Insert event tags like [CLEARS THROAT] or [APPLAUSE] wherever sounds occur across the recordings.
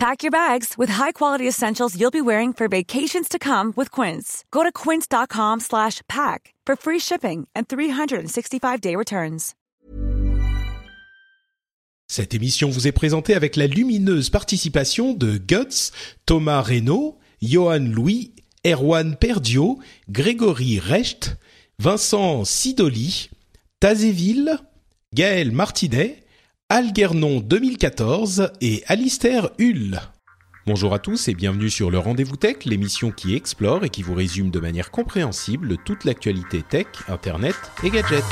Pack your bags with high-quality essentials you'll be wearing for vacations to come with Quince. Go to quince.com slash pack for free shipping and 365-day returns. Cette émission vous est présentée avec la lumineuse participation de Guts, Thomas Reynaud, Johan Louis, Erwan Perdio, Grégory Recht, Vincent Sidoli, Tazéville, Gaël Martinet, Algernon 2014 et Alistair Hull. Bonjour à tous et bienvenue sur le Rendez-vous Tech, l'émission qui explore et qui vous résume de manière compréhensible toute l'actualité tech, internet et gadgets.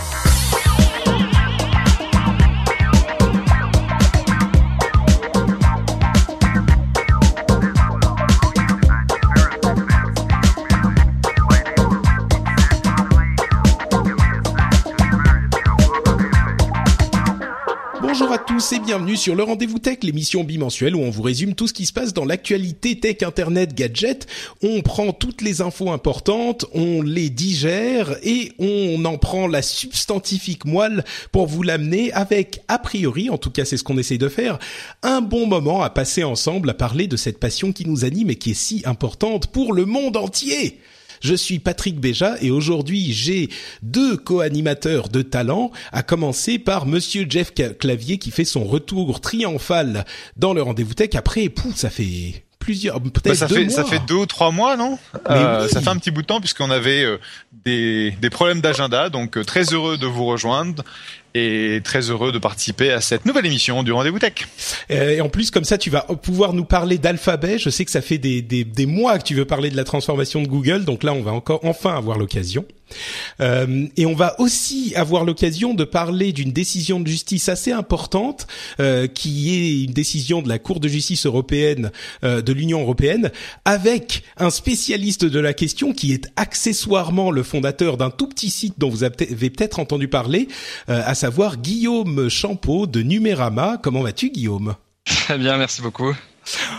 Tous et bienvenue sur le Rendez-vous Tech, l'émission bimensuelle où on vous résume tout ce qui se passe dans l'actualité tech, internet, gadget. On prend toutes les infos importantes, on les digère et on en prend la substantifique moelle pour vous l'amener avec, a priori, en tout cas c'est ce qu'on essaye de faire, un bon moment à passer ensemble à parler de cette passion qui nous anime et qui est si importante pour le monde entier. Je suis Patrick Béja et aujourd'hui j'ai deux co-animateurs de talent, à commencer par Monsieur Jeff Clavier qui fait son retour triomphal dans le rendez-vous tech. Après, pouf, ça fait plusieurs, peut-être Bah, ça deux fait mois. ça fait deux ou trois mois, non? Euh, oui. Ça fait un petit bout de temps puisqu'on avait euh, des des problèmes d'agenda, donc euh, très heureux de vous rejoindre et très heureux de participer à cette nouvelle émission du Rendez-vous Tech. Euh, et en plus, comme ça, tu vas pouvoir nous parler d'alphabet. Je sais que ça fait des, des, des mois que tu veux parler de la transformation de Google, donc là, on va encore enfin avoir l'occasion. Euh, et on va aussi avoir l'occasion de parler d'une décision de justice assez importante, euh, qui est une décision de la Cour de justice européenne euh, de l'Union européenne, avec un spécialiste de la question qui est accessoirement le fondateur d'un tout petit site dont vous avez peut-être entendu parler, à savoir Guillaume Champeau de Numérama. Comment vas-tu, Guillaume? Très bien, merci beaucoup.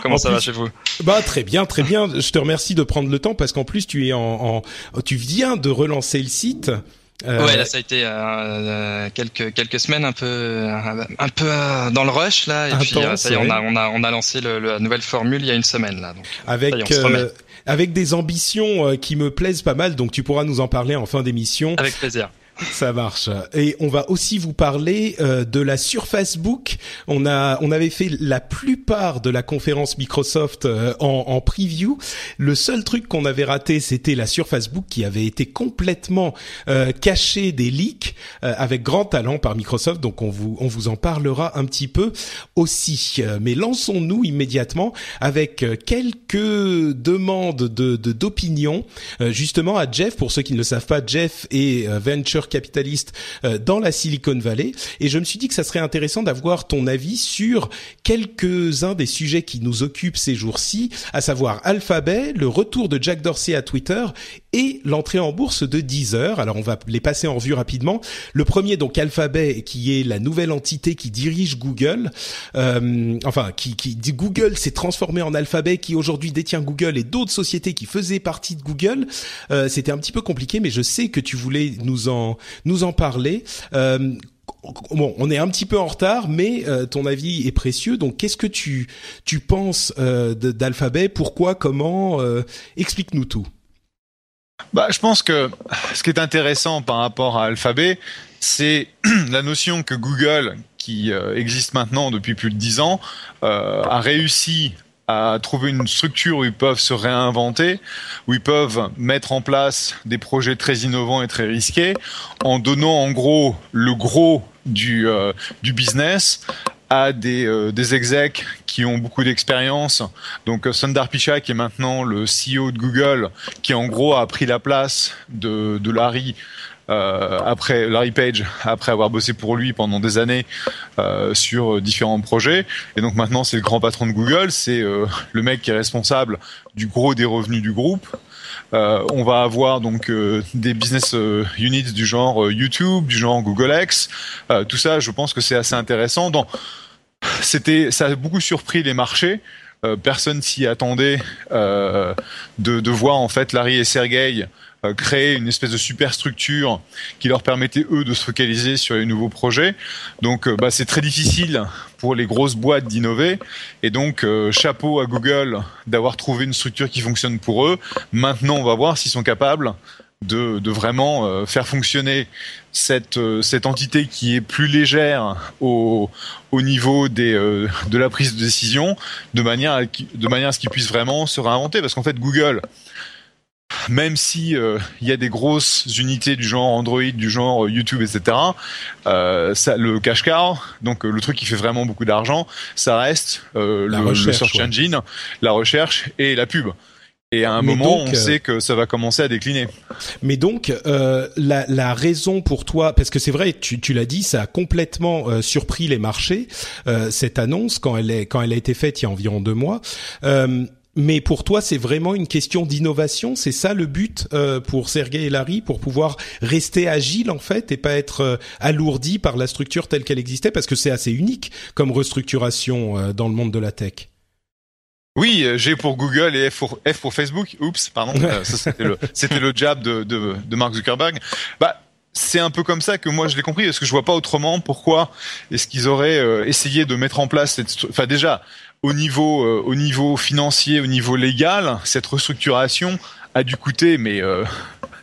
Comment En ça plus- va chez vous Bah très bien, très bien. Je te remercie de prendre le temps parce qu'en plus tu es en, en- tu viens de relancer le site. Euh, Ouais, là ça a été euh, euh, quelques quelques semaines un peu euh, un peu euh, dans le rush là et puis Intense, ça y est, on a on a on a lancé le, le- la nouvelle formule il y a une semaine là donc. avec avec des ambitions qui me plaisent pas mal, donc tu pourras nous en parler en fin d'émission. Avec plaisir. Ça marche. Et on va aussi vous parler euh, de la Surface Book. On a, on avait fait la plupart de la conférence Microsoft euh, en, en preview. Le seul truc qu'on avait raté, c'était la Surface Book qui avait été complètement euh, cachée des leaks euh, avec grand talent par Microsoft. Donc on vous, on vous en parlera un petit peu aussi. Euh, Mais lançons-nous immédiatement avec euh, quelques demandes de de- d'opinion euh, justement à Jeff. Pour ceux qui ne le savent pas, Jeff est venture capitaliste euh, dans la Silicon Valley et je me suis dit que ça serait intéressant d'avoir ton avis sur quelques-uns des sujets qui nous occupent ces jours-ci, à savoir Alphabet, le retour de Jack Dorsey à Twitter et l'entrée en bourse de Deezer. Alors on va les passer en revue rapidement. Le premier donc Alphabet qui est la nouvelle entité qui dirige Google, euh, enfin qui, qui dit Google s'est transformé en Alphabet qui aujourd'hui détient Google et d'autres sociétés qui faisaient partie de Google. Euh, C'était un petit peu compliqué, mais je sais que tu voulais nous en nous en parler. Euh, Bon, on est un petit peu en retard, mais euh, ton avis est précieux. Donc, qu'est-ce que tu tu penses euh, d'Alphabet? Pourquoi? Comment? Explique-nous tout. Bah, je pense que ce qui est intéressant par rapport à Alphabet, c'est [CLEARS THROAT] la notion que Google, qui existe maintenant depuis plus de dix ans, a réussi à trouver une structure où ils peuvent se réinventer, où ils peuvent mettre en place des projets très innovants et très risqués, en donnant en gros le gros du, euh, du business à des, euh, des execs qui ont beaucoup d'expérience. Donc euh, Sundar Pichai, qui est maintenant le CEO de Google, qui en gros a pris la place de, de Larry après Larry Page, après avoir bossé pour lui pendant des années euh, sur euh, différents projets. Et donc maintenant, c'est le grand patron de Google, c'est euh, le mec qui est responsable du gros des revenus du groupe. on va avoir donc des business units du genre YouTube, du genre Google X. tout ça, je pense que c'est assez intéressant. Dans c'était, ça a beaucoup surpris les marchés. Euh, personne s'y attendait euh, de, de, voir en fait Larry et Sergey euh, créer une espèce de superstructure qui leur permettait eux de se focaliser sur les nouveaux projets. Donc bah, c'est très difficile pour les grosses boîtes d'innover et donc chapeau à Google d'avoir trouvé une structure qui fonctionne pour eux. Maintenant on va voir s'ils sont capables de, de vraiment euh, faire fonctionner cette, euh, cette entité qui est plus légère au, au niveau des, euh, de la prise de décision, de manière à, de manière à ce qu'ils puissent vraiment se réinventer. Parce qu'en fait, Google, même si il y a des grosses unités du genre Android, du genre YouTube, etc., euh, ça, le cash car, donc le truc qui fait vraiment beaucoup d'argent, ça reste le, le, search engine, la recherche et la pub. Et à un moment, on euh, sait que ça va commencer à décliner. Mais donc, euh, la, la, raison pour toi, parce que c'est vrai, tu, tu l'as dit, ça a complètement euh, surpris les marchés euh, cette annonce quand elle est quand elle a été faite il y a environ deux mois. Mais pour toi, c'est vraiment une question d'innovation. C'est ça le but pour Sergey et Larry, pour pouvoir rester agile en fait et pas être alourdi par la structure telle qu'elle existait, parce que c'est assez unique comme restructuration dans le monde de la tech. Oui, euh, G pour Google et F pour, F pour Facebook. Oups, pardon. Euh, c'était le, le jab de, de, de Mark Zuckerberg. Bah, c'est un peu comme ça que moi je l'ai compris, parce que je vois pas autrement pourquoi est-ce qu'ils auraient euh, essayé de mettre en place cette, enfin déjà au niveau, au niveau financier, au niveau légal, cette restructuration a dû coûter, mais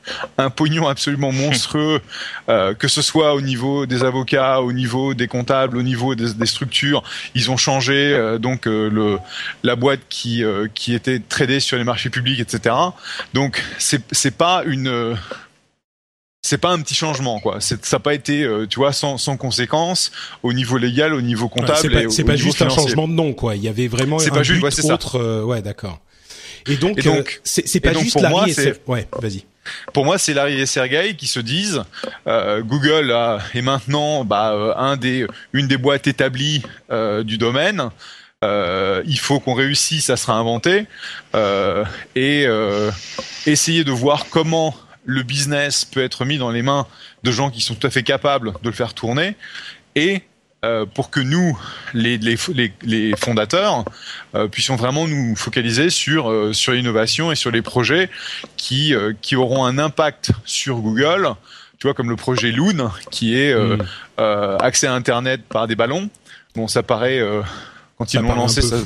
[LAUGHS] un pognon absolument monstrueux, euh, que ce soit au niveau des avocats, au niveau des comptables, au niveau des, structures. Ils ont changé euh, donc euh, le la boîte qui qui était tradée sur les marchés publics, etc. Donc c'est pas une c'est pas un petit changement quoi. Ça n'a pas été, tu vois, sans, sans conséquence au niveau légal, au niveau comptable. Ouais, c'est pas, pas juste un changement de nom quoi. Il y avait vraiment un pas juste, ouais, autre. ouais, d'accord. Et donc, donc c'est pas juste la moi, Ouais, vas-y. Pour moi, c'est Larry et Sergey qui se disent euh, Google est maintenant bah, euh, un des, une des boîtes établies euh, du domaine. il faut qu'on réussisse à se réinventer et essayer de voir comment le business peut être mis dans les mains de gens qui sont tout à fait capables de le faire tourner et euh, pour que nous, les, les, les, fondateurs, euh, puissions vraiment nous focaliser sur euh, sur l'innovation et sur les projets qui qui auront un impact sur Google. Tu vois, comme le projet Loon, qui est mm. accès à Internet par des ballons. Bon, ça paraît quand ils l'ont lancé, ça,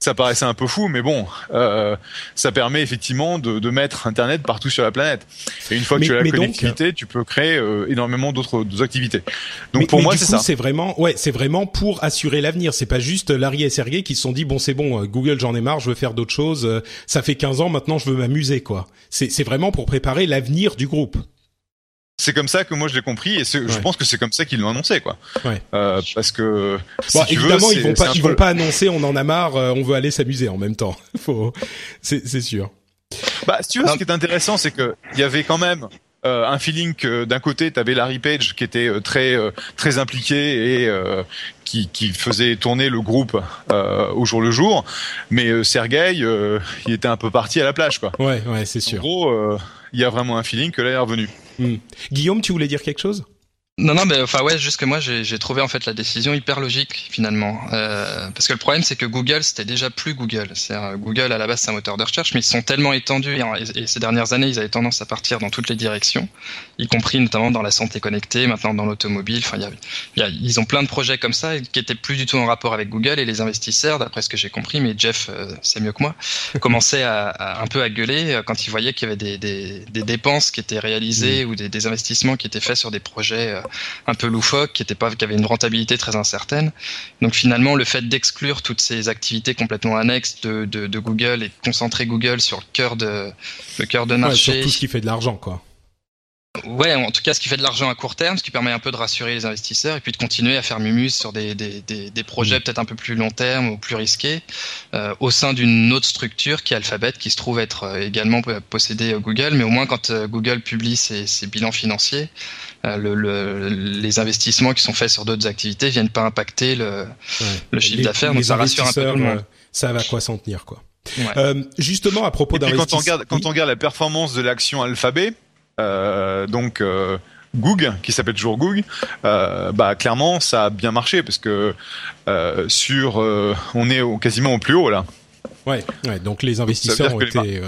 ça, paraissait un peu fou, mais bon, euh, ça permet effectivement de, de, mettre Internet partout sur la planète. Et une fois que tu as la connectivité, tu peux créer euh, énormément d'autres activités. Donc pour moi, c'est ça. C'est vraiment, ouais, c'est vraiment pour assurer l'avenir. C'est pas juste Larry et Sergey qui se sont dit bon, c'est bon, euh, Google, j'en ai marre, je veux faire d'autres choses. Euh, ça fait 15 ans, maintenant, je veux m'amuser, quoi. C'est vraiment pour préparer l'avenir du groupe c'est comme ça que moi je l'ai compris et je pense que c'est comme ça qu'ils l'ont annoncé quoi. Ouais. Euh, parce que bon, évidemment ils vont pas ils vont pas annoncer on en a marre euh, on veut aller s'amuser en même temps. [LAUGHS] Faut c'est c'est sûr. Bah si tu veux ce qui est intéressant c'est que il y avait quand même euh, un feeling que d'un côté tu avais Larry Page qui était euh, très euh, très impliqué et qui, qui faisait tourner le groupe au jour le jour, mais Sergey il était un peu parti à la plage quoi. Ouais ouais c'est sûr. En gros il y a vraiment un feeling que là il est revenu. Hmm. Guillaume, tu voulais dire quelque chose? Non, non, mais enfin ouais, juste que moi j'ai trouvé en fait la décision hyper logique finalement, euh, parce que le problème c'est que Google c'était déjà plus Google. C'est Google à la base c'est un moteur de recherche, mais ils sont tellement étendus et, ces dernières années ils avaient tendance à partir dans toutes les directions, y compris notamment dans la santé connectée, maintenant dans l'automobile. Enfin, y a, ils ont plein de projets comme ça qui étaient plus du tout en rapport avec Google et les investisseurs, d'après ce que j'ai compris, mais Jeff euh, c'est mieux que moi, [LAUGHS] commençaient à, un peu à gueuler euh, quand ils voyaient qu'il y avait des, des, des, dépenses qui étaient réalisées mmh. ou des, des, investissements qui étaient faits sur des projets euh, un peu loufoque, qui était pas, qui avait une rentabilité très incertaine. Donc finalement, le fait d'exclure toutes ces activités complètement annexes de, de, Google et de concentrer Google sur le cœur de le cœur de marché, sur tout ce qui fait de l'argent, quoi. Ouais, en tout cas, ce qui fait de l'argent à court terme, ce qui permet un peu de rassurer les investisseurs et puis de continuer à faire mumus sur des, des, des, des projets mm. peut-être un peu plus long terme ou plus risqués euh, au sein d'une autre structure qui est Alphabet, qui se trouve être euh, également possédée Google, mais au moins quand euh, Google publie ses, ses bilans financiers, euh, le, les investissements qui sont faits sur d'autres activités viennent pas impacter le, le chiffre d'affaires, donc ça rassure un peu tout le monde. Ça va quoi s'en tenir, quoi. justement, à propos d'investissement, quand on regarde quand on regarde la performance de l'action Alphabet, donc Goog, qui s'appelle toujours Goog, euh, bah clairement ça a bien marché parce que euh, sur, euh, on est quasiment au plus haut là. Ouais, ouais donc les investisseurs ont été,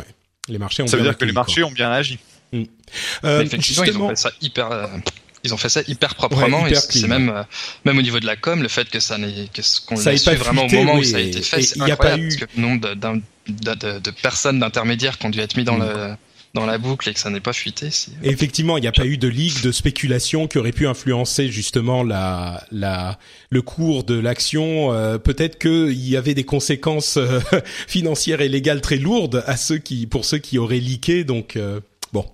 les, marchés ont. Ça veut dire que les marchés ont bien agi. Mm. effectivement, ils ont fait ça hyper. Ils ont fait ça hyper proprement et c'est même même au niveau de la com le fait que ça n'est que qu'on l'a su vraiment au moment où ça a été fait c'est incroyable parce que le nombre de, de, personnes d'intermédiaires qui ont dû être mis dans mm. le dans la boucle et que ça n'est pas fuité. effectivement, il n'y a pas eu de ligue de spéculation qui aurait pu influencer justement la, la, le cours de l'action. Euh, peut-être qu'il y avait des conséquences euh, [LAUGHS] financières et légales très lourdes à ceux qui, pour ceux qui auraient leaké. Donc euh, bon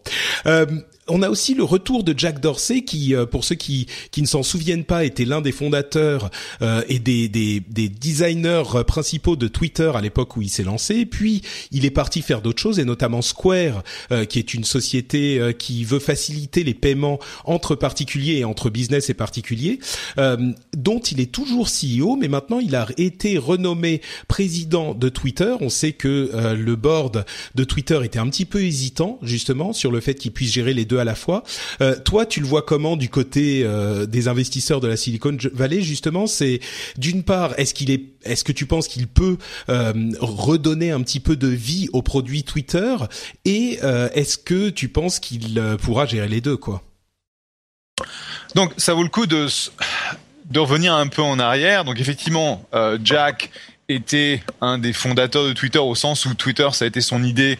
on a aussi le retour de Jack Dorsey qui, euh, pour ceux qui, qui ne s'en souviennent pas, était l'un des fondateurs euh, et des, des, des, designers principaux de Twitter à l'époque où il s'est lancé. Puis il est parti faire d'autres choses et notamment Square, euh, qui est une société qui veut faciliter les paiements entre particuliers et entre business et particuliers, dont il est toujours CEO, mais maintenant il a été renommé président de Twitter. On sait que le board de Twitter était un petit peu hésitant justement sur le fait qu'il puisse gérer les deux à la fois. Euh, toi, tu le vois comment du côté euh, des investisseurs de la Silicon Valley justement C'est d'une part, est-ce qu'il est, est-ce que tu penses qu'il peut euh, redonner un petit peu de vie au produit Twitter Et est-ce que tu penses qu'il pourra gérer les deux, quoi? Donc, ça vaut le coup de de revenir un peu en arrière. Donc effectivement, Jack était un des fondateurs de Twitter au sens où Twitter ça a été son idée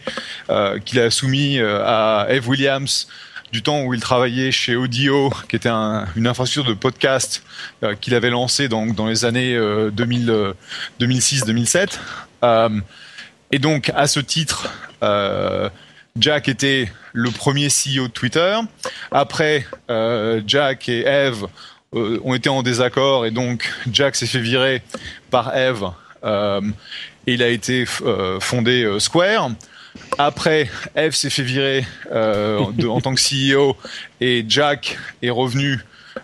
qu'il a soumis à Eve Williams du temps où il travaillait chez Audio, qui était une infrastructure de podcast euh, qu'il avait lancé dans, dans les années 2006-2007. Euh, euh, et donc, à ce titre, Jack était le premier CEO de Twitter. Après, Jack et Eve ont été en désaccord et donc Jack s'est fait virer par Eve et il a été fondé Square. Après, Eve s'est fait virer euh, en tant que CEO et Jack est revenu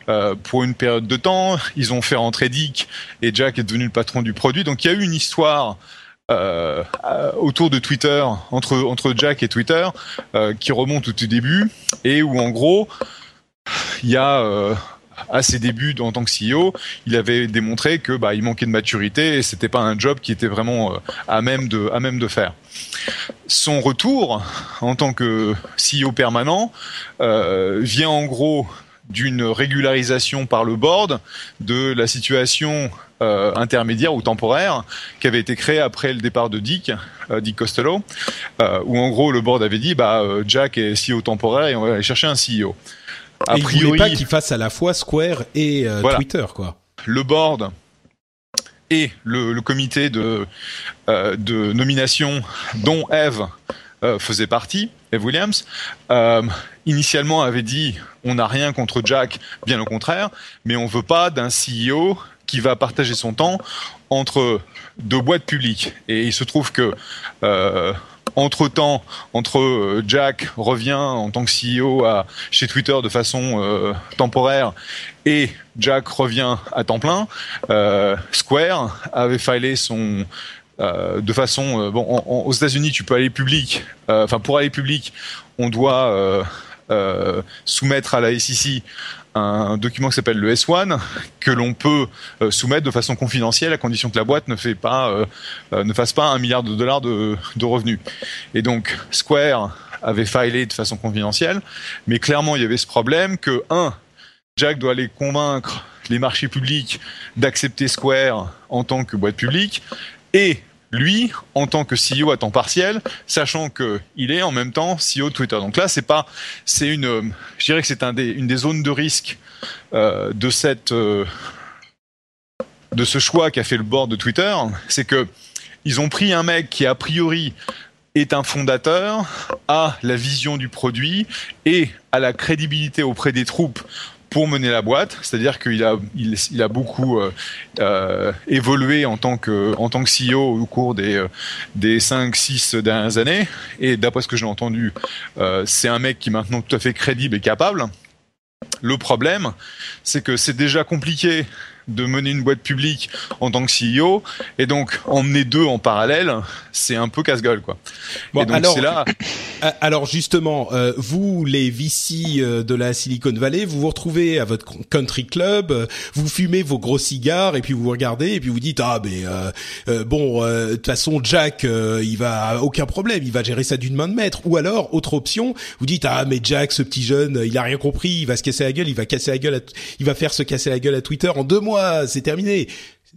euh, pour une période de temps. Ils ont fait rentrer Dick et Jack est devenu le patron du produit. Donc il y a eu une histoire euh, autour de Twitter entre entre Jack et Twitter qui remonte au tout début et où en gros il y a à ses débuts en tant que CEO, il avait démontré que bah, manquait de maturité et c'était pas un job qui était vraiment euh, à même de à même de faire. Son retour en tant que CEO permanent euh, vient en gros d'une régularisation par le board de la situation euh, intermédiaire ou temporaire qui avait été créée après le départ de Dick, Dick Costello, où en gros le board avait dit bah Jack est CEO temporaire et on va aller chercher un CEO. A priori, il voulait pas qu'il fasse à la fois Square et euh, Twitter, quoi. Le board et le, comité de, euh, de nomination dont Eve euh, faisait partie, Eve Williams, initialement avait dit on n'a rien contre Jack, bien au contraire, mais on veut pas d'un CEO qui va partager son temps entre deux boîtes publiques. Et il se trouve que entre temps, entre euh, Jack revient en tant que CEO à, chez Twitter de façon euh, temporaire et Jack revient à temps plein, euh, Square avait filé son de façon bon aux États-Unis tu peux aller public, enfin pour aller public on doit soumettre à la SEC un document qui s'appelle le S1 que l'on peut euh, soumettre de façon confidentielle à condition que la boîte ne fait pas euh, euh, ne fasse pas un milliard de dollars de, de revenus. Et donc Square avait filé de façon confidentielle, mais clairement il y avait ce problème que un Jack doit aller convaincre les marchés publics d'accepter Square en tant que boîte publique et lui en tant que CEO à temps partiel, sachant que il est en même temps CEO de Twitter. Donc là, c'est pas, c'est une, je dirais que c'est des, une des zones de risque euh, de cette, euh, de ce choix qu'a fait le board de Twitter, c'est que ils ont pris un mec qui a priori est un fondateur, a la vision du produit et a la crédibilité auprès des troupes pour mener la boîte, c'est-à-dire qu'il a il, a beaucoup euh, euh, évolué en tant que en tant que CEO au cours des euh, des 5 6 dernières années et d'après ce que j'ai entendu, c'est un mec qui est maintenant tout à fait crédible et capable. Le problème, c'est que c'est déjà compliqué de mener une boîte publique en tant que CEO, et donc emmener deux en parallèle, c'est un peu casse-gueule, quoi. Bon, et donc alors, là. [COUGHS] Alors justement, euh, vous les VC euh, de la Silicon Valley, vous vous retrouvez à votre country club, euh, vous fumez vos gros cigares et puis vous vous regardez et puis vous dites ah mais bon de toute façon Jack il va aucun problème, il va gérer ça d'une main de maître. Ou alors autre option, vous dites ah mais Jack ce petit jeune il a rien compris, il va se casser la gueule, il va casser la gueule, il va faire se casser la gueule à Twitter en deux mois, c'est terminé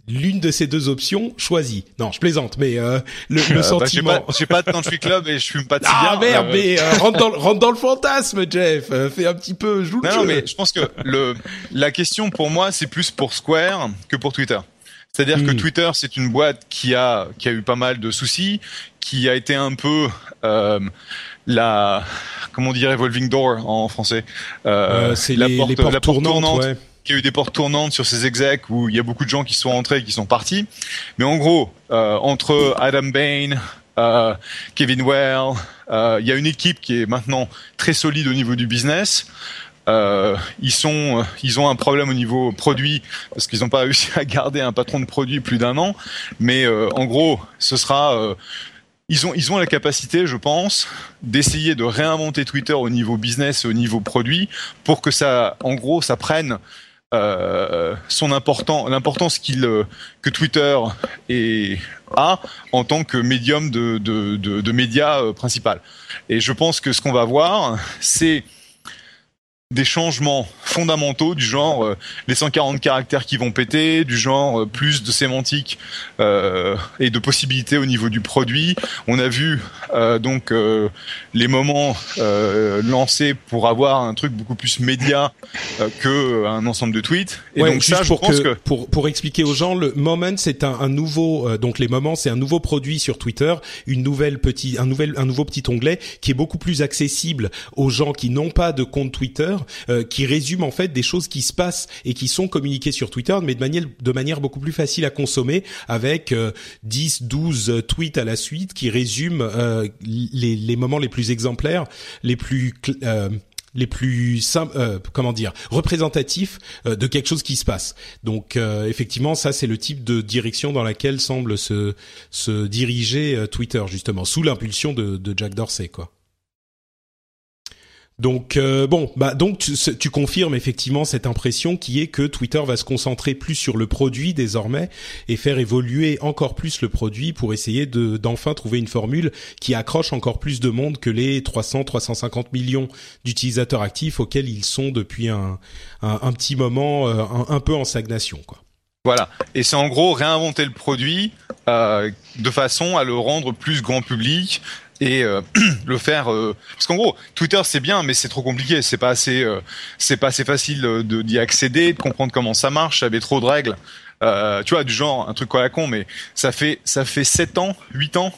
l'une de ces deux options choisie. Non, je plaisante, mais euh, le, le bah, sentiment. j'ai pas, pas, de country club et je fume pas de cigare. Ah merde, euh, mais euh, rentre, dans, rentre dans le fantasme, Jeff. fais un petit peu, joue non, non, mais je pense que le la question pour moi, c'est plus pour Square que pour Twitter. C'est-à-dire que hmm. Twitter, c'est une boîte qui a qui a eu pas mal de soucis, qui a été un peu la comment on dit revolving door en français. c'est la, porte, la porte tournante. Ouais il y a eu des portes tournantes sur ces execs où il y a beaucoup de gens qui sont entrés et qui sont partis. Mais en gros, euh, entre Adam Bain, euh, Kevin Well, euh, il y a une équipe qui est maintenant très solide au niveau du business. Ils sont, ils ont un problème au niveau produit parce qu'ils n'ont pas [LAUGHS] réussi à garder un patron de produit plus d'un an. Mais en gros, ce sera ils ont, ils ont la capacité, je pense, d'essayer de réinventer Twitter au niveau business et au niveau produit pour que ça, en gros, ça prenne euh, son important, l'importance qu'il euh, que Twitter a en tant que médium de, de, de, de médias euh, principal. Et je pense que ce qu'on va voir, c'est des changements fondamentaux du genre euh, les 140 caractères qui vont péter, du genre euh, plus de sémantique euh, et de possibilités au niveau du produit. On a vu euh, donc les moments lancés pour avoir un truc beaucoup plus média que un ensemble de tweets. Et donc ça, je pense que, pour pour expliquer aux gens, le moment c'est un, un, nouveau donc les moments c'est un nouveau produit sur Twitter, une nouvelle petit un nouvel un nouveau petit onglet qui est beaucoup plus accessible aux gens qui n'ont pas de compte Twitter euh, qui résume en fait des choses qui se passent et qui sont communiquées sur Twitter, mais de manière de manière beaucoup plus facile à consommer, avec 10, euh, 12 tweets à la suite qui résument euh, les, les moments les plus exemplaires, les plus les plus euh, comment dire représentatifs de quelque chose qui se passe. Donc effectivement, ça c'est le type de direction dans laquelle semble se se diriger Twitter justement sous l'impulsion de, de Jack Dorsey quoi. Donc euh, bon, bah donc tu, tu, confirmes effectivement cette impression qui est que Twitter va se concentrer plus sur le produit désormais et faire évoluer encore plus le produit pour essayer de d'enfin trouver une formule qui accroche encore plus de monde que les 300 350 millions d'utilisateurs actifs auxquels ils sont depuis un un, petit moment euh, un, peu en stagnation quoi. Voilà, et c'est en gros réinventer le produit euh, de façon à le rendre plus grand public, et euh, [CLEARS THROAT] le faire euh, parce qu'en gros Twitter c'est bien mais c'est trop compliqué. C'est pas assez euh, c'est pas assez facile de d'y accéder de comprendre comment ça marche ça avait trop de règles. Tu vois du genre un truc quoi la con mais ça fait ça fait 7 ans 8 ans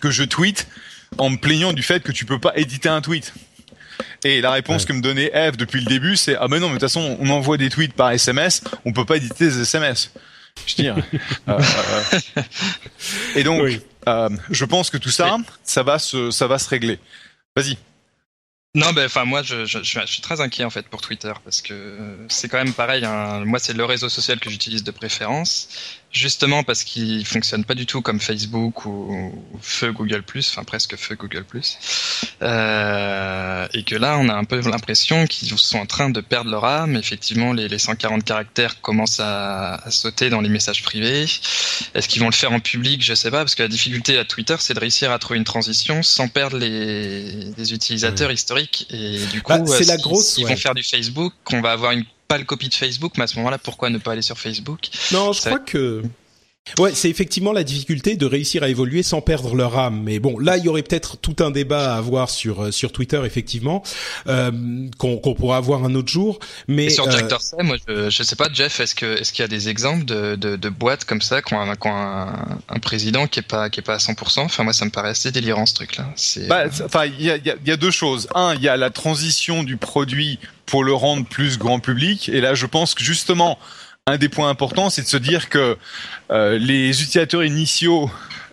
que je tweete en me plaignant du fait que tu peux pas éditer un tweet. Et la réponse que me donnait Eve depuis le début c'est ah mais non mais de toute façon on envoie des tweets par SMS on peut pas éditer des SMS je dire. [LAUGHS] et donc, euh, je pense que tout ça, ça va se, ça va se régler. Vas-y. Non, ben, enfin, moi, je, je, je, suis très inquiet en fait pour Twitter parce que c'est quand même pareil. Hein. Moi, c'est le réseau social que j'utilise de préférence justement parce qu'il fonctionne pas du tout comme Facebook ou, feu Google enfin presque feu Google euh, et que là on a un peu l'impression qu'ils sont en train de perdre leur âme. Effectivement, les, les 140 caractères commencent à, à, sauter dans les messages privés. Est-ce qu'ils vont le faire en public? Je sais pas, parce que la difficulté à Twitter, c'est de réussir à trouver une transition sans perdre les, les utilisateurs historiques. Et du bah, coup, c'est la grosse. Ils vont faire du Facebook, qu'on va avoir une pas le copie de Facebook, mais à ce moment-là, pourquoi ne pas aller sur Facebook? Non, je crois que Ouais, c'est effectivement la difficulté de réussir à évoluer sans perdre leur âme. Mais bon, là, il y aurait peut-être tout un débat à avoir sur euh, sur Twitter, effectivement, euh, qu'on pourra avoir un autre jour. Mais sur Jack euh, Dorsey, moi, je, je sais pas, Jeff, est-ce que est-ce qu'il y a des exemples de, de, de boîtes comme ça qui ont, un, ont un, un, président qui est pas qui est pas à 100% Enfin, moi, ça me paraît assez délirant ce truc-là. Bah, enfin, il y a, y a deux choses. Un, il y a la transition du produit pour le rendre plus grand public. Et là, je pense que justement un des points importants, c'est de se dire que euh, les utilisateurs initiaux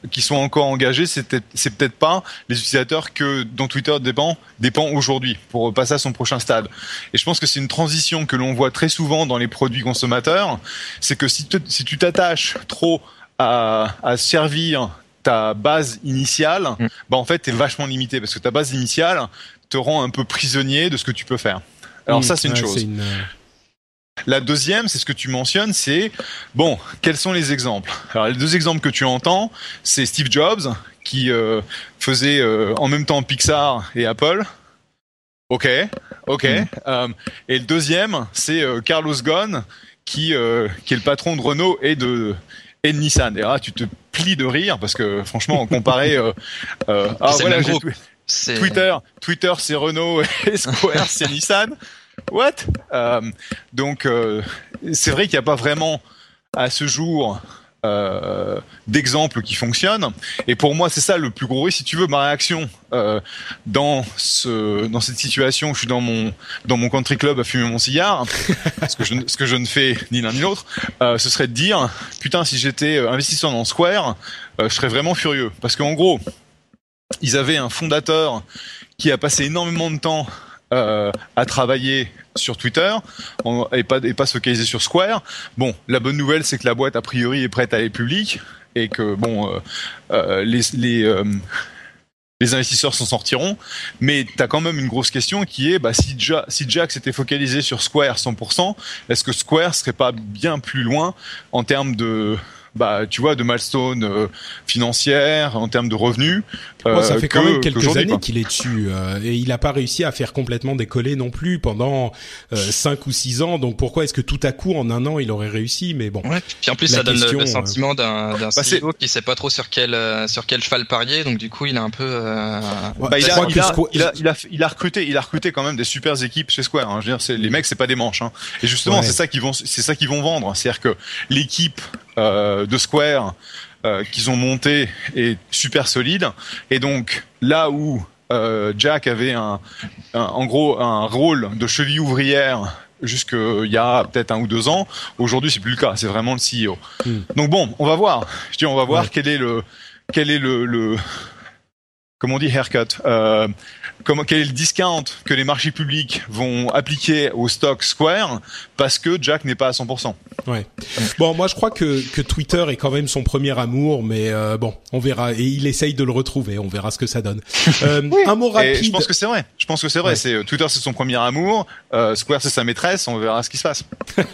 qui sont encore engagés, c'est peut-être, pas les utilisateurs que dont Twitter dépend dépend aujourd'hui pour passer à son prochain stade. Et je pense que c'est une transition que l'on voit très souvent dans les produits consommateurs, c'est que si, si tu t'attaches trop à, à servir ta base initiale, mm. bah en fait, t'es vachement limité parce que ta base initiale te rend un peu prisonnier de ce que tu peux faire. Alors mm. ça, c'est une chose. Euh, la deuxième, c'est ce que tu mentionnes, c'est bon, quels sont les exemples? Alors les deux exemples que tu entends, c'est Steve Jobs qui euh, faisait euh, en même temps Pixar et Apple. Ok, ok. Mm. Euh, et le deuxième, c'est Carlos Ghosn qui qui est le patron de Renault et de et de Nissan. Et là, tu te plies de rire parce que franchement, comparé, ah voilà, Twitter, Twitter c'est Renault et [LAUGHS] Square c'est Nissan. What? Euh, Donc, euh, c'est vrai qu'il n'y a pas vraiment à ce jour euh, d'exemples qui fonctionnent. Et pour moi, c'est ça le plus gros risque. Si tu veux, ma réaction euh, dans ce dans cette situation où je suis dans mon dans mon country club à fumer mon cigare, [LAUGHS] ce que je ce que je ne fais ni l'un ni l'autre, euh, ce serait de dire putain, si j'étais investisseur dans Square, je serais vraiment furieux. Parce qu'en gros, ils avaient un fondateur qui a passé énormément de temps euh, à travailler sur Twitter et pas se focaliser sur Square. Bon, la bonne nouvelle c'est que la boîte a priori est prête à aller publique et que bon euh, euh les investisseurs s'en sortiront, mais tu as quand même une grosse question qui est bah, si, Jack, s'était focalisé sur Square 100%, est-ce que Square serait pas bien plus loin en termes de, bah, tu vois, de milestone euh, financière en termes de revenus. Euh, ça fait quand même quelques années qu'il est dessus euh, et il n'a pas réussi à faire complètement décoller non plus pendant euh, cinq ou six ans. Donc pourquoi est-ce que tout à coup en un an il aurait réussi? Mais bon. Ouais, puis en plus ça donne le, sentiment d'un d'un bah CEO qui sait pas trop sur quel sur quel cheval parier. Donc du coup il a un peu. bah, il, a, il, a, il, a, il, a, il, a, recruté il a recruté quand même des super équipes chez Square. Hein. Je veux dire, les mecs c'est pas des manches. Hein. Et justement c'est ça qu'ils vont c'est ça qu'ils vont vendre. C'est-à-dire que l'équipe euh, de Square euh, qu'ils ont monté est super solide. Et donc là où euh, Jack avait un, en gros un rôle de cheville ouvrière jusqu'il y a peut-être un ou deux ans. Aujourd'hui, c'est plus le cas. C'est vraiment le CEO. Hmm. Donc bon, on va voir. Je dis, on va voir quel est le quel est le, le comment on dit haircut euh, comment, quel est le discount que les marchés publics vont appliquer au stock Square parce que Jack n'est pas à 100%. Ouais. Bon, moi je crois que, que Twitter est quand même son premier amour, mais euh, bon, on verra. Et il essaye de le retrouver. On verra ce que ça donne. [LAUGHS] Euh, Un mot rapide. je pense que c'est vrai. Je pense que c'est vrai. C'est Twitter, c'est son premier amour. Euh, Square, c'est sa maîtresse. On verra ce qui se passe. [LAUGHS]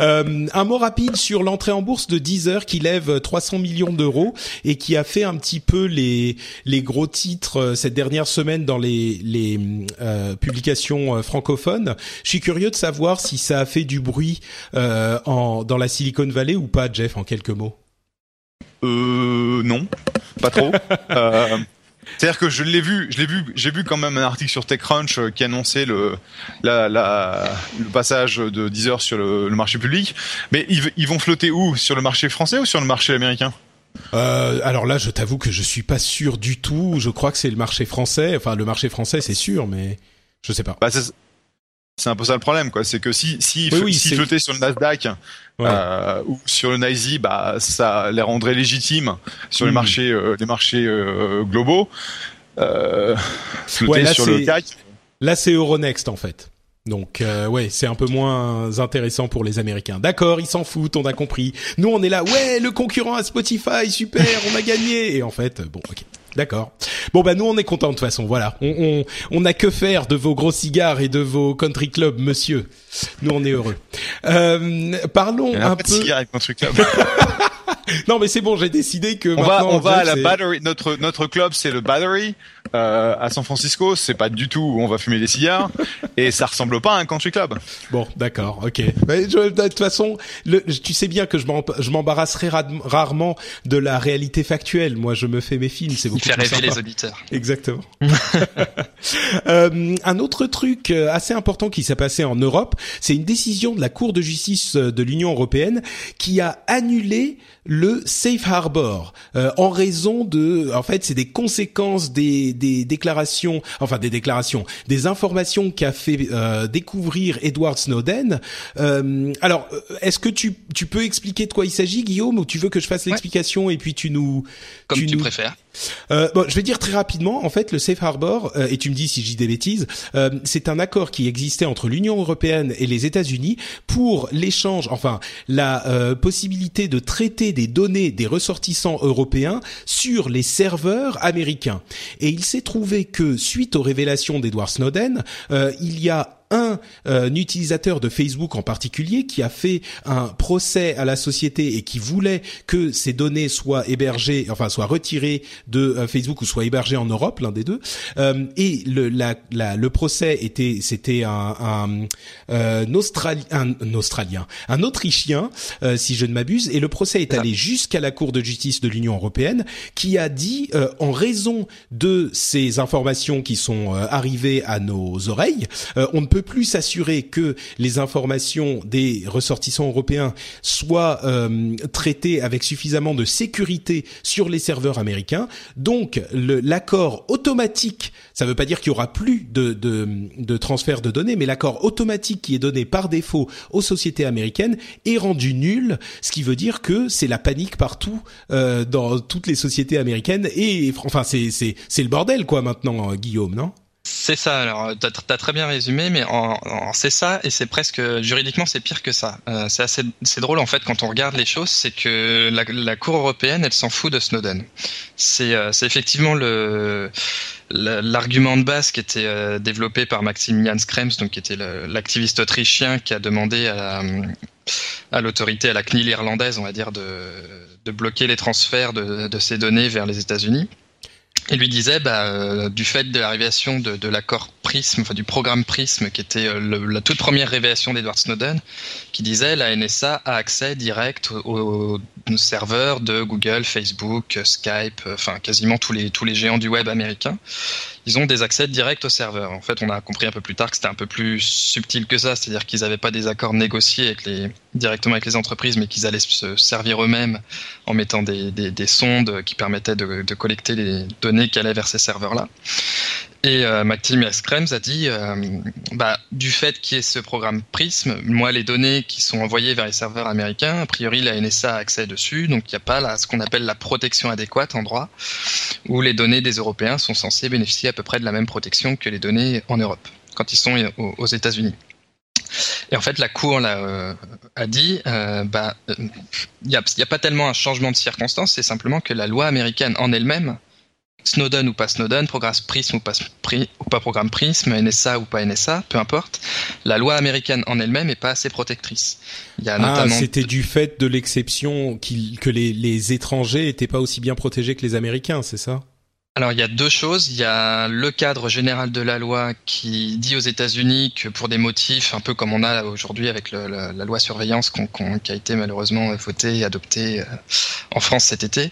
euh, un mot rapide sur l'entrée en bourse de Deezer qui lève 300 millions d'euros et qui a fait un petit peu les les gros titres euh, cette dernière semaine dans les les euh, publications francophones. Je suis curieux de savoir si ça a fait du bruit. Euh, en, dans la Silicon Valley ou pas, Jeff, en quelques mots Euh, non, pas trop. [LAUGHS] euh, c'est-à-dire que je l'ai vu, je l'ai vu, j'ai vu quand même un article sur TechCrunch euh, qui annonçait le, la, la, le passage de Deezer sur le, le marché public. Mais ils, ils, vont flotter où? Sur le marché français ou sur le marché américain? Euh, alors là, je t'avoue que je suis pas sûr du tout. Je crois que c'est le marché français. Enfin, le marché français, c'est sûr, mais je sais pas. Bah, c'est un peu ça le problème, quoi. C'est que si si oui, si flottait sur le Nasdaq euh, ou sur le NYSE, bah ça les rendrait légitimes sur les hmm. marchés euh, les marchés globaux. Flotter sur le CAC. Là, c'est Euronext en fait. Donc euh, ouais, c'est un peu moins intéressant pour les Américains. D'accord, ils s'en foutent, on a compris. Nous, on est là, ouais, le concurrent à Spotify, super, on a gagné. Et en fait, bon, ok. D'accord. Bon bah nous on est contents de toute façon. Voilà, on, on on a que faire de vos gros cigares et de vos country clubs, monsieur. Nous on est heureux. Euh, parlons un peu. De cigares et country club. [LAUGHS] non mais c'est bon, j'ai décidé que on va on va à la battery. Notre notre club c'est le Battery euh, à San Francisco. C'est pas du tout où on va fumer des cigares [LAUGHS] et ça ressemble pas à un country club. Bon, d'accord, ok. Mais de toute façon, le, tu sais bien que je m'embarrasserai rarement de la réalité factuelle. Moi, je me fais mes films, c'est beaucoup. Il fait rêver les auditeurs. Exactement. [LAUGHS] [LAUGHS] euh, un autre truc euh, assez important qui s'est passé en Europe, c'est une décision de la Cour de justice euh, de l'Union européenne qui a annulé le safe harbor euh, en raison de, en fait, c'est des conséquences des des déclarations, enfin des déclarations, des informations qu'a fait découvrir Edward Snowden. alors, est-ce que tu, tu peux expliquer de quoi il s'agit, Guillaume, ou tu veux que je fasse l'explication et puis tu nous... Comme tu, préfères. Euh, bon, je vais dire très rapidement. En fait, le Safe Harbor, euh, et tu me dis si je dis des bêtises, euh, c'est un accord qui existait entre l'Union européenne et les États-Unis pour l'échange, enfin la euh, possibilité de traiter des données des ressortissants européens sur les serveurs américains. Et il s'est trouvé que suite aux révélations d'Edward Snowden, il y a un, euh, utilisateur de Facebook en particulier qui a fait un procès à la société et qui voulait que ces données soient hébergées, enfin soient retirées de euh, Facebook ou soient hébergées en Europe, l'un des deux. Euh, et le, la, la, le procès était, c'était un, un, un, Australien, un, Australien, un Autrichien, si je ne m'abuse, et le procès est allé jusqu'à la Cour de justice de l'Union européenne, qui a dit, en raison de ces informations qui sont arrivées à nos oreilles, on ne peut plus s'assurer que les informations des ressortissants européens soient euh, traitées avec suffisamment de sécurité sur les serveurs américains. Donc l'accord automatique, ça ne veut pas dire qu'il y aura plus de, de, de transfert de données, mais l'accord automatique qui est donné par défaut aux sociétés américaines est rendu nul, ce qui veut dire que c'est la panique partout euh, dans toutes les sociétés américaines et enfin c'est c'est le bordel quoi maintenant Guillaume, non? C'est ça. Alors, t'as as très bien résumé, mais c'est ça et c'est presque juridiquement c'est pire que ça. Euh, c'est assez, drôle en fait quand on regarde les choses, c'est que la, Cour européenne, elle s'en fout de Snowden. C'est, euh, effectivement l'argument de base qui était euh, développé par Maximilian Schrems, donc qui était l'activiste autrichien qui a demandé à, à l'autorité, à la CNIL irlandaise, on va dire, de, de bloquer les transferts de, de ces données vers les États-Unis. Il lui disait, bah, euh, du fait de l'arrivation de, de l'accord Prism, enfin du programme Prism, qui était euh, la toute première révélation d'Edward Snowden, qui disait la NSA a accès direct aux, serveurs de Google, Facebook, Skype, enfin quasiment tous les tous les géants du web américains ils ont des accès directs au serveur. En fait, on a compris un peu plus tard que c'était un peu plus subtil que ça, c'est-à-dire qu'ils n'avaient pas des accords négociés directement avec les entreprises, mais qu'ils allaient se servir eux-mêmes en mettant des, des, sondes qui permettaient de, de collecter les données qui allaient vers ces serveurs-là. Et euh, Maximus a dit, euh, bah, du fait qu'il y ait ce programme Prism, moi les données qui sont envoyées vers les serveurs américains, a priori la NSA a accès dessus, donc il n'y a pas là, ce qu'on appelle la protection adéquate en droit, où les données des Européens sont censées bénéficier à peu près de la même protection que les données en Europe, quand ils sont aux, États-Unis. Et en fait, la Cour là, euh, a dit, euh, bah, il n'y a, a, pas tellement un changement de circonstance, c'est simplement que la loi américaine en elle-même Snowden ou pas Snowden, programme Prism ou pas, ou pas programme Prism, NSA ou pas NSA, peu importe, la loi américaine en elle-même n'est pas assez protectrice. Il y a ah, c'était du fait de l'exception que les, les étrangers étaient pas aussi bien protégés que les Américains, c'est ça? Alors il y a deux choses. Il y a le cadre général de la loi qui dit aux États-Unis que pour des motifs un peu comme on a aujourd'hui avec le, la loi surveillance qui a été malheureusement votée et adoptée euh, en France cet été,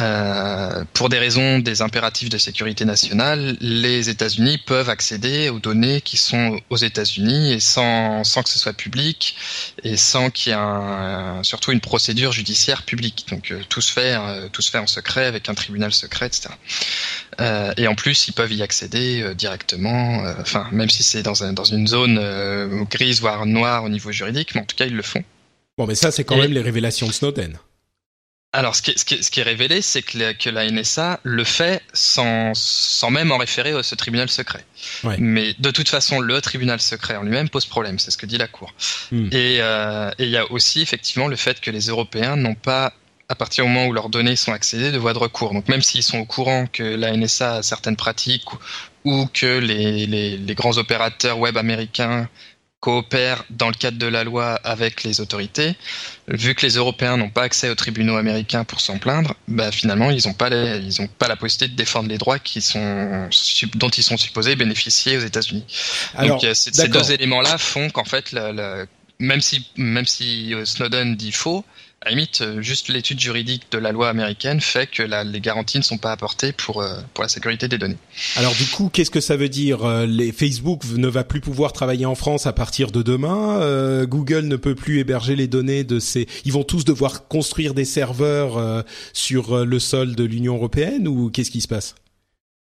euh, pour des raisons des impératifs de sécurité nationale, les États-Unis peuvent accéder aux données qui sont aux États-Unis et sans, sans que ce soit public et sans qu'il y ait surtout une procédure judiciaire publique. Donc euh, tout se fait euh, tout se fait en secret avec un tribunal secret, etc. Euh, et en plus, ils peuvent y accéder euh, directement, euh, enfin, même si c'est dans, un, dans une zone grise, voire noire au niveau juridique, mais en tout cas, ils le font. Bon, mais ça, c'est quand même les révélations de Snowden. Alors, ce qui est, ce qui est, révélé, c'est que, que, la NSA le fait sans, sans même en référer à ce tribunal secret. Ouais. Mais de toute façon, le tribunal secret en lui-même pose problème, c'est ce que dit la Cour. Hmm. Et il y a aussi effectivement le fait que les Européens n'ont pas à partir du moment où leurs données sont accédées de voie de recours. Donc même s'ils sont au courant que la NSA a certaines pratiques ou, que les, les, grands opérateurs web américains coopèrent dans le cadre de la loi avec les autorités, vu que les Européens n'ont pas accès aux tribunaux américains pour s'en plaindre, bah finalement ils n'ont pas ils ont pas la possibilité de défendre les droits qui sont dont ils sont supposés bénéficier aux États-Unis. Donc euh, ces deux éléments-là font qu'en fait, même si même si euh, Snowden dit faux, à la limite, euh, juste l'étude juridique de la loi américaine fait que les garanties ne sont pas apportées pour, euh, pour la sécurité des données. Alors du coup, qu'est-ce que ça veut dire euh, les Facebook ne va plus pouvoir travailler en France à partir de demain. Google ne peut plus héberger les données de ces. Ils vont tous devoir construire des serveurs sur le sol de l'Union européenne ou qu'est-ce qui se passe?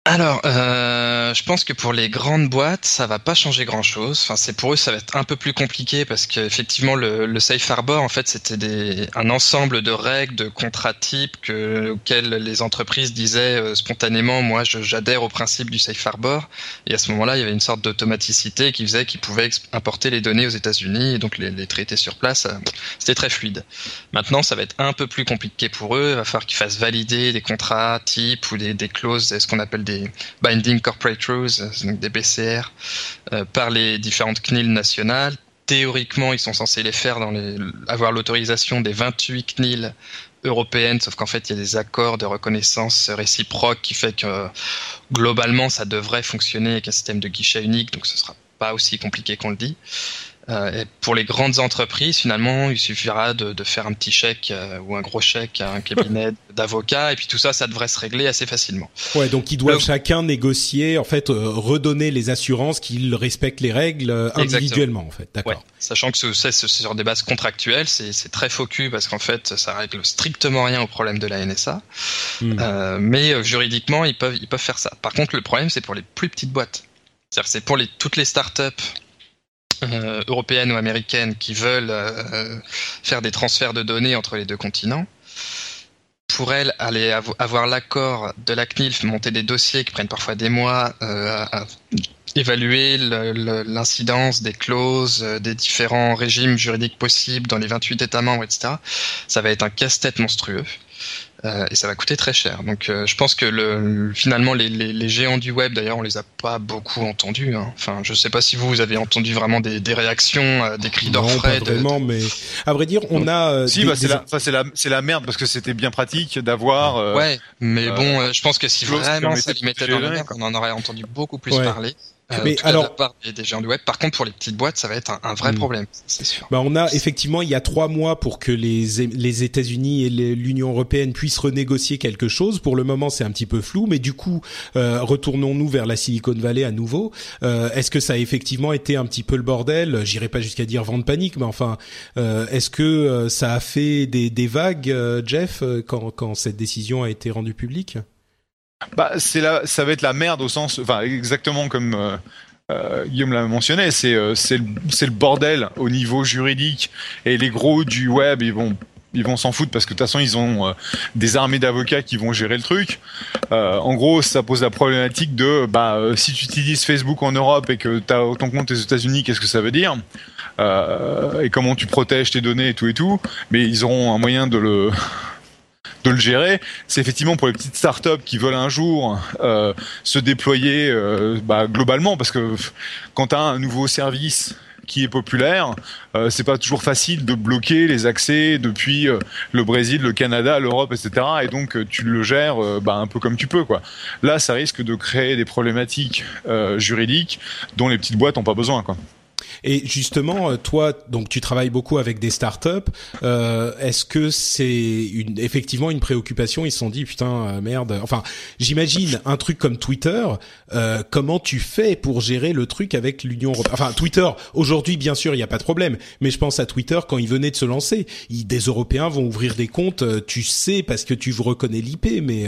Alors, euh, je pense que pour les grandes boîtes, ça va pas changer grand-chose. Enfin, c'est pour eux, ça va être un peu plus compliqué parce qu'effectivement, le, le safe harbor, en fait, c'était un ensemble de règles, de contrats types que, auxquels les entreprises disaient euh, spontanément, moi, j'adhère au principe du safe harbor. Et à ce moment-là, il y avait une sorte d'automaticité qui faisait qu'ils pouvaient importer les données aux États-Unis et donc les, les traiter sur place. Euh, c'était très fluide. Maintenant, ça va être un peu plus compliqué pour eux. Il va falloir qu'ils fassent valider des contrats types ou des, des clauses, ce qu'on appelle des Binding Corporate Rules, donc des BCR, euh, par les différentes CNIL nationales. Théoriquement, ils sont censés les faire dans les, avoir l'autorisation des 28 CNIL européennes, sauf qu'en fait, il y a des accords de reconnaissance réciproque qui fait que globalement, ça devrait fonctionner avec un système de guichet unique, donc ce sera pas aussi compliqué qu'on le dit. Euh, et pour les grandes entreprises, finalement, il suffira de, de faire un petit chèque euh, ou un gros chèque à un cabinet [LAUGHS] d'avocats, et puis tout ça, ça devrait se régler assez facilement. Ouais, donc ils doivent chacun négocier, en fait, euh, redonner les assurances qu'ils respectent les règles individuellement, en fait. D'accord. Ouais. Sachant que c'est sur des bases contractuelles, c'est très focus parce qu'en fait, ça règle strictement rien au problème de la NSA. Hmm. mais juridiquement, ils peuvent ils peuvent faire ça. Par contre, le problème, c'est pour les plus petites boîtes. C'est-à-dire, c'est pour les toutes les startups euh, européennes ou américaines qui veulent euh, faire des transferts de données entre les deux continents, pour elles, aller avoir l'accord de la CNIL, monter des dossiers qui prennent parfois des mois, euh, à évaluer l'incidence des clauses, euh, des différents régimes juridiques possibles dans les 28 États membres, etc., ça va être un casse-tête monstrueux. Euh, et ça va coûter très cher. Donc euh, je pense que le, finalement les, les, les, géants du web, d'ailleurs on les a pas beaucoup entendus. Hein. Enfin je sais pas si vous, vous avez entendu vraiment des, des réactions, euh, des cris d'orfraie. Pas vraiment, mais à vrai dire on a. Euh, si bah, c'est la, c'est la, c'est la merde parce que c'était bien pratique d'avoir. ouais, mais bon, je pense que si vraiment ça les mettait dans la merde, on en aurait entendu beaucoup plus parler. Euh, mais alors, part des, du web. Par contre, pour les petites boîtes, ça va être un, un vrai hmm. problème, c'est sûr. Bah, on a effectivement, il y a trois mois pour que les les États-Unis et l'Union européenne puissent renégocier quelque chose. Pour le moment, c'est un petit peu flou, mais du coup, euh, retournons-nous vers la Silicon Valley à nouveau. Euh, est-ce que ça a effectivement été un petit peu le bordel? J'irai pas jusqu'à dire vent de panique, mais enfin, euh, est-ce que euh, ça a fait des, des vagues, Jeff, quand quand cette décision a été rendue publique? Bah, c'est là, ça va être la merde au sens, enfin exactement comme euh, euh, Guillaume l'a mentionné, c'est euh, c'est le, bordel au niveau juridique et les gros du web ils vont ils vont s'en foutre parce que de toute façon ils ont des armées d'avocats qui vont gérer le truc. en gros, ça pose la problématique de bah si tu utilises Facebook en Europe et que tu as ton compte aux États-Unis, qu'est-ce que ça veut dire? Et comment tu protèges tes données et tout et tout. Mais ils auront un moyen de le de le gérer. C'est effectivement pour les petites startups qui veulent un jour euh, se déployer euh, bah, globalement, parce que quand tu as un nouveau service qui est populaire, euh, c'est pas toujours facile de bloquer les accès depuis euh, le Brésil, le Canada, l'Europe, etc. Et donc euh, tu le gères bah, un peu comme tu peux, quoi. Là, ça risque de créer des problématiques juridiques dont les petites boîtes n'ont pas besoin, quoi. Et justement, euh, toi, donc tu travailles beaucoup avec des startups. Euh, Est-ce que c'est une, effectivement une préoccupation? Ils se sont dit putain euh, merde. Enfin, j'imagine un truc comme Twitter. Euh, comment tu fais pour gérer le truc avec l'Union européenne? Enfin, Twitter aujourd'hui, bien sûr, il n'y a pas de problème. Mais je pense à Twitter quand il venait de se lancer. des Européens vont ouvrir des comptes. Tu sais parce que tu reconnais l'IP, mais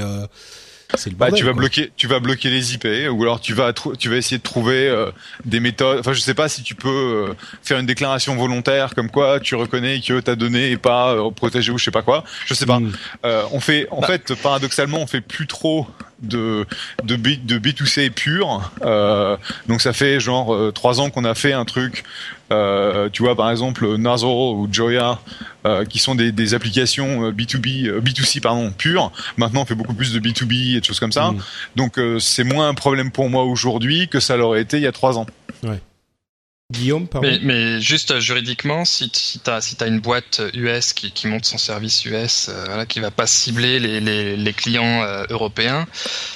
bah, tu vas bloquer, tu vas bloquer les IP, ou alors tu vas, tu vas essayer de trouver euh, des méthodes. Enfin, je sais pas si tu peux euh, faire une déclaration volontaire comme quoi tu reconnais que ta donnée est pas euh, protégée ou je sais pas quoi. Je sais pas. Hmm. on fait, en bah. fait, paradoxalement, on fait plus trop de de, B, de B2C pur. donc ça fait genre trois ans qu'on a fait un truc euh, tu vois, par exemple, Nazoro ou Joya, euh, qui sont des, des applications B2B, euh, B2C pardon, pures. Maintenant, on fait beaucoup plus de B2B et de choses comme ça. Mm. Donc, c'est moins un problème pour moi aujourd'hui que ça l'aurait été il y a trois ans. Ouais. Guillaume, pardon. Mais, mais, juste juridiquement, si, si tu as, si as une boîte US qui, qui monte son service US, euh, voilà, qui va pas cibler les, les, les clients euh, européens,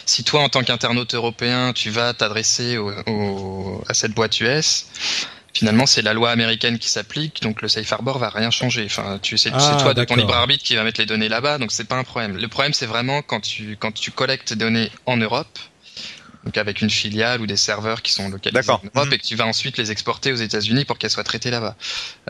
si toi, en tant qu'internaute européen, tu vas t'adresser au, au, à cette boîte US, finalement c'est la loi américaine qui s'applique, donc le safe harbor va rien changer. Enfin, tu sais, c'est ah, toi de ton libre arbitre qui va mettre les données là-bas, donc c'est pas un problème. Le problème c'est vraiment quand tu quand tu collectes des données en Europe, donc avec une filiale ou des serveurs qui sont localisés en Europe mhm. et que tu vas ensuite les exporter aux États-Unis pour qu'elles soient traitées là-bas.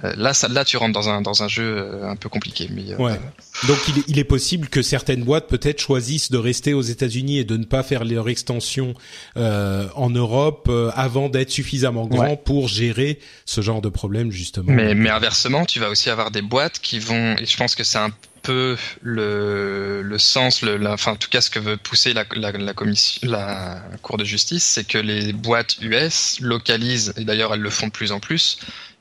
Euh, là, ça, là, tu rentres dans un dans un jeu euh, un peu compliqué. Mais, euh, Ouais. Donc il est, il est possible que certaines boîtes peut-être choisissent de rester aux États-Unis et de ne pas faire leur extension euh, en Europe euh, avant d'être suffisamment grand Ouais. pour gérer ce genre de problème justement. Mais, mais inversement, tu vas aussi avoir des boîtes qui vont, et je pense que c'est un peu le, le sens, le, la- enfin en tout cas ce que veut pousser la, la, la commission, la Cour de justice, c'est que les boîtes US localisent, et d'ailleurs elles le font de plus en plus,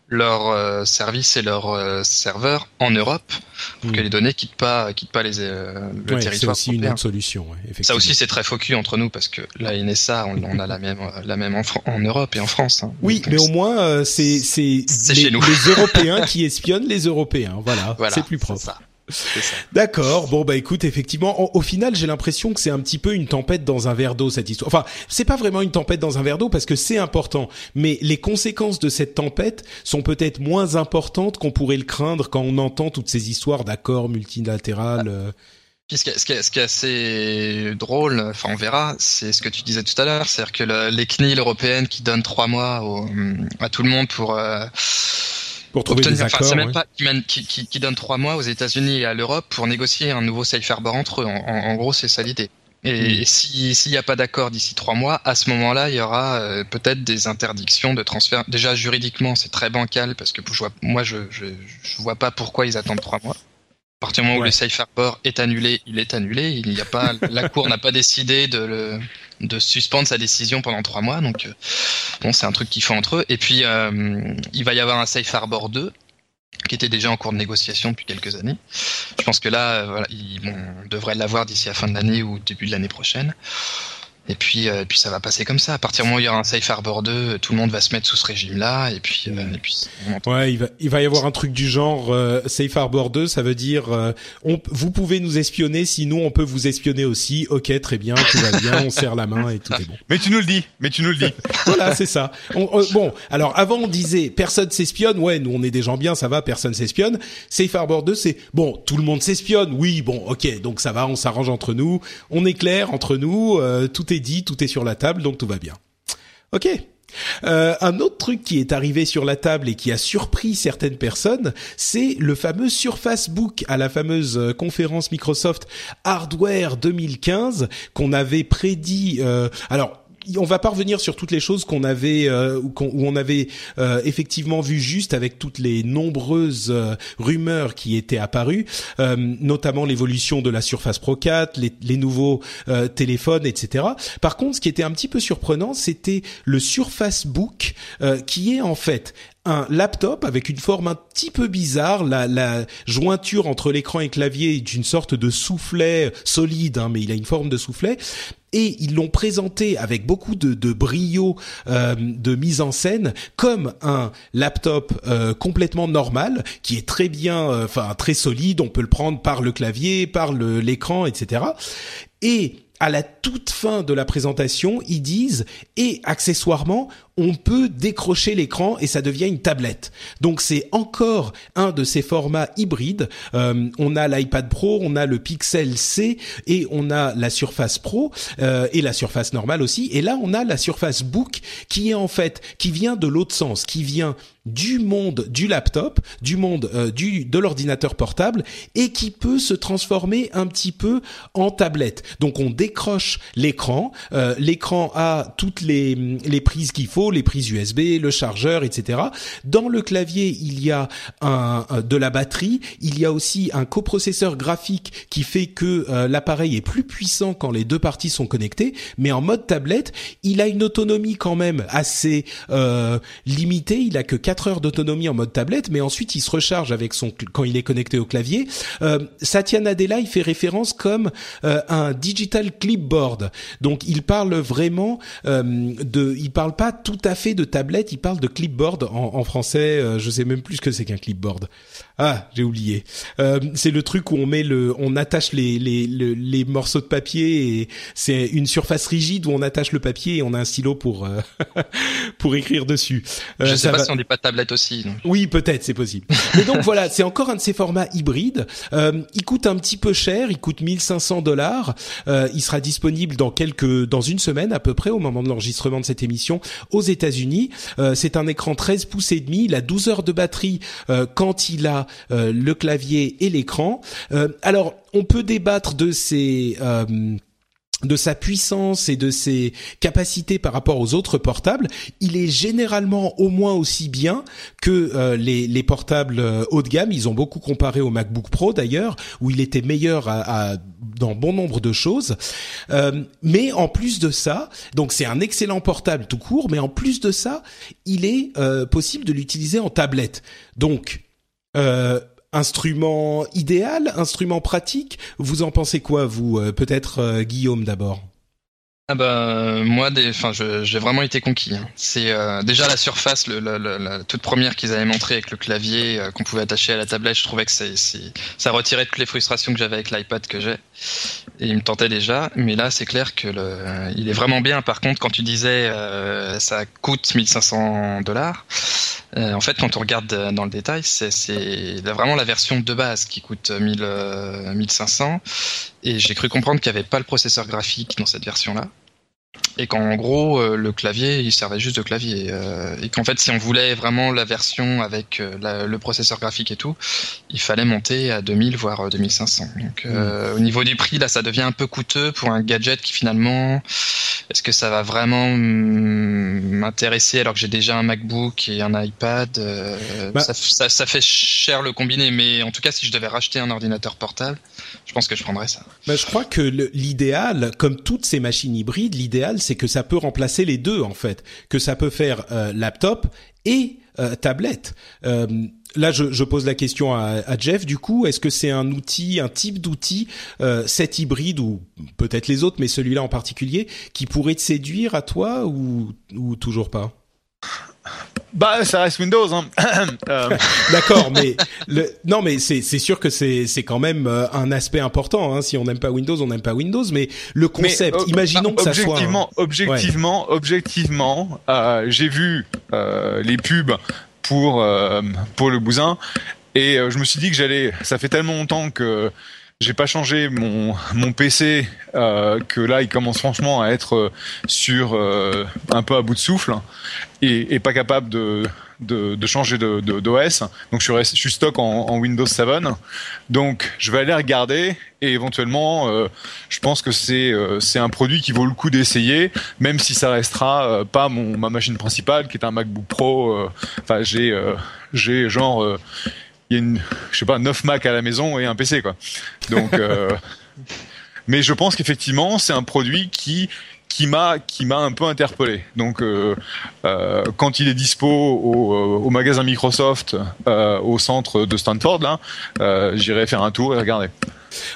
leurs euh, services et leurs euh, serveurs en Europe pour Mm. que les données quittent pas, quittent pas les, euh, le Ouais, c'est territoire aussi une européen. autre solution. Ouais, Ça aussi, c'est très focus entre nous parce que la NSA, on, on a la même, euh, la même en, en Europe et en France. hein. Oui, Donc, mais au moins euh, c'est c'est C'est les, chez nous. les Européens qui espionnent les Européens. Voilà, voilà, c'est plus propre. ça. D'accord. Bon bah écoute, effectivement, au, au final, j'ai l'impression que c'est un petit peu une tempête dans un verre d'eau cette histoire. Enfin, c'est pas vraiment une tempête dans un verre d'eau parce que c'est important, mais les conséquences de cette tempête sont peut-être moins importantes qu'on pourrait le craindre quand on entend toutes ces histoires d'accords multilatérales. euh. Puis ce qui, est, ce, qui est, ce qui est assez drôle, enfin on verra, c'est ce que tu disais tout à l'heure, c'est-à-dire que le- les CNIL européennes qui donnent trois mois au- à tout le monde pour euh, pour trouver obtenir, des enfin accords. c'est même ouais. pas qui, qui, qui, qui donnent trois mois aux États-Unis et à l'Europe pour négocier un nouveau safe harbor entre eux. En, en- en gros, c'est ça l'idée. Et, Mm. et si s'il n'y a pas d'accord d'ici trois mois, à ce moment-là, il y aura euh, peut-être des interdictions de transfert. Déjà juridiquement, c'est très bancal parce que je vois, moi, je, je je vois pas pourquoi ils attendent trois mois. À partir du moment où le safe harbor est annulé, il est annulé. Il n'y a pas, la cour n'a pas décidé de le, de suspendre sa décision pendant trois mois. Donc, euh, bon, c'est un truc qu'ils font entre eux. Et puis, euh, il va y avoir un safe harbor 2 qui était déjà en cours de négociation depuis quelques années. Je pense que là, euh, voilà, ils, bon, on devrait l'avoir d'ici la fin de l'année ou début de l'année prochaine. Et puis, euh, et puis ça va passer comme ça. À partir du moment où il y aura un Safe Harbor 2, tout le monde va se mettre sous ce régime-là. Et puis, euh, et puis Ouais, il va, il va y avoir un truc du genre euh, Safe Harbor 2, ça veut dire euh, on, vous pouvez nous espionner, sinon on peut vous espionner aussi. Ok, très bien, tout va bien, on serre la main et tout est bon. Mais tu nous le dis, mais tu nous le dis. [LAUGHS] Voilà, c'est ça. On- on- bon, alors avant on disait personne s'espionne. Ouais, nous on est des gens bien, ça va, personne s'espionne. Safe Harbor 2, c'est bon, tout le monde s'espionne. Oui, bon, ok, donc ça va, on s'arrange entre nous, on est clair entre nous, euh, tout est dit, tout est sur la table, donc tout va bien. Ok. Euh, un autre truc qui est arrivé sur la table et qui a surpris certaines personnes, c'est le fameux Surface Book à la fameuse euh, conférence Microsoft Hardware 2015 qu'on avait prédit. euh, alors on va pas revenir sur toutes les choses qu'on avait euh, ou on avait euh, effectivement vu juste avec toutes les nombreuses euh, rumeurs qui étaient apparues, euh, notamment l'évolution de la Surface Pro 4, les, les nouveaux euh, téléphones, etc. Par contre, ce qui était un petit peu surprenant, c'était le Surface Book, euh, qui est en fait un laptop avec une forme un petit peu bizarre. La, la jointure entre l'écran et le clavier est une sorte de soufflet solide, hein, mais il a une forme de soufflet. Et ils l'ont présenté avec beaucoup de, de brio euh, de mise en scène comme un laptop euh, complètement normal qui est très bien, euh, enfin très solide. On peut le prendre par le clavier, par l'écran, etc. Et à la toute fin de la présentation, ils disent et accessoirement, on peut décrocher l'écran et ça devient une tablette. Donc c'est encore un de ces formats hybrides. Euh, on a l'iPad Pro, on a le Pixel C et on a la Surface Pro euh, et la Surface normale aussi. Et là, on a la Surface Book qui est en fait qui vient de l'autre sens, qui vient du monde du laptop, du monde euh, du de l'ordinateur portable et qui peut se transformer un petit peu en tablette. Donc on décroche l'écran, euh, l'écran a toutes les les prises qu'il faut, les prises USB, le chargeur, etc. Dans le clavier, il y a un, de la batterie, il y a aussi un coprocesseur graphique qui fait que euh, l'appareil est plus puissant quand les deux parties sont connectées, mais en mode tablette, il a une autonomie quand même assez euh, limitée, il a que 4 heures d'autonomie en mode tablette, mais ensuite il se recharge avec son quand il est connecté au clavier. Euh, Satya Nadella, il fait référence comme euh, un digital clipboard. Donc il parle vraiment euh, de, il parle pas tout à fait de tablette, il parle de clipboard en, en français. euh, je sais même plus ce que c'est qu'un clipboard. Ah, j'ai oublié. Euh, c'est le truc où on met le, on attache les, les, les, les morceaux de papier et c'est une surface rigide où on attache le papier et on a un stylo pour euh, [LAUGHS] pour écrire dessus. Euh, je sais pas va- si on dit pas tablette aussi. Oui, peut-être, c'est possible. [LAUGHS] Mais donc voilà, c'est encore un de ces formats hybrides. Euh, il coûte un petit peu cher, il coûte 1500 dollars. Euh, il sera disponible dans quelques, dans une semaine à peu près au moment de l'enregistrement de cette émission aux États-Unis. Euh, c'est un écran 13 pouces et demi. Il a 12 heures de batterie euh, quand il a euh, le clavier et l'écran. alors, on peut débattre de ces de sa puissance et de ses capacités par rapport aux autres portables, il est généralement au moins aussi bien que euh, les, les, portables euh, haut de gamme. Ils ont beaucoup comparé au MacBook Pro d'ailleurs, où il était meilleur à, dans bon nombre de choses. Euh, mais en plus de ça, donc c'est un excellent portable tout court, mais en plus de ça, il est possible de l'utiliser en tablette. Donc instrument idéal, instrument pratique. Vous en pensez quoi, vous euh, Peut-être euh, Guillaume d'abord? Ah bah moi, enfin, j'ai vraiment été conquis. Hein. C'est euh, déjà la surface, la toute première qu'ils avaient montré avec le clavier qu'on pouvait attacher à la tablette. Je trouvais que c'est, ça retirait toutes les frustrations que j'avais avec l'iPad que j'ai, et il me tentait déjà. Mais là, c'est clair que le, il est vraiment bien. Par contre, quand tu disais ça coûte 1500 dollars, euh, en fait, quand on regarde euh, dans le détail, c'est vraiment la version de base qui coûte 1000, 1500. Et j'ai cru comprendre qu'il n'y avait pas le processeur graphique dans cette version-là et qu'en gros euh, le clavier il servait juste de clavier euh, et qu'en fait si on voulait vraiment la version avec euh, le processeur graphique et tout il fallait monter à 2000 voire 2500 donc mmh. au niveau du prix là ça devient un peu coûteux pour un gadget qui finalement est-ce que ça va vraiment m'intéresser alors que j'ai déjà un MacBook et un iPad bah ça, ça, ça, fait cher le combiné mais en tout cas si je devais racheter un ordinateur portable je pense que je prendrais ça bah, je crois que l'idéal comme toutes ces machines hybrides l'idéal c'est que ça peut remplacer les deux en fait, que ça peut faire euh, laptop et euh, tablette. Euh, là, je, pose la question à, Jeff. Du coup, est-ce que c'est un outil, un type d'outil, cet hybride ou peut-être les autres, mais celui-là en particulier, qui pourrait te séduire à toi ou, ou toujours pas? Bah, ça reste Windows. Hein. [CLEARS THROAT] Euh. D'accord, mais le... non, mais c'est sûr que c'est quand même euh, un aspect important. Hein. Si on n'aime pas Windows, on n'aime pas Windows. Mais le concept, euh, imaginons que ça soit objectivement, objectivement, objectivement, euh, j'ai vu les pubs pour pour le bousin et je me suis dit que j'allais. Ça fait tellement longtemps que j'ai pas changé mon mon PC euh, que là il commence franchement à être euh, sur euh, un peu à bout de souffle et, et pas capable de de, changer d'OS. Donc je suis, je suis stock en, Windows 7. Donc je vais aller regarder et éventuellement je pense que c'est un produit qui vaut le coup d'essayer, même si ça restera pas mon ma machine principale qui est un MacBook Pro. Enfin j'ai j'ai genre il y a une, je sais pas, 9 Mac à la maison et un PC, quoi. Donc, euh, [LAUGHS] mais je pense qu'effectivement, c'est un produit qui qui m'a qui m'a un peu interpellé. Donc euh, euh, quand il est dispo au, au magasin Microsoft au centre de Stanford là, j'irai faire un tour et regarder.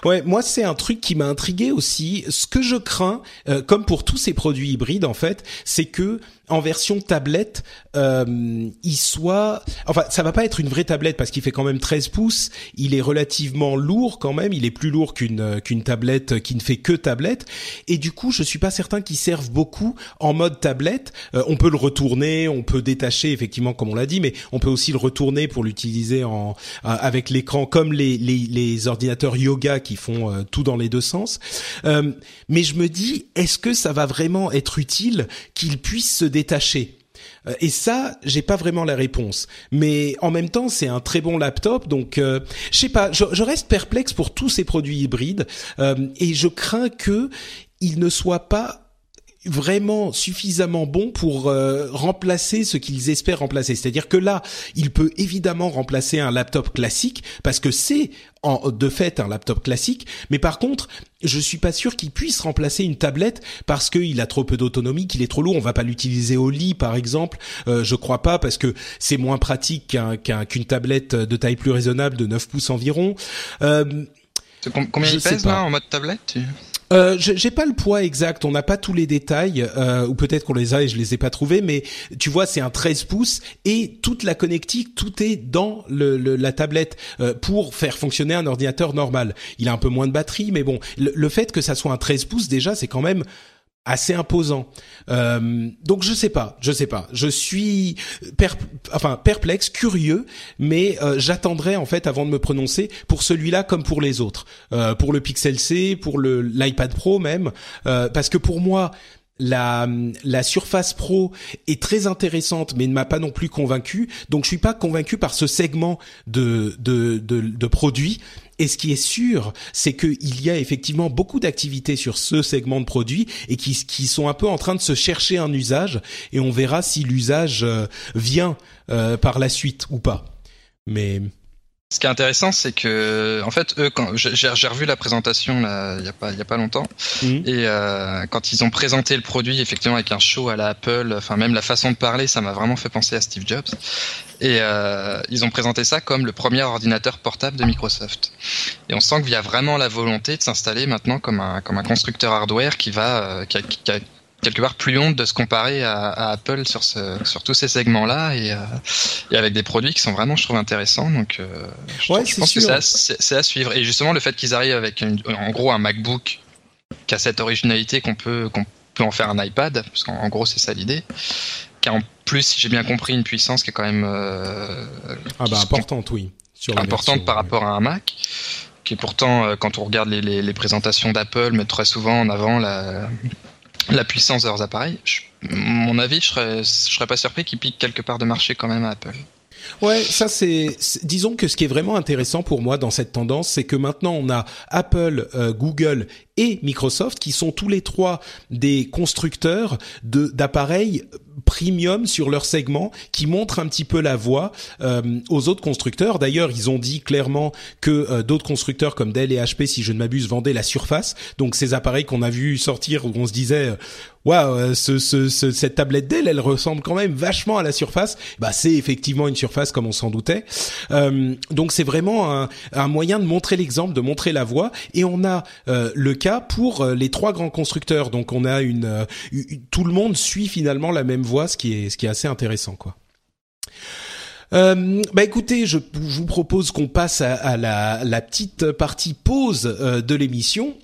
Ouais, moi c'est un truc qui m'a intrigué aussi. Ce que je crains, comme pour tous ces produits hybrides en fait, c'est que en version tablette, euh, il soit, enfin, ça va pas être une vraie tablette parce qu'il fait quand même 13 pouces. Il est relativement lourd quand même. Il est plus lourd qu'une euh, qu'une tablette qui ne fait que tablette. Et du coup, je suis pas certain qu'il serve beaucoup en mode tablette. Euh, on peut le retourner, on peut détacher effectivement, comme on l'a dit, mais on peut aussi le retourner pour l'utiliser en avec l'écran comme les, les, les ordinateurs yoga qui font tout dans les deux sens. mais je me dis, est-ce que ça va vraiment être utile qu'il puisse se Euh, et ça, j'ai pas vraiment la réponse. Mais en même temps, c'est un très bon laptop, donc euh, je sais pas. Je, reste perplexe pour tous ces produits hybrides euh, et je crains que ils ne soient pas vraiment suffisamment bon pour euh, remplacer ce qu'ils espèrent remplacer. C'est-à-dire que là, il peut évidemment remplacer un laptop classique parce que c'est en, de fait un laptop classique, mais par contre, je suis pas sûr qu'il puisse remplacer une tablette parce qu'il a trop peu d'autonomie, qu'il est trop lourd. On va pas l'utiliser au lit, par exemple. Euh, je crois pas parce que c'est moins pratique qu'une tablette de taille plus raisonnable de 9 pouces environ. Euh, combien il pèse là, en mode tablette euh, j'ai pas le poids exact, on n'a pas tous les détails, euh, ou peut-être qu'on les a et je les ai pas trouvés, mais tu vois, c'est un 13 pouces et toute la connectique, tout est dans le, la tablette euh, pour faire fonctionner un ordinateur normal. Il a un peu moins de batterie, mais bon, le, le fait que ça soit un 13 pouces déjà, c'est quand même assez imposant. Euh, donc je sais pas, je sais pas. Je suis enfin perplexe, curieux, mais euh, j'attendrai en fait avant de me prononcer pour celui-là comme pour les autres, euh, pour le Pixel C, pour le l'iPad Pro même, euh, parce que pour moi la, la Surface Pro est très intéressante, mais ne m'a pas non plus convaincu. Donc, je suis pas convaincu par ce segment de de, de, de produits. Et ce qui est sûr, c'est qu'il y a effectivement beaucoup d'activités sur ce segment de produits et qui, qui sont un peu en train de se chercher un usage. Et on verra si l'usage euh, vient euh, par la suite ou pas. Mais ce qui est intéressant, c'est que, en fait, eux, quand j'ai revu la présentation là, il y a pas, il y a pas longtemps, mhm. et euh, quand ils ont présenté le produit, effectivement, avec un show à la Apple, enfin même la façon de parler, ça m'a vraiment fait penser à Steve Jobs. Et euh, ils ont présenté ça comme le premier ordinateur portable de Microsoft. Et on sent qu'il y a vraiment la volonté de s'installer maintenant comme un comme un constructeur hardware qui va euh, qui, a, qui, a, quelque part plus honte de se comparer à, à Apple sur, ce, sur tous ces segments-là et, euh, et, avec des produits qui sont vraiment, je trouve, intéressants. Donc, euh, je, ouais, je pense sûr. que c'est à, à, suivre. Et justement, le fait qu'ils arrivent avec, une, en gros, un MacBook qui a cette originalité qu'on peut, qu'on peut en faire un iPad, parce qu'en gros, c'est ça l'idée, qui a en plus, si j'ai bien compris, une puissance qui est quand même euh, ah bah importante, oui, sur importante par rapport à un Mac qui pourtant, quand on regarde les, les, les présentations d'Apple, met très souvent en avant la, la puissance de leurs appareils. Je, mon avis, je serais, je serais pas surpris qu'ils piquent quelque part de marché quand même à Apple. Ouais, ça c'est. Disons que ce qui est vraiment intéressant pour moi dans cette tendance, c'est que maintenant on a Apple, euh, Google et Microsoft qui sont tous les trois des constructeurs de d'appareils premium sur leur segment qui montrent un petit peu la voie euh, aux autres constructeurs. D'ailleurs, ils ont dit clairement que euh, d'autres constructeurs comme Dell et HP, si je ne m'abuse, vendaient la Surface. Donc ces appareils qu'on a vu sortir où on se disait waouh, wow, ce, ce, ce, cette tablette Dell, elle ressemble quand même vachement à la Surface. Bah, c'est effectivement une Surface comme on s'en doutait. Euh, donc c'est vraiment un, un, moyen de montrer l'exemple, de montrer la voie. Et on a euh, le cas pour euh, les trois grands constructeurs. Donc on a une, euh, tout le monde suit finalement la même voie, ce qui est ce qui est assez intéressant, quoi. Euh, bah écoutez, je, vous propose qu'on passe à, la, petite partie pause de l'émission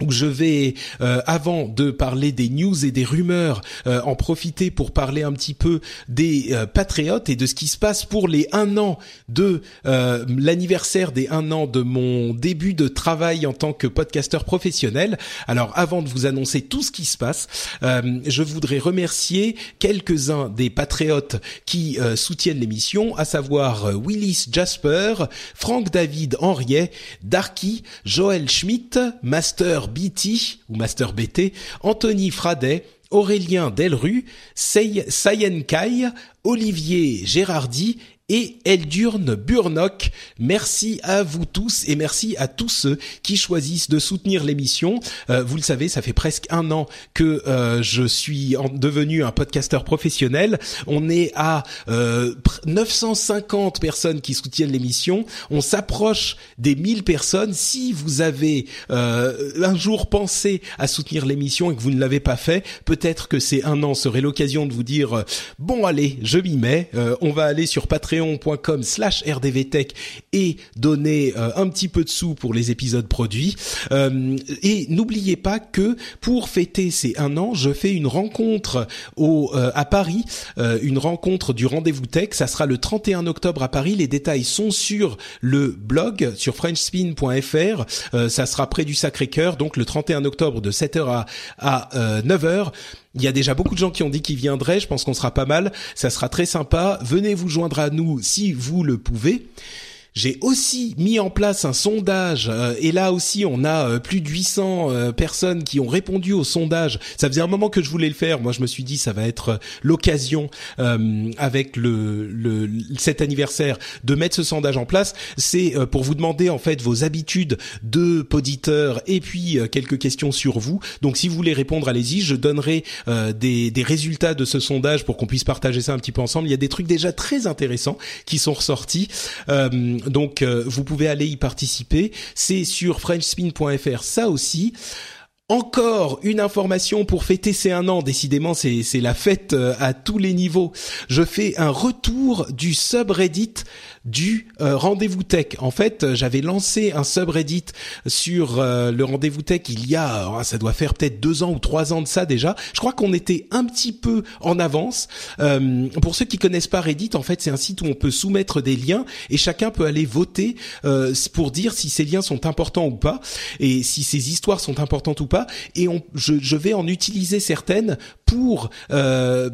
où je vais, euh, avant de parler des news et des rumeurs, euh, en profiter pour parler un petit peu des euh, patriotes et de ce qui se passe pour les un an de l'anniversaire des un an de mon début de travail en tant que podcasteur professionnel. Alors, avant de vous annoncer tout ce qui se passe, je voudrais remercier quelques-uns des patriotes qui soutiennent l'émission, à savoir Willis Jasper, Franck David Henriet, Darky, Joël Schmidt, Master BT ou Master BT, Anthony Fradet, Aurélien Delru, Sayen Kai, Olivier Gérardi et Eldurne Burnock. Merci à vous tous et merci à tous ceux qui choisissent de soutenir l'émission. Euh, vous le savez, ça fait presque un an que euh, je suis en, devenu un podcasteur professionnel. On est à euh, 950 personnes qui soutiennent l'émission. On s'approche des 1000 personnes. Si vous avez euh, un jour pensé à soutenir l'émission et que vous ne l'avez pas fait, peut-être que ces un an serait l'occasion de vous dire euh, bon allez, je m'y mets. on va aller sur Patreon patreon.com slash rdvtech et donner euh, un petit peu de sous pour les épisodes produits. Euh, et n'oubliez pas que pour fêter ces un an, je fais une rencontre au, euh, à Paris, euh, une rencontre du rendez-vous tech. Ça sera le 31 octobre à Paris. Les détails sont sur le blog, sur frenchspin.fr. Ça sera près du Sacré-Cœur, donc le 31 octobre de 7h à, à 9h. Il y a déjà beaucoup de gens qui ont dit qu'ils viendraient. Je pense qu'on sera pas mal. Ça sera très sympa. Venez vous joindre à nous si vous le pouvez. J'ai aussi mis en place un sondage euh, et là aussi on a euh, plus de 800 euh, personnes qui ont répondu au sondage. Ça faisait un moment que je voulais le faire. Moi je me suis dit ça va être l'occasion avec le, le, cet anniversaire de mettre ce sondage en place. C'est pour vous demander en fait vos habitudes de poditeur et puis quelques questions sur vous. Donc si vous voulez répondre, allez-y. Je donnerai des, des résultats de ce sondage pour qu'on puisse partager ça un petit peu ensemble. Il y a des trucs déjà très intéressants qui sont ressortis. Donc euh, vous pouvez aller y participer. C'est sur frenchspin.fr ça aussi. Encore une information pour fêter ces un an. Décidément, c'est c'est la fête euh, à tous les niveaux. Je fais un retour du subreddit du rendez-vous tech. En fait, j'avais lancé un subreddit sur le rendez-vous tech il y a, oh, ça doit faire peut-être deux ans ou trois ans de ça déjà. Je crois qu'on était un petit peu en avance. pour ceux qui connaissent pas Reddit, en fait, c'est un site où on peut soumettre des liens et chacun peut aller voter pour dire si ces liens sont importants ou pas et si ces histoires sont importantes ou pas. Et on, je, je vais en utiliser certaines pour euh,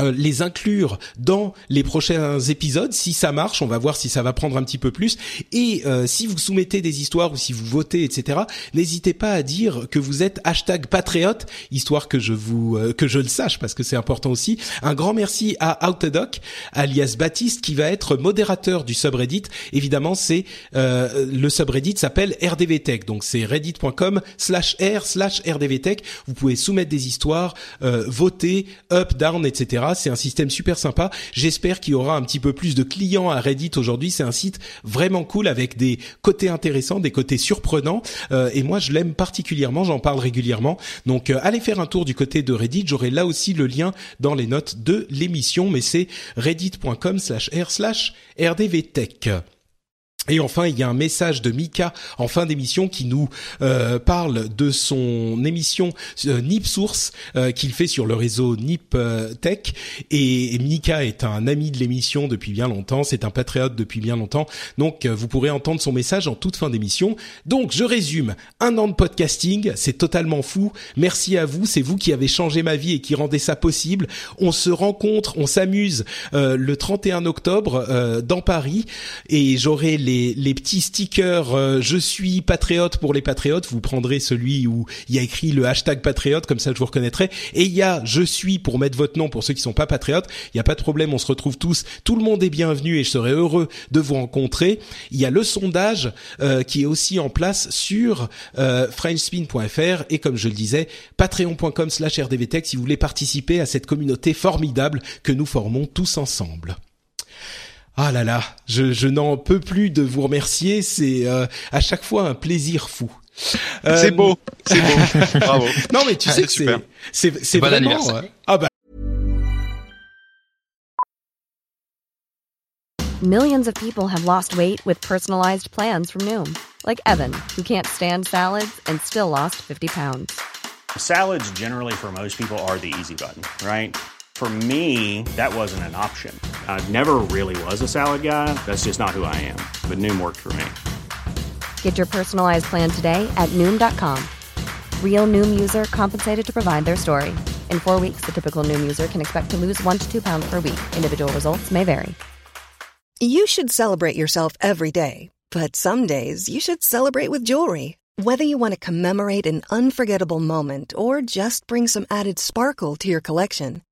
euh, les inclure dans les prochains épisodes. Si ça marche, on va voir si ça va prendre un petit peu plus. Et euh, si vous soumettez des histoires ou si vous votez, etc., n'hésitez pas à dire que vous êtes hashtag patriote, histoire que je vous euh, que je le sache parce que c'est important aussi. Un grand merci à Autodoc, alias Baptiste, qui va être modérateur du subreddit. Évidemment, c'est le subreddit s'appelle RDVTech, donc c'est reddit.com slash r slash RDVTech. Vous pouvez soumettre des histoires, voter, up, down, etc c'est un système super sympa. J'espère qu'il y aura un petit peu plus de clients à Reddit aujourd'hui. C'est un site vraiment cool avec des côtés intéressants, des côtés surprenants. Euh, et moi, je l'aime particulièrement. J'en parle régulièrement. Donc, euh, allez faire un tour du côté de Reddit. J'aurai là aussi le lien dans les notes de l'émission. Mais c'est reddit.com/r/rdvtech. Et enfin, il y a un message de Mika en fin d'émission qui nous euh, parle de son émission euh, Nip Source euh, qu'il fait sur le réseau Nip euh, Tech. Et, Mika est un ami de l'émission depuis bien longtemps, c'est un patriote depuis bien longtemps. Donc, vous pourrez entendre son message en toute fin d'émission. Donc, je résume. Un an de podcasting, c'est totalement fou. Merci à vous, c'est vous qui avez changé ma vie et qui rendez ça possible. On se rencontre, on s'amuse le 31 octobre dans Paris et j'aurai les les, petits stickers euh, je suis patriote pour les patriotes. Vous prendrez celui où il y a écrit le hashtag patriote, comme ça je vous reconnaîtrai. Et il y a je suis pour mettre votre nom pour ceux qui sont pas patriotes. Il n'y a pas de problème, on se retrouve tous. Tout le monde est bienvenu et je serai heureux de vous rencontrer. Il y a le sondage euh, qui est aussi en place sur euh, frenchspin.fr et comme je le disais, patreon.com slash rdvtech si vous voulez participer à cette communauté formidable que nous formons tous ensemble. Ah là là, je, je n'en peux plus de vous remercier. C'est euh, à chaque fois un plaisir fou. Euh... C'est beau, c'est beau. [LAUGHS] Bravo. Non mais tu sais que c'est c'est c'est vraiment. Euh, ah bah. Millions of people have lost weight with personalized plans from Noom, like Evan, who can't stand salads and still lost 50 pounds. Salads generally for most people are the easy button, right? For me, that wasn't an option. I never really was a salad guy. That's just not who I am. But Noom worked for me. Get your personalized plan today at Noom.com. Real Noom user compensated to provide their story. In four weeks, the typical Noom user can expect to lose one to two pounds per week. Individual results may vary. You should celebrate yourself every day. But some days you should celebrate with jewelry. Whether you want to commemorate an unforgettable moment or just bring some added sparkle to your collection.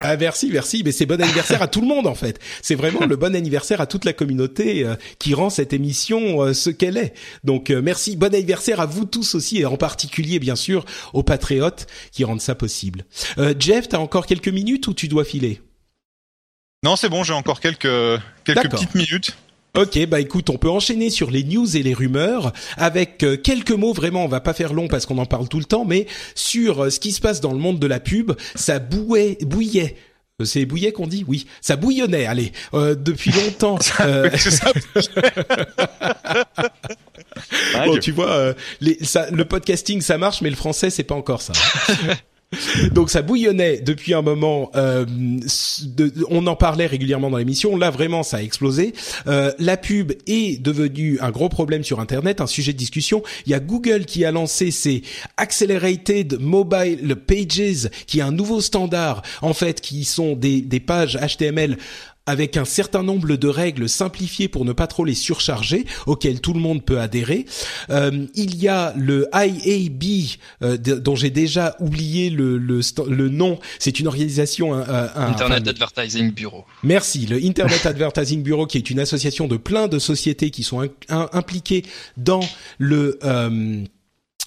Ah merci, merci. Mais c'est bon anniversaire à tout le monde en fait. C'est vraiment le bon anniversaire à toute la communauté euh, qui rend cette émission euh, ce qu'elle est. Donc euh, merci, bon anniversaire à vous tous aussi et en particulier bien sûr aux patriotes qui rendent ça possible. Jeff, t'as encore quelques minutes ou tu dois filer? Non, c'est bon, j'ai encore quelques quelques petites minutes. Ok, bah écoute, on peut enchaîner sur les news et les rumeurs avec euh, quelques mots. Vraiment, on va pas faire long parce qu'on en parle tout le temps, mais sur euh, ce qui se passe dans le monde de la pub, ça bouait, bouillait. Euh, c'est bouillait qu'on dit, oui. Ça bouillonnait, allez, depuis longtemps. [LAUGHS] [LAUGHS] bon, tu vois, les, ça, le podcasting ça marche, mais le français c'est pas encore ça. [LAUGHS] [LAUGHS] Donc ça bouillonnait depuis un moment. Euh, on en parlait régulièrement dans l'émission. Là vraiment, ça a explosé. Euh, la pub est devenue un gros problème sur Internet, un sujet de discussion. Il y a Google qui a lancé ses Accelerated Mobile Pages, qui est un nouveau standard en fait, qui sont des, des pages HTML avec un certain nombre de règles simplifiées pour ne pas trop les surcharger, auxquelles tout le monde peut adhérer. Euh, il y a le IAB, euh, dont j'ai déjà oublié le, le, le nom. C'est une organisation... Un, Internet Advertising Bureau. Merci. Le Internet Advertising Bureau, qui est une association de plein de sociétés qui sont impliquées dans le... Euh,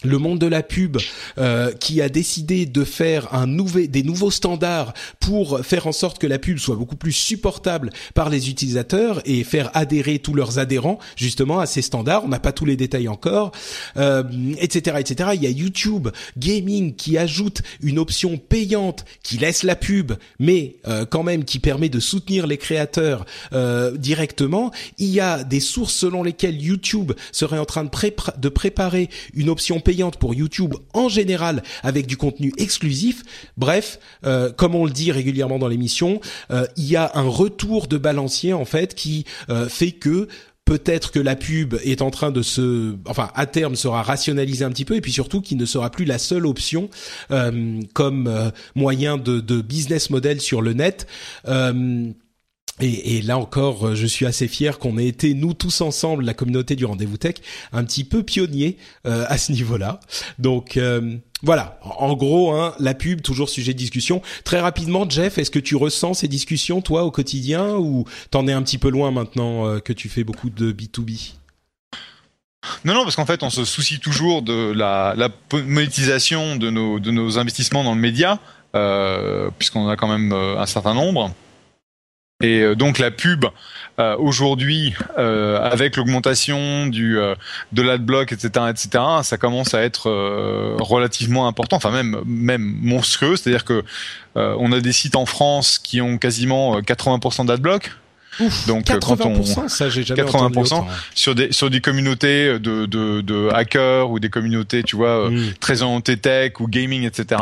le monde de la pub euh, qui a décidé de faire un nouvel, des nouveaux standards pour faire en sorte que la pub soit beaucoup plus supportable par les utilisateurs et faire adhérer tous leurs adhérents justement à ces standards. On n'a pas tous les détails encore, euh, etc., etc. Il y a YouTube Gaming qui ajoute une option payante qui laisse la pub, mais euh, quand même qui permet de soutenir les créateurs euh, directement. Il y a des sources selon lesquelles YouTube serait en train de, de préparer une option payante pour YouTube en général avec du contenu exclusif. Bref, euh, comme on le dit régulièrement dans l'émission, euh, il y a un retour de balancier en fait qui euh, fait que peut-être que la pub est en train de se, enfin à terme sera rationalisée un petit peu et puis surtout qu'il ne sera plus la seule option comme moyen de, business model sur le net. Et, là encore, euh, je suis assez fier qu'on ait été, nous tous ensemble, la communauté du Rendez-vous Tech, un petit peu pionnier euh, à ce niveau-là. Donc euh, voilà, en gros, hein, la pub, toujours sujet de discussion. Très rapidement, Jeff, est-ce que tu ressens ces discussions, toi, au quotidien, ou t'en es un petit peu loin maintenant que tu fais beaucoup de B2B non, non, parce qu'en fait, on se soucie toujours de la, monétisation de nos, investissements dans le média, puisqu'on a quand même un certain nombre. Et euh, donc la pub euh, aujourd'hui, euh, avec l'augmentation du de l'adblock, etc., etc., ça commence à être relativement important, enfin même même monstrueux. C'est-à-dire que on a des sites en France qui ont quasiment 80% d'adblock. Ouf, Donc 80%, quand on, ça j'ai jamais 80% sur des sur des communautés de, de, de hackers ou des communautés tu vois mm. très orientées tech ou gaming etc.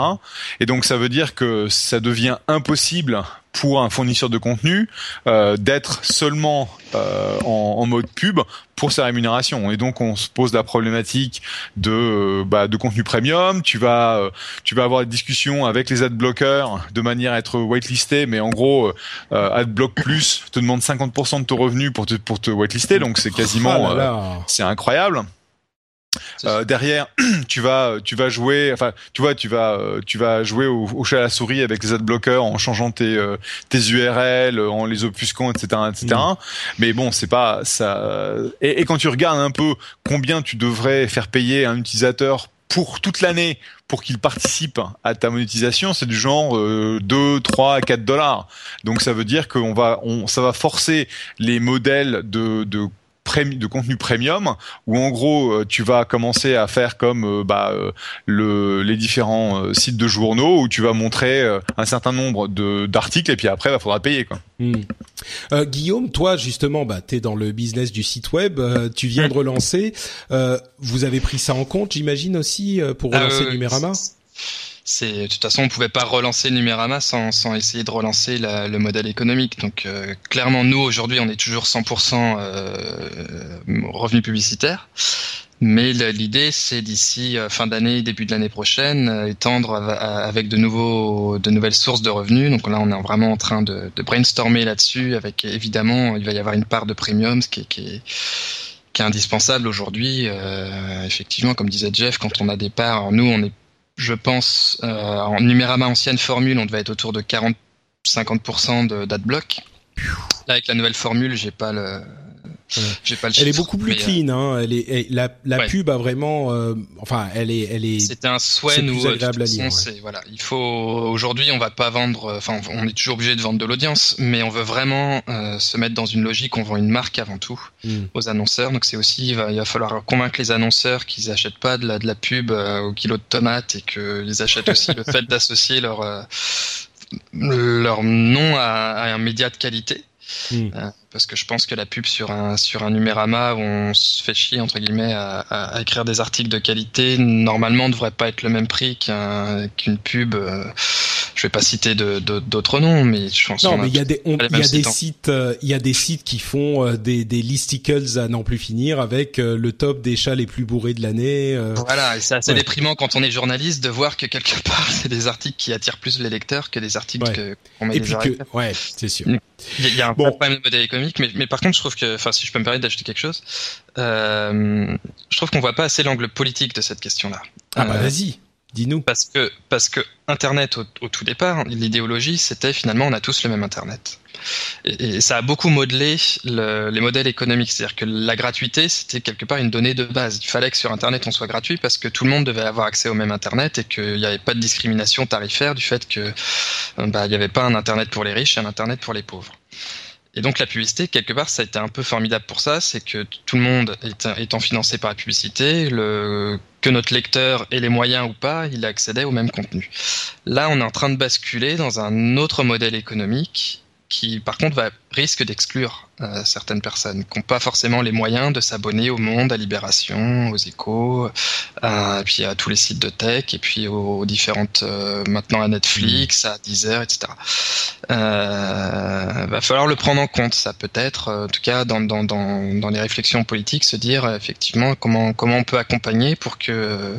Et donc ça veut dire que ça devient impossible pour un fournisseur de contenu euh, d'être seulement euh, en, en, mode pub pour sa rémunération. Et donc on se pose la problématique de euh, bah, de contenu premium. Tu vas euh, tu vas avoir des discussions avec les adblockers de manière à être whitelisté mais en gros euh, adblock plus te demande 50% de ton revenu pour te pour te whitelister. Donc c'est quasiment oh c'est incroyable euh, derrière, [CLEARS THROAT] tu vas, tu vas jouer, enfin, tu vois, tu vas, euh, tu vas jouer au, chat à la souris avec les adblockers en changeant tes, euh, tes URL, en les obfusquant, etc., etc. Mm. Mais bon, c'est pas ça. Et, quand tu regardes un peu combien tu devrais faire payer un utilisateur pour toute l'année pour qu'il participe à ta monétisation, c'est du genre euh, 2, 3, 4 dollars. Donc ça veut dire qu'on va, on, ça va forcer les modèles de, de de contenu premium où en gros euh, tu vas commencer à faire comme euh, bah, euh, le, les différents sites de journaux où tu vas montrer un certain nombre de d'articles et puis après il bah, faudra payer quoi. Hmm. Guillaume, toi justement, bah, tu es dans le business du site web, tu viens de relancer, vous avez pris ça en compte j'imagine aussi pour relancer Numérama? C'est de toute façon on pouvait pas relancer Numérama sans, sans essayer de relancer la, le modèle économique. Donc euh, clairement nous aujourd'hui on est toujours 100% euh, revenu publicitaire. Mais l'idée, c'est d'ici euh, fin d'année, début de l'année prochaine, euh, étendre avec de nouveaux, de nouvelles sources de revenus. Donc là, on est vraiment en train de, de brainstormer là-dessus. Avec évidemment, il va y avoir une part de premium, ce qui est, qui est, qui est indispensable aujourd'hui. Euh, effectivement, comme disait Jeff, quand on a des parts, nous, on est je pense, euh, en Numérama ancienne formule, on devait être autour de 40-50% d'adblock. Là, avec la nouvelle formule, j'ai pas le, j'ai pas le Elle est beaucoup plus clean. Euh, hein. Elle est, la, la pub a vraiment, euh, enfin, elle est, elle est. C'était un souhait nous. agréable à lire. Voilà, il faut aujourd'hui, on va pas vendre. Enfin, on est toujours obligé de vendre de l'audience, mais on veut vraiment euh, se mettre dans une logique. On vend une marque avant tout hmm. aux annonceurs. Donc c'est aussi, il va, il va, falloir convaincre les annonceurs qu'ils achètent pas de la, de la pub au kilo de tomates et qu'ils achètent aussi le [LAUGHS] fait d'associer leur leur nom à, à un média de qualité. Hmm. Euh, parce que je pense que la pub sur un sur un numérama où on se fait chier entre guillemets à, à, écrire des articles de qualité normalement ne devrait pas être le même prix qu'une pub euh, je vais pas citer d'autres noms mais je pense non mais il y a des il y a des sites euh, il y a des sites qui font euh, des des listicles à n'en plus finir avec le top des chats les plus bourrés de l'année voilà et c'est assez déprimant quand on est journaliste de voir que quelque [LAUGHS] part c'est des articles qui attirent plus les lecteurs que des articles que qu'on met et puis que ouais c'est sûr. Il y a un bon. problème de modèle économique, mais, mais par contre, je trouve que, enfin, si je peux me permettre d'ajouter quelque chose, euh, je trouve qu'on voit pas assez l'angle politique de cette question-là. Ah bah euh, vas-y. Dis-nous. Parce que, parce que Internet, au, tout départ, l'idéologie, c'était finalement, on a tous le même Internet. Et, ça a beaucoup modelé les modèles économiques. C'est-à-dire que la gratuité, c'était quelque part une donnée de base. Il fallait que sur Internet, on soit gratuit parce que tout le monde devait avoir accès au même Internet et qu'il n'y avait pas de discrimination tarifaire du fait que bah, il n'y avait pas un Internet pour les riches et un Internet pour les pauvres. Et donc la publicité, quelque part, ça a été un peu formidable pour ça, c'est que tout le monde étant financé par la publicité, le, que notre lecteur ait les moyens ou pas, il accédait au même contenu. Là, on est en train de basculer dans un autre modèle économique qui par contre va risque d'exclure euh, certaines personnes qui n'ont pas forcément les moyens de s'abonner au Monde, à Libération, aux Échos, euh, et puis à tous les sites de tech, et puis aux, différentes euh, maintenant à Netflix, à Deezer, etc. Euh, va falloir le prendre en compte, ça peut-être, en tout cas dans, dans, dans, dans les réflexions politiques, se dire effectivement comment comment on peut accompagner pour que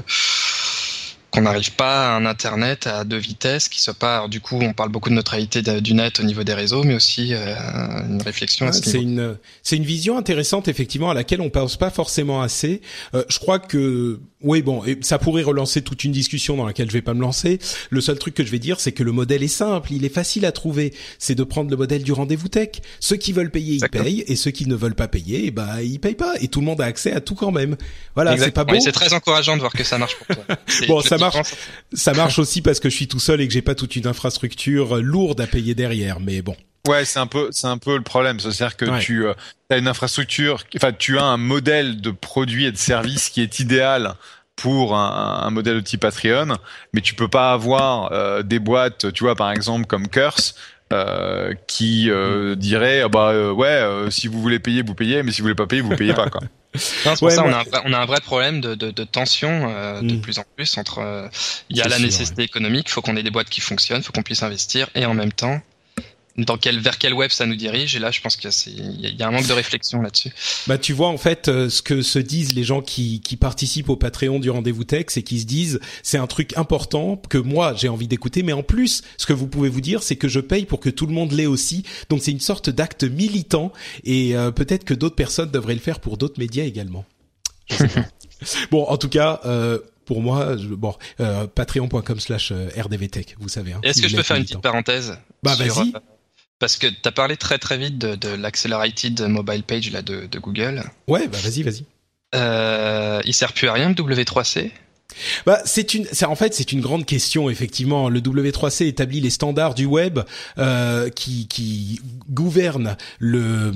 qu'on n'arrive pas à un internet à deux vitesses qui soit pas du coup on parle beaucoup de neutralité du net au niveau des réseaux mais aussi euh, une réflexion ce c'est une c'est une vision intéressante effectivement à laquelle on pense pas forcément assez euh, je crois que oui, bon, et ça pourrait relancer toute une discussion dans laquelle je vais pas me lancer. Le seul truc que je vais dire, c'est que le modèle est simple, il est facile à trouver. C'est de prendre le modèle du rendez-vous tech. Ceux qui veulent payer, ils payent, et ceux qui ne veulent pas payer, eh bah ils payent pas, et tout le monde a accès à tout quand même. Voilà, c'est pas bon. c'est très encourageant de voir que ça marche pour toi. [LAUGHS] bon, ça marche. Ça marche aussi parce que je suis tout seul et que j'ai pas toute une infrastructure lourde à payer derrière. Mais bon. Ouais, c'est un peu, c'est un peu le problème. C'est-à-dire que tu euh, as une infrastructure, enfin, tu as un modèle de produit et de service qui est idéal pour un, un, modèle de type Patreon, mais tu peux pas avoir euh, des boîtes, tu vois, par exemple comme Curse, euh, qui euh, dirait ah bah euh, ouais euh, si vous voulez payer vous payez mais si vous voulez pas payer vous payez pas quoi. [LAUGHS] Non, ça on, a un vrai, on a un vrai problème de, de, de tension de mm. plus en plus entre il y a la nécessité économique, il faut qu'on ait des boîtes qui fonctionnent, il faut qu'on puisse investir et en même temps dans quel vers quel web ça nous dirige et là je pense qu'il y, y, a un manque de réflexion là-dessus. Bah tu vois en fait euh, ce que se disent les gens qui, qui participent au Patreon du rendez-vous tech c'est qu'ils se disent c'est un truc important que moi j'ai envie d'écouter mais en plus ce que vous pouvez vous dire c'est que je paye pour que tout le monde l'ait aussi donc c'est une sorte d'acte militant et euh, peut-être que d'autres personnes devraient le faire pour d'autres médias également. [LAUGHS] bon en tout cas euh, pour moi, je, bon, euh, patreon.com slash rdvtech, vous savez. Hein, Est-ce que je peux faire une petite parenthèse Bah vas-y. Parce que tu as parlé très très vite de, de l'Accelerated Mobile Page là, de, de Google. Ouais, bah vas-y, vas-y. Euh, il sert plus à rien le W3C bah, c'est une, c'est en fait c'est une grande question effectivement. Le W3C établit les standards du web euh, qui qui gouvernent le,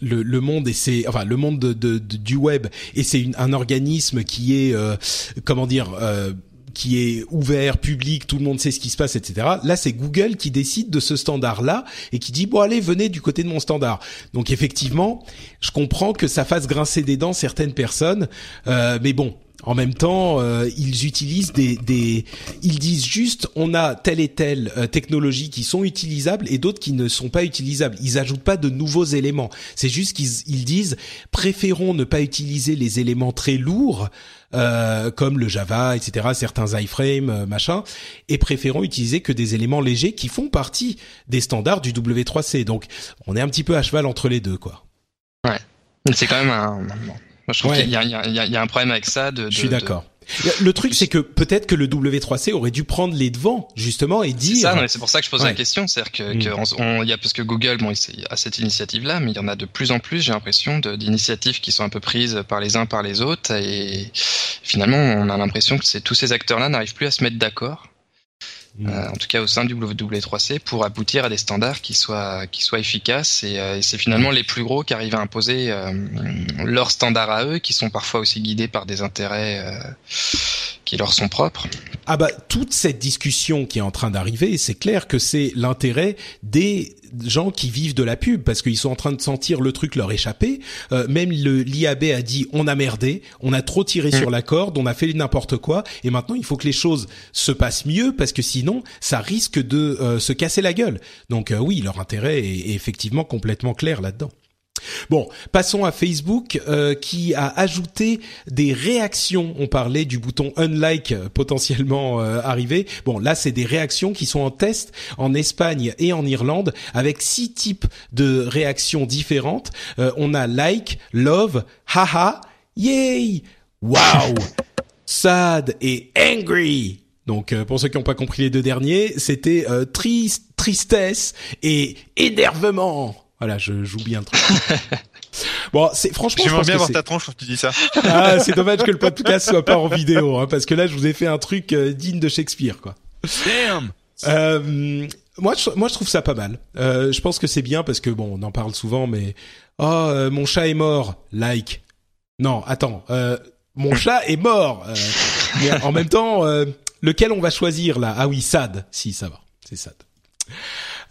le, le monde et c'est enfin le monde de, de, du web et c'est un organisme qui est euh, comment dire euh, qui est ouvert, public, tout le monde sait ce qui se passe, etc. Là, c'est Google qui décide de ce standard-là et qui dit bon allez, venez du côté de mon standard. Donc effectivement, je comprends que ça fasse grincer des dents certaines personnes, euh, mais bon, en même temps, euh, ils utilisent des, ils disent juste, on a telle et telle euh, technologie qui sont utilisables et d'autres qui ne sont pas utilisables. Ils ajoutent pas de nouveaux éléments. C'est juste qu'ils ils disent, préférons ne pas utiliser les éléments très lourds euh, comme le Java, etc., certains iframe, euh, machin, et préférons utiliser que des éléments légers qui font partie des standards du W3C. Donc, on est un petit peu à cheval entre les deux, quoi. Ouais, c'est quand même un je trouve qu'il y, a un problème avec ça. De, je suis d'accord. Le truc, c'est que peut-être que le W3C aurait dû prendre les devants justement et dire. C'est ça, c'est pour ça que je pose la question, c'est-à-dire que, mm. il y a parce que Google, bon, il a cette initiative-là, mais il y en a de plus en plus. J'ai l'impression d'initiatives qui sont un peu prises par les uns par les autres, et finalement, on a l'impression que c'est tous ces acteurs-là n'arrivent plus à se mettre d'accord Mm. Euh, en tout cas au sein du W3C, pour aboutir à des standards qui soient qui soient efficaces. Et, euh, c'est finalement les plus gros qui arrivent à imposer euh, leurs standards à eux, qui sont parfois aussi guidés par des intérêts qui leur sont propres. Ah bah toute cette discussion qui est en train d'arriver, c'est clair que c'est l'intérêt des gens qui vivent de la pub parce qu'ils sont en train de sentir le truc leur échapper. Euh, même le l'IAB a dit on a merdé, on a trop tiré sur mm. la corde, on a fait n'importe quoi et maintenant il faut que les choses se passent mieux parce que sinon ça risque de euh, se casser la gueule. Donc euh, oui, leur intérêt est effectivement complètement clair là-dedans. Bon, passons à Facebook euh, qui a ajouté des réactions. On parlait du bouton unlike euh, potentiellement euh, arrivé. Bon, là c'est des réactions qui sont en test en Espagne et en Irlande avec six types de réactions différentes. on a like, love, haha, yay, wow, sad et angry. Donc pour ceux qui n'ont pas compris les deux derniers, c'était triste, tristesse et énervement. Voilà, je joue bien truc. [LAUGHS] Bon, c'est franchement. J'aimerais bien voir ta tronche quand tu dis ça. Ah, c'est dommage que le podcast soit pas en vidéo, hein, parce que là, je vous ai fait un truc digne de Shakespeare, quoi. Damn. Euh, moi, je, moi, je trouve ça pas mal. Euh, je pense que c'est bien parce que bon, on en parle souvent, mais oh, euh, mon chat est mort. Like. Non, attends. Euh, mon chat est mort. Euh, mais en même temps, lequel on va choisir là? Ah oui, Sad. Si, ça va. C'est Sad.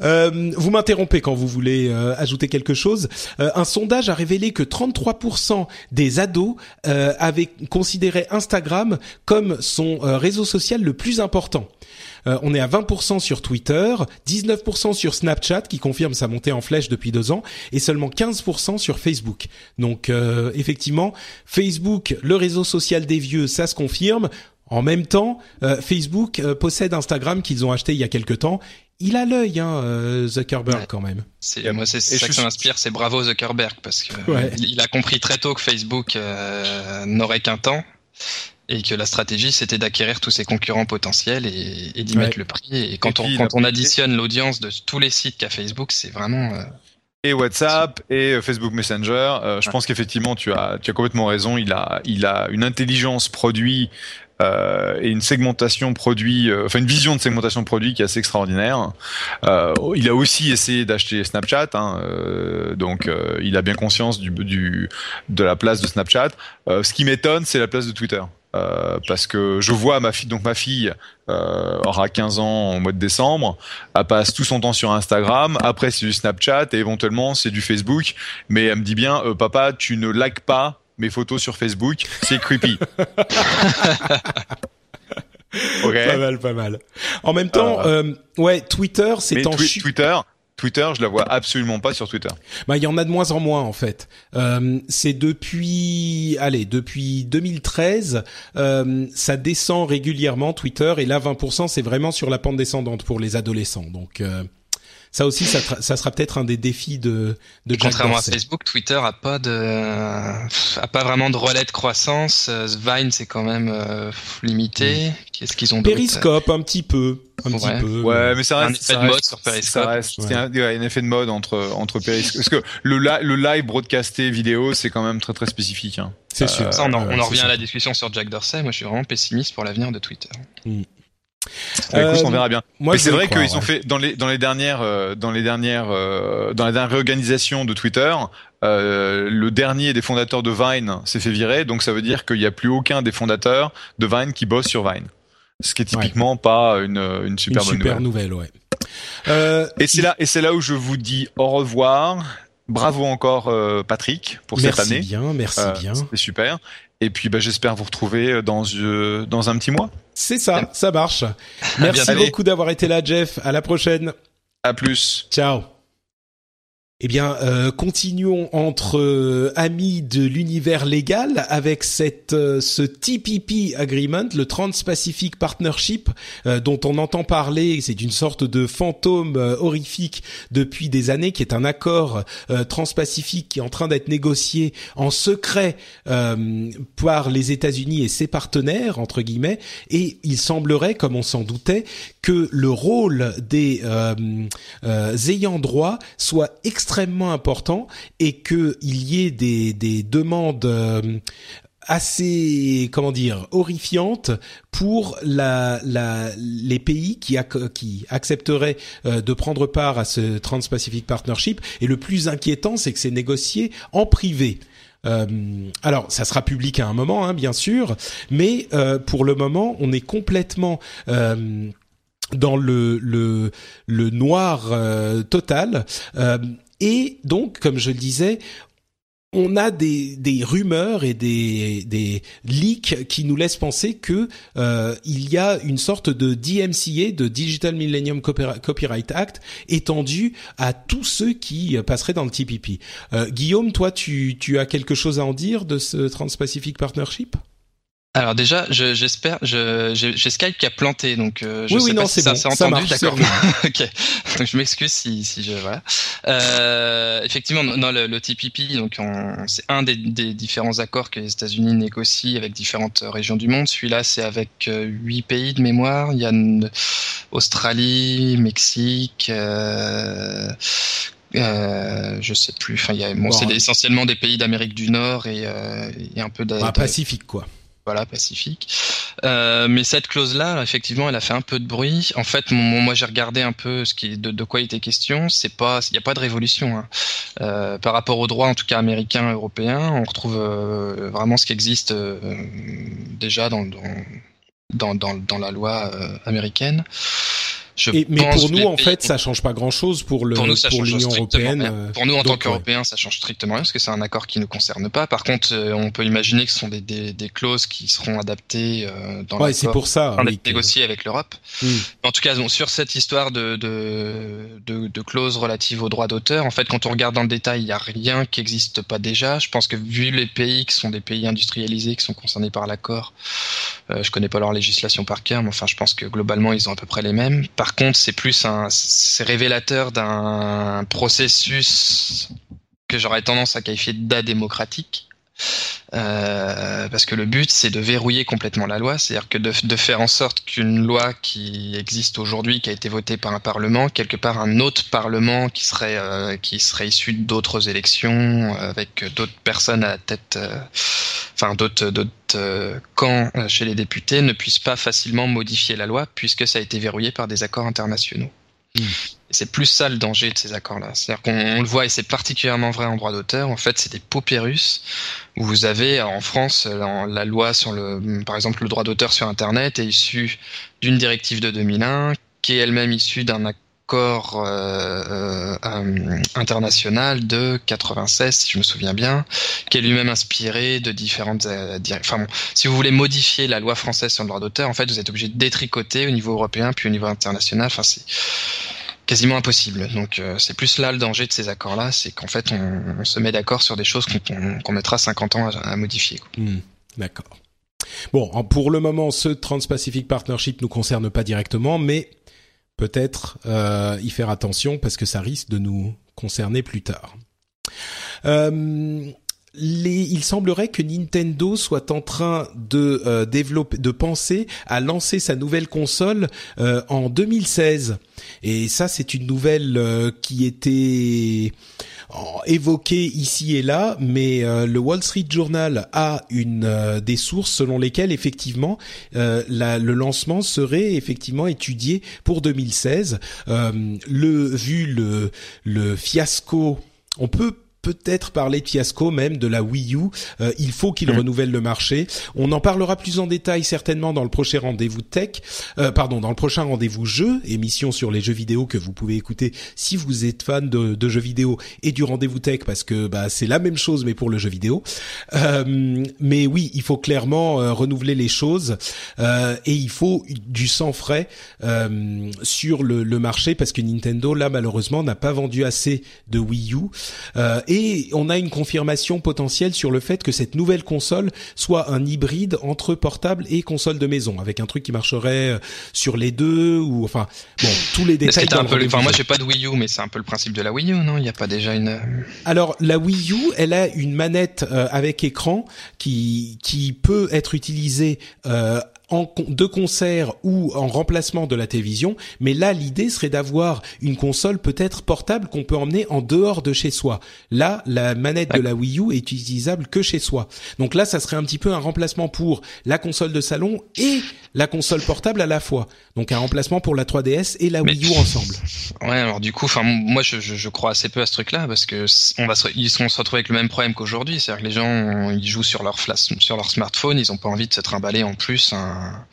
Euh, vous m'interrompez quand vous voulez euh, ajouter quelque chose. Euh, un sondage a révélé que 33% des ados avaient considéré Instagram comme son réseau social le plus important. on est à 20% sur Twitter, 19% sur Snapchat qui confirme sa montée en flèche depuis deux ans et seulement 15% sur Facebook. Donc effectivement, Facebook, le réseau social des vieux, ça se confirme. En même temps, Facebook possède Instagram qu'ils ont acheté il y a quelque temps il a l'œil, hein, euh, Zuckerberg quand même. C'est moi, c'est ça que ça m'inspire, c'est bravo Zuckerberg parce que il, a compris très tôt que Facebook euh, n'aurait qu'un temps et que la stratégie c'était d'acquérir tous ses concurrents potentiels et, d'y mettre le prix. Et quand on quand on additionne l'audience de tous les sites qu'a Facebook, c'est vraiment euh, et WhatsApp et Facebook Messenger. je pense qu'effectivement, tu as, tu as complètement raison. Il a, il a une intelligence produit euh, et une segmentation produit, euh, enfin une vision de segmentation produit qui est assez extraordinaire. Euh, il a aussi essayé d'acheter Snapchat, hein, euh, donc euh, il a bien conscience du, du, de la place de Snapchat. ce qui m'étonne, c'est la place de Twitter. parce que je vois ma fille, donc ma fille aura 15 ans au mois de décembre, elle passe tout son temps sur Instagram, après c'est du Snapchat et éventuellement c'est du Facebook, mais elle me dit bien, papa, tu ne likes pas mes photos sur Facebook, c'est creepy. [LAUGHS] okay. Pas mal, pas mal. En même temps, euh, euh ouais, Twitter, c'est en twi Twitter, Twitter, je la vois absolument pas sur Twitter. Bah, il y en a de moins en moins en fait. Euh, c'est depuis, allez, depuis 2013, euh, ça descend régulièrement Twitter et là 20%, c'est vraiment sur la pente descendante pour les adolescents. Donc euh, ça aussi, ça, ça sera peut-être un des défis de, de Contrairement à Facebook, Twitter a pas de, a pas vraiment de relais de croissance. Euh, Vine, c'est quand même euh, limité. Qu'est-ce qu'ils ont Periscope, un petit peu. Un ouais. petit peu. Ouais, mais ça reste, un effet de mode sur Periscope. Ça reste, ouais. un, un, effet de mode entre, entre Periscope. Parce que le, le live broadcasté vidéo, c'est quand même très très spécifique. Hein. C'est sûr. Ça, on en, on en revient à la discussion sur Jack Dorsey. Moi, je suis vraiment pessimiste pour l'avenir de Twitter. Mm. Bah, écoute, on verra bien. Moi, Mais c'est vrai qu'ils ont fait dans les dans les dernières euh, dans les dernières euh, dans la dernière réorganisation de Twitter, euh, le dernier des fondateurs de Vine s'est fait virer, donc ça veut dire qu'il n'y a plus aucun des fondateurs de Vine qui bosse sur Vine. Ce qui est typiquement ouais. pas une une super une bonne super nouvelle. nouvelle ouais. et c'est là et c'est là où je vous dis au revoir. Bravo encore Patrick pour merci cette année. Bien, merci bien. C'était super. Et puis bah, j'espère vous retrouver dans dans un petit mois. C'est ça, ça marche. [LAUGHS] Merci beaucoup d'avoir été là, Jeff. À la prochaine. À plus. Ciao. Eh bien, euh, continuons entre euh, amis de l'univers légal avec cette euh, ce TPP agreement, le Trans-Pacific Partnership, dont on entend parler. C'est une sorte de fantôme horrifique depuis des années, qui est un accord transpacifique qui est en train d'être négocié en secret par les États-Unis et ses partenaires entre guillemets. Et il semblerait, comme on s'en doutait, que le rôle des ayants droit soit extrêmement extrêmement important et que il y ait des, des demandes euh, assez comment dire horrifiantes pour la, la les pays qui, ac qui accepteraient euh, de prendre part à ce Trans-Pacific Partnership et le plus inquiétant c'est que c'est négocié en privé. Euh, alors, ça sera public à un moment, hein, bien sûr, mais euh, pour le moment, on est complètement euh, dans le le, le noir total. Et donc, comme je le disais, on a des, des rumeurs et des, des leaks qui nous laissent penser que euh, il y a une sorte de DMCA, de Digital Millennium Copyright Act, étendu à tous ceux qui passeraient dans le TPP. Euh, Guillaume, toi, tu, tu as quelque chose à en dire de ce Trans-Pacific Partnership? Alors déjà, j'espère, je, j'ai Skype qui a planté, donc euh, je oui, sais oui, pas non, si ça s'est bon, entendu, [LAUGHS] d'accord. ok, donc je m'excuse si, si je voilà. Euh, effectivement, non, le, le TPP, donc c'est un des, des, différents accords que les États-Unis négocient avec différentes régions du monde. Celui-là, c'est avec euh, huit pays de mémoire. Il y a une, Australie, Mexique. Euh, euh, je sais plus. Enfin, il y a, bon, c'est essentiellement des pays d'Amérique du Nord et, euh, et un peu de, bah, Pacifique, quoi. Voilà, Pacifique. Euh, mais cette clause-là, effectivement, elle a fait un peu de bruit. En fait, moi, j'ai regardé un peu de, quoi il était question. C'est pas, il n'y a pas de révolution hein. euh, par rapport au droit, en tout cas américain, européen. On retrouve euh, vraiment ce qui existe déjà dans, la loi américaine. Je et, mais pour nous, en fait, ça change pas grand-chose pour le pour, pour l'Union européenne. Rien. Pour nous, en tant qu'Européens, ça change strictement rien parce que c'est un accord qui ne concerne pas. Par contre, euh, on peut imaginer que ce sont des, des, des clauses qui seront adaptées euh, dans ouais, c'est pour ça. Oui, négociées avec l'Europe. Mm. En tout cas, sur cette histoire de, de, de, de clauses relatives aux droits d'auteur, en fait, quand on regarde dans le détail, il n'y a rien qui n'existe pas déjà. Je pense que vu les pays qui sont des pays industrialisés, qui sont concernés par l'accord, euh, je connais pas leur législation par cœur, mais enfin, je pense que globalement, ils ont à peu près les mêmes. Par contre, c'est plus un, révélateur d'un processus que j'aurais tendance à qualifier d'adémocratique. Euh, parce que le but c'est de verrouiller complètement la loi, c'est-à-dire que de, faire en sorte qu'une loi qui existe aujourd'hui, qui a été votée par un parlement, quelque part un autre parlement qui serait euh, qui serait issu d'autres élections, euh, avec d'autres personnes à la tête, enfin d'autres d'autres camps chez les députés, ne puisse pas facilement modifier la loi puisque ça a été verrouillé par des accords internationaux. Mmh. C'est plus ça le danger de ces accords-là. C'est-à-dire qu'on le voit, et c'est particulièrement vrai en droit d'auteur, en fait, c'est des paupérus où vous avez en France la loi sur le, par exemple, le droit d'auteur sur Internet est issu d'une directive de 2001 qui est elle-même issue d'un accord euh, euh, international de 96, si je me souviens bien, qui est lui-même inspiré de différentes. Euh, enfin bon, si vous voulez modifier la loi française sur le droit d'auteur, en fait, vous êtes obligé de détricoter au niveau européen puis au niveau international. Enfin, c'est quasiment impossible. Donc euh, c'est plus là le danger de ces accords-là, c'est qu'en fait on, se met d'accord sur des choses qu'on qu mettra 50 ans à, modifier. Mmh, d'accord. Bon, pour le moment, ce Trans-Pacific Partnership nous concerne pas directement, mais peut-être euh, y faire attention parce que ça risque de nous concerner plus tard. Euh, il semblerait que Nintendo soit en train de euh, développer, de penser à lancer sa nouvelle console euh, en 2016. Et ça, c'est une nouvelle euh, qui était évoquée ici et là, mais le Wall Street Journal a une des sources selon lesquelles effectivement le lancement serait effectivement étudié pour 2016. le vu le le fiasco, on peut peut-être parler de fiasco même de la Wii U. Euh, il faut qu'il mmh. renouvelle le marché. On en parlera plus en détail certainement dans le prochain rendez-vous tech, euh, pardon, dans le prochain rendez-vous jeu, émission sur les jeux vidéo que vous pouvez écouter si vous êtes fan de, de jeux vidéo et du rendez-vous tech parce que bah, c'est la même chose mais pour le jeu vidéo. Euh, mais oui, il faut clairement euh, renouveler les choses euh, et il faut du sang frais euh, sur le, le, marché parce que Nintendo là malheureusement n'a pas vendu assez de Wii U et et on a une confirmation potentielle sur le fait que cette nouvelle console soit un hybride entre portable et console de maison, avec un truc qui marcherait euh, sur les deux ou enfin bon tous les détails. Un peu, enfin moi j'ai pas de Wii U, mais c'est un peu le principe de la Wii U, non? Il n'y a pas déjà une. Euh, Alors la Wii U, elle a une manette euh, avec écran qui qui peut être utilisée euh, en de concert ou en remplacement de la télévision, mais là l'idée serait d'avoir une console peut-être portable qu'on peut emmener en dehors de chez soi. Là, la manette de la Wii U est utilisable que chez soi. Donc là, ça serait un petit peu un remplacement pour la console de salon et la console portable à la fois. Donc un remplacement pour la 3DS et la Wii U ensemble. Ouais, alors du coup, enfin moi je, je, je, crois assez peu à ce truc-là parce que on va se, ils vont se retrouver avec le même problème qu'aujourd'hui, c'est-à-dire que les gens ils jouent sur leur flash, sur leur smartphone, ils ont pas envie de se trimballer en plus un un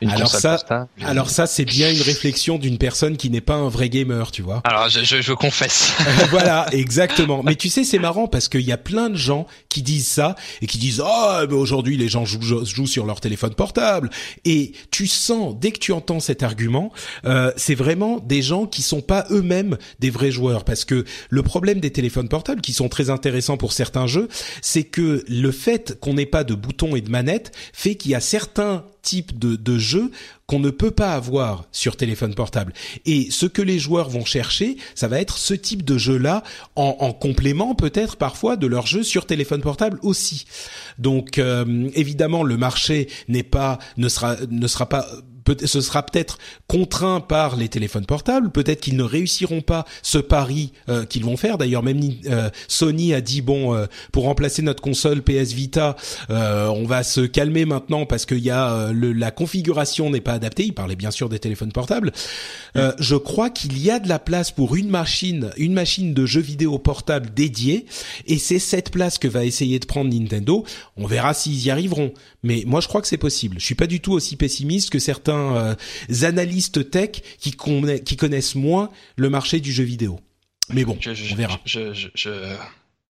une alors console ça, portable. alors ça, c'est bien une réflexion d'une personne qui n'est pas un vrai gamer, tu vois. Alors je, je, je confesse. [LAUGHS] voilà, exactement. Mais tu sais, c'est marrant parce qu'il y a plein de gens qui disent ça et qui disent oh, mais aujourd'hui les gens jouent, jouent sur leur téléphone portable. Et tu sens dès que tu entends cet argument, euh, c'est vraiment des gens qui sont pas eux-mêmes des vrais joueurs parce que le problème des téléphones portables qui sont très intéressants pour certains jeux, c'est que le fait qu'on n'ait pas de boutons et de manettes fait qu'il y a certains types de, de jeux qu'on ne peut pas avoir sur téléphone portable. Et ce que les joueurs vont chercher, ça va être ce type de jeu-là en, en complément peut-être parfois de leur jeu sur téléphone portable aussi. Donc euh, évidemment le marché n'est pas ne sera ne sera pas peut- ce sera peut-être contraint par les téléphones portables. Peut-être qu'ils ne réussiront pas ce pari euh, qu'ils vont faire. D'ailleurs, même euh, Sony a dit bon, euh, pour remplacer notre console PS Vita, euh, on va se calmer maintenant parce qu'il y a euh, le, la configuration n'est pas adaptée. Il parlait bien sûr des téléphones portables. Euh, je crois qu'il y a de la place pour une machine, une machine de jeux vidéo portable dédiée, et c'est cette place que va essayer de prendre Nintendo. On verra s'ils y arriveront. Mais moi, je crois que c'est possible. Je suis pas du tout aussi pessimiste que certains euh, analystes tech qui, conna- qui connaissent moins le marché du jeu vidéo. Mais bon, Je, je, on verra. je, je, je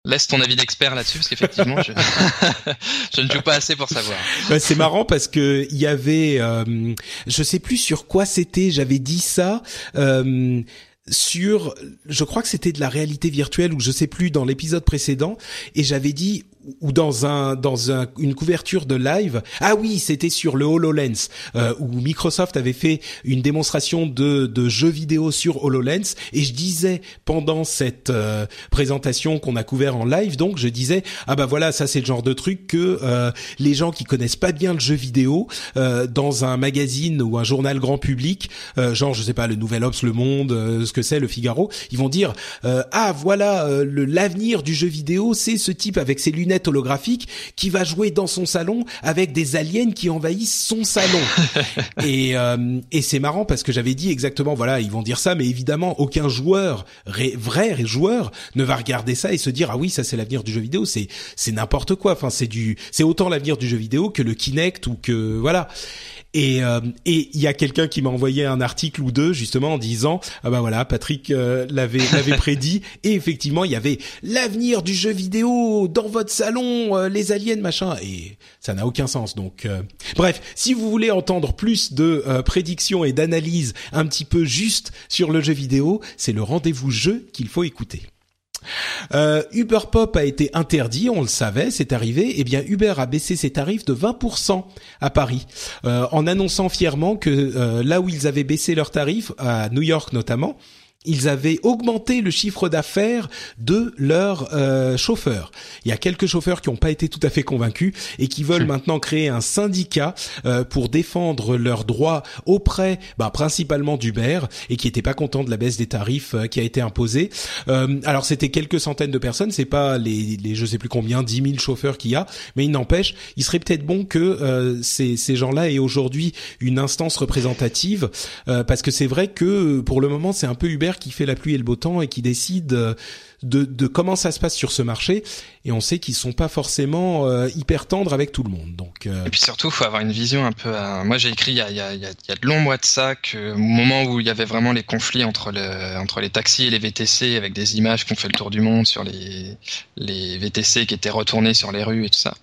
laisse ton avis d'expert là-dessus parce qu'effectivement, je... [LAUGHS] je ne joue pas assez pour savoir. Ouais, c'est marrant parce que il y avait, euh, je sais plus sur quoi c'était. J'avais dit ça. euh, sur, je crois que c'était de la réalité virtuelle ou je sais plus dans l'épisode précédent et j'avais dit ou dans un dans un, une couverture de live. Ah oui, c'était sur le HoloLens euh, où Microsoft avait fait une démonstration de de jeux vidéo sur HoloLens et je disais pendant cette euh, présentation qu'on a couvert en live donc je disais ah bah voilà, ça c'est le genre de truc que euh, les gens qui connaissent pas bien le jeu vidéo euh, dans un magazine ou un journal grand public, euh, genre je sais pas le Nouvel Obs, Le Monde, euh, ce que c'est, le Figaro, ils vont dire ah voilà le l'avenir du jeu vidéo, c'est ce type avec ses lunettes holographiques qui va jouer dans son salon avec des aliens qui envahissent son salon. [LAUGHS] et euh, et c'est marrant parce que j'avais dit exactement voilà ils vont dire ça, mais évidemment aucun joueur ré- vrai joueur ne va regarder ça et se dire ah oui ça c'est l'avenir du jeu vidéo, c'est c'est n'importe quoi. Enfin c'est du c'est autant l'avenir du jeu vidéo que le Kinect ou que voilà. Et euh, et il y a quelqu'un qui m'a envoyé un article ou deux justement en disant ah bah voilà Patrick euh, l'avait l'avait [LAUGHS] prédit. Et effectivement il y avait l'avenir du jeu vidéo dans votre salon euh, les aliens machin. Et ça n'a aucun sens. Donc euh, bref si vous voulez entendre plus de euh, prédictions et d'analyses un petit peu juste sur le jeu vidéo c'est le rendez-vous jeu qu'il faut écouter. Euh, Uber Pop a été interdit, on le savait, c'est arrivé. Eh bien, Uber a baissé ses tarifs de 20% à Paris, euh, en annonçant fièrement que euh, là où ils avaient baissé leurs tarifs, à New York notamment, ils avaient augmenté le chiffre d'affaires de leurs euh, chauffeurs. Il y a quelques chauffeurs qui n'ont pas été tout à fait convaincus et qui veulent maintenant créer un syndicat euh, pour défendre leurs droits auprès, bah, principalement d'Uber, et qui n'étaient pas contents de la baisse des tarifs euh, qui a été imposée. Alors c'était quelques centaines de personnes, c'est pas les, les je sais plus combien, 10 000 chauffeurs qu'il y a, mais il n'empêche, il serait peut-être bon que ces, ces gens-là aient aujourd'hui une instance représentative, parce que c'est vrai que pour le moment c'est un peu Uber qui fait la pluie et le beau temps et qui décide euh, de, comment ça se passe sur ce marché, et on sait qu'ils sont pas forcément euh, hyper tendres avec tout le monde. Donc euh, Et puis surtout, faut avoir une vision un peu. Moi, j'ai écrit il y a, il y, a, il y a- il de longs mois de ça, que, au moment où il y avait vraiment les conflits entre, le, entre les taxis et les VTC, avec des images qui ont fait le tour du monde sur les, les VTC qui étaient retournés sur les rues et tout ça,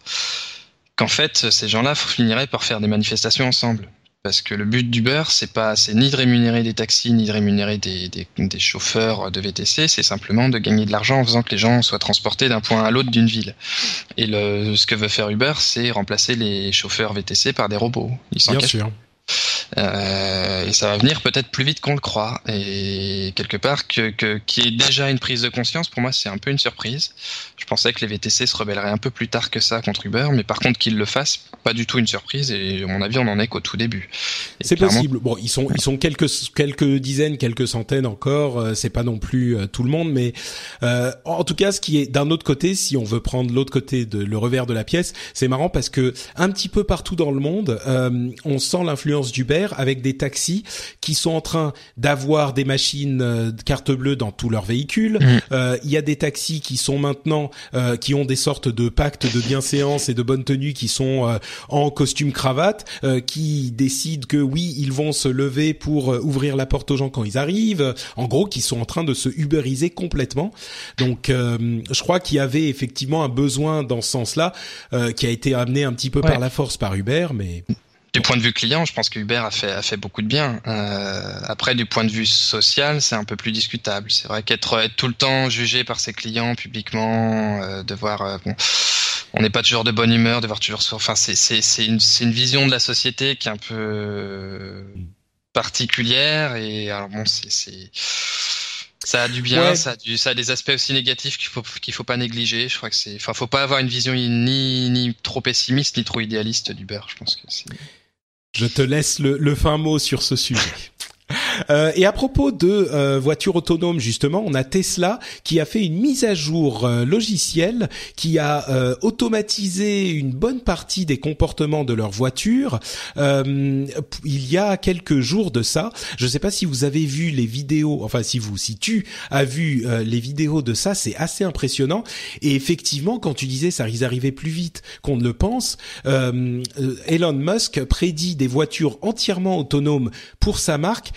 qu'en fait, ces gens-là finiraient par faire des manifestations ensemble. Parce que le but d'Uber, c'est pas, c'est ni de rémunérer des taxis, ni de rémunérer des, des, des chauffeurs de VTC, c'est simplement de gagner de l'argent en faisant que les gens soient transportés d'un point à l'autre d'une ville. Et le, ce que veut faire Uber, c'est remplacer les chauffeurs VTC par des robots. Ils bien sûr. Euh, et ça va venir peut-être plus vite qu'on le croit. Et quelque part, que, que, déjà une prise de conscience, pour moi, c'est un peu une surprise. Je pensais que les VTC se rebelleraient un peu plus tard que ça contre Uber, mais par contre qu'ils le fassent, pas du tout une surprise. Et à mon avis, on en est qu'au tout début. C'est possible. Bon, ils sont ils sont quelques quelques dizaines, quelques centaines encore. euh, c'est pas non plus euh, tout le monde, mais euh, en tout cas, ce qui est d'un autre côté, si on veut prendre l'autre côté de le revers de la pièce, c'est marrant parce que un petit peu partout dans le monde, euh, on sent l'influence d'Uber avec des taxis qui sont en train d'avoir des machines euh, carte bleue dans tous leurs véhicules. Euh, Il y a des taxis qui sont maintenant euh, qui ont des sortes de pactes de bienséance et de bonne tenue qui sont euh, en costume cravate, euh, qui décident que oui ils vont se lever pour euh, ouvrir la porte aux gens quand ils arrivent. En gros, qui sont en train de se uberiser complètement. Donc, euh, je crois qu'il y avait effectivement un besoin dans ce sens-là euh, qui a été amené un petit peu Ouais. par la force par Uber, mais Du point de vue client, je pense que Uber a fait, a fait beaucoup de bien. Euh, après, du point de vue social, c'est un peu plus discutable. C'est vrai qu'être être tout le temps jugé par ses clients publiquement, euh, devoir, euh, bon, on n'est pas toujours de bonne humeur, devoir toujours, se- enfin, c'est c'est c'est une c'est une vision de la société qui est un peu particulière et alors bon, c'est c'est ça a du bien, Ouais. ça a du, ça a des aspects aussi négatifs qu'il faut qu'il faut pas négliger. Je crois que c'est, enfin, faut pas avoir une vision ni ni trop pessimiste ni trop idéaliste d'Uber. Je pense que c'est je te laisse le, le fin mot sur ce sujet. [LAUGHS] Euh, et à propos de euh, voitures autonomes, justement, on a Tesla qui a fait une mise à jour euh, logicielle qui a automatisé une bonne partie des comportements de leur voiture. Il y a quelques jours de ça, je ne sais pas si vous avez vu les vidéos, enfin si vous, si tu as vu les vidéos de ça, c'est assez impressionnant. Et effectivement, quand tu disais ça risque d'arriver plus vite qu'on ne le pense, Elon Musk prédit des voitures entièrement autonomes pour sa marque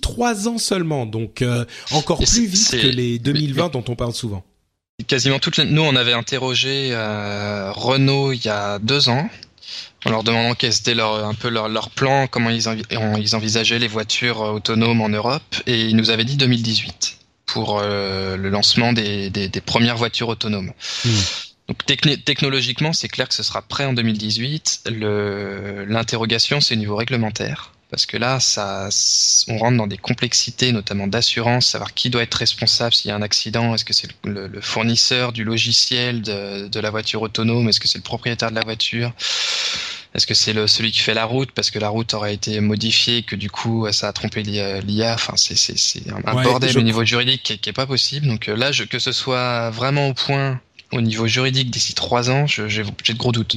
trois ans seulement. Donc euh, encore plus vite que les 2020 dont on parle souvent. quasiment toutes les... Nous, on avait interrogé euh, Renault il y a deux ans, en leur demandant quels étaient leur, un peu leur, leur plan, comment ils, envi- ils envisageaient les voitures euh, autonomes en Europe, et ils nous avaient dit 2018 pour euh, le lancement des, des, des premières voitures autonomes. Hmm. Donc technologiquement, c'est clair que ce sera prêt en 2018. Le- L'interrogation, c'est au niveau réglementaire. Parce que là, ça, on rentre dans des complexités, notamment d'assurance, savoir qui doit être responsable s'il y a un accident. Est-ce que c'est le, le fournisseur du logiciel de, de la voiture autonome? Est-ce que c'est le propriétaire de la voiture? Est-ce que c'est celui qui fait la route? Parce que la route aurait été modifiée, que du coup ça a trompé l'IA Enfin, c'est un, Ouais, bordel je- au niveau juridique qui est, qui est pas possible. Donc euh, là, je, que ce soit vraiment au point au niveau juridique d'ici trois ans, j'ai de gros doutes.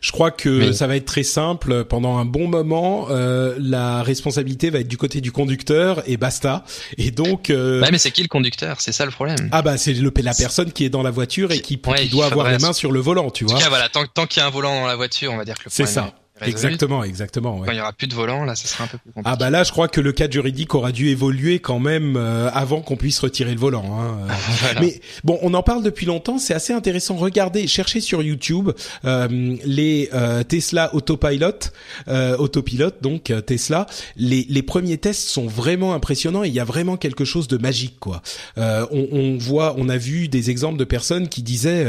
Je crois que Mais- ça va être très simple. Pendant un bon moment, euh, la responsabilité va être du côté du conducteur et basta. Et donc, euh, Ouais, mais c'est qui le conducteur? C'est ça le problème. ah bah c'est le la personne qui est dans la voiture et qui, Ouais, qui doit avoir les mains sur le volant, tu En vois. tout cas, voilà, tant, tant qu'il y a un volant dans la voiture, on va dire que le C'est ça. est. Exactement, exactement. ouais. Quand il y aura plus de volant, là, ça sera un peu plus compliqué. Ah bah là, je crois que le cadre juridique aura dû évoluer quand même euh, avant qu'on puisse retirer le volant. Hein. Euh, [LAUGHS] Voilà. Mais bon, on en parle depuis longtemps. C'est assez intéressant. Regardez, cherchez sur YouTube euh, les euh, Tesla Autopilot, euh, autopilote donc euh, Tesla. Les, les premiers tests sont vraiment impressionnants. et Il y a vraiment quelque chose de magique, quoi. Euh, on, on voit, on a vu des exemples de personnes qui disaient.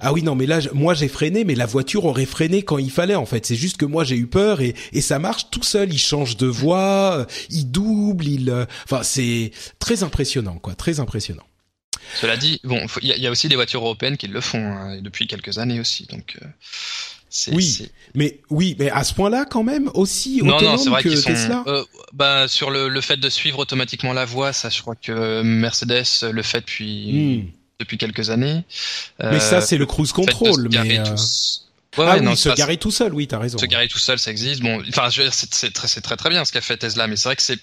Ah oui non mais là moi j'ai freiné mais la voiture aurait freiné quand il fallait en fait c'est juste que moi j'ai eu peur et et ça marche tout seul il change de voie euh, il double il euh, enfin c'est très impressionnant quoi très impressionnant Cela dit, bon, il y, y a aussi des voitures européennes qui le font hein, depuis quelques années aussi. Donc, euh. Oui, mais oui mais à ce point-là quand même aussi Non, autonome non, c'est vrai que qu'ils sont. Tesla euh, bah, sur le, le fait de suivre automatiquement la voie, ça, je crois que Mercedes le fait depuis Hmm. Depuis quelques années. mais ça Euh, c'est le cruise control mais euh, Ouais, ah ouais, oui non, se ça, garer tout seul oui t'as raison Se garer tout seul, ça existe. Bon, enfin, c'est très, c'est très très bien ce qu'a fait Tesla, mais c'est vrai que c'est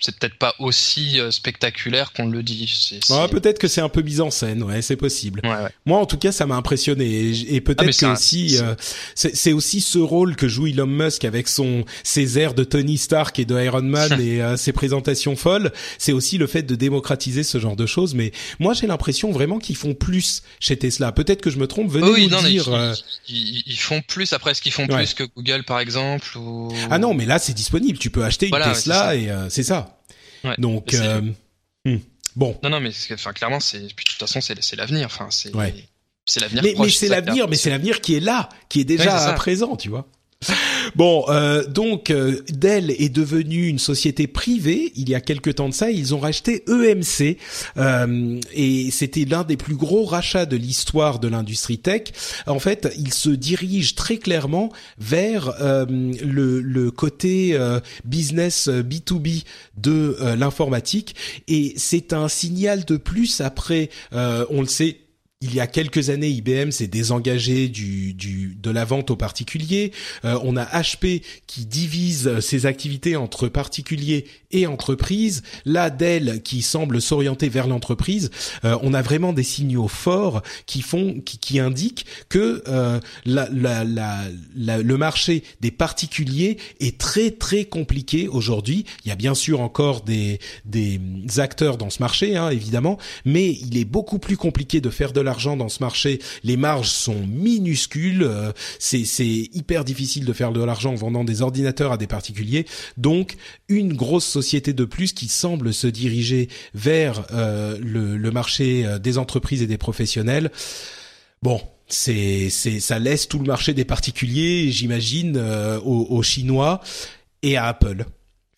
c'est peut-être pas aussi euh, spectaculaire qu'on le dit. C'est- peut-être que c'est un peu mis en scène ouais c'est possible Ouais, ouais. Moi, en tout cas, ça m'a impressionné et, et peut-être Ah, que un- aussi c'est- euh, c'est aussi ce rôle que joue Elon Musk avec son ses airs de Tony Stark et de Iron Man [LAUGHS] et euh, ses présentations folles. C'est aussi le fait de démocratiser ce genre de choses. Mais moi, j'ai l'impression vraiment qu'ils font plus chez Tesla. Peut-être que je me trompe. Venez oui, nous non, mais dire. ils, euh, ils- ils font plus. Après, est-ce qu'ils font Ouais. plus que Google, par exemple ou... Ah non, mais là, c'est disponible. Tu peux acheter une Voilà, ouais, Tesla et euh, c'est ça. Ouais. Donc euh, hmm. bon. Non, non, mais enfin, clairement, c'est. Puis de toute façon, c'est l'avenir. Enfin, c'est. Ouais. L'avenir. Mais, c'est l'avenir, mais c'est l'avenir qui est là, qui est déjà Ouais, à présent, tu vois. [LAUGHS] Bon, euh, donc euh, Dell est devenue une société privée. Il y a quelque temps de ça, ils ont racheté EMC euh, et c'était l'un des plus gros rachats de l'histoire de l'industrie tech. En fait, ils se dirigent très clairement vers euh, le, le côté business euh, B2B de l'informatique et c'est un signal de plus après, on le sait il y a quelques années, IBM s'est désengagé de la vente aux particuliers. Euh, on a HP qui divise ses activités entre particuliers et entreprises. Là, Dell qui semble s'orienter vers l'entreprise. Euh, on a vraiment des signaux forts qui font, qui, qui indiquent que euh, la, la, la, le marché des particuliers est très très compliqué aujourd'hui. Il y a bien sûr encore des, des acteurs dans ce marché, hein, évidemment, mais il est beaucoup plus compliqué de faire de la argent dans ce marché, les marges sont minuscules, euh, c'est hyper difficile de faire de l'argent en vendant des ordinateurs à des particuliers. Donc une grosse société de plus qui semble se diriger vers euh, le, le, marché euh, des entreprises et des professionnels. Bon, c'est c'est ça laisse tout le marché des particuliers, j'imagine, aux, aux Chinois et à Apple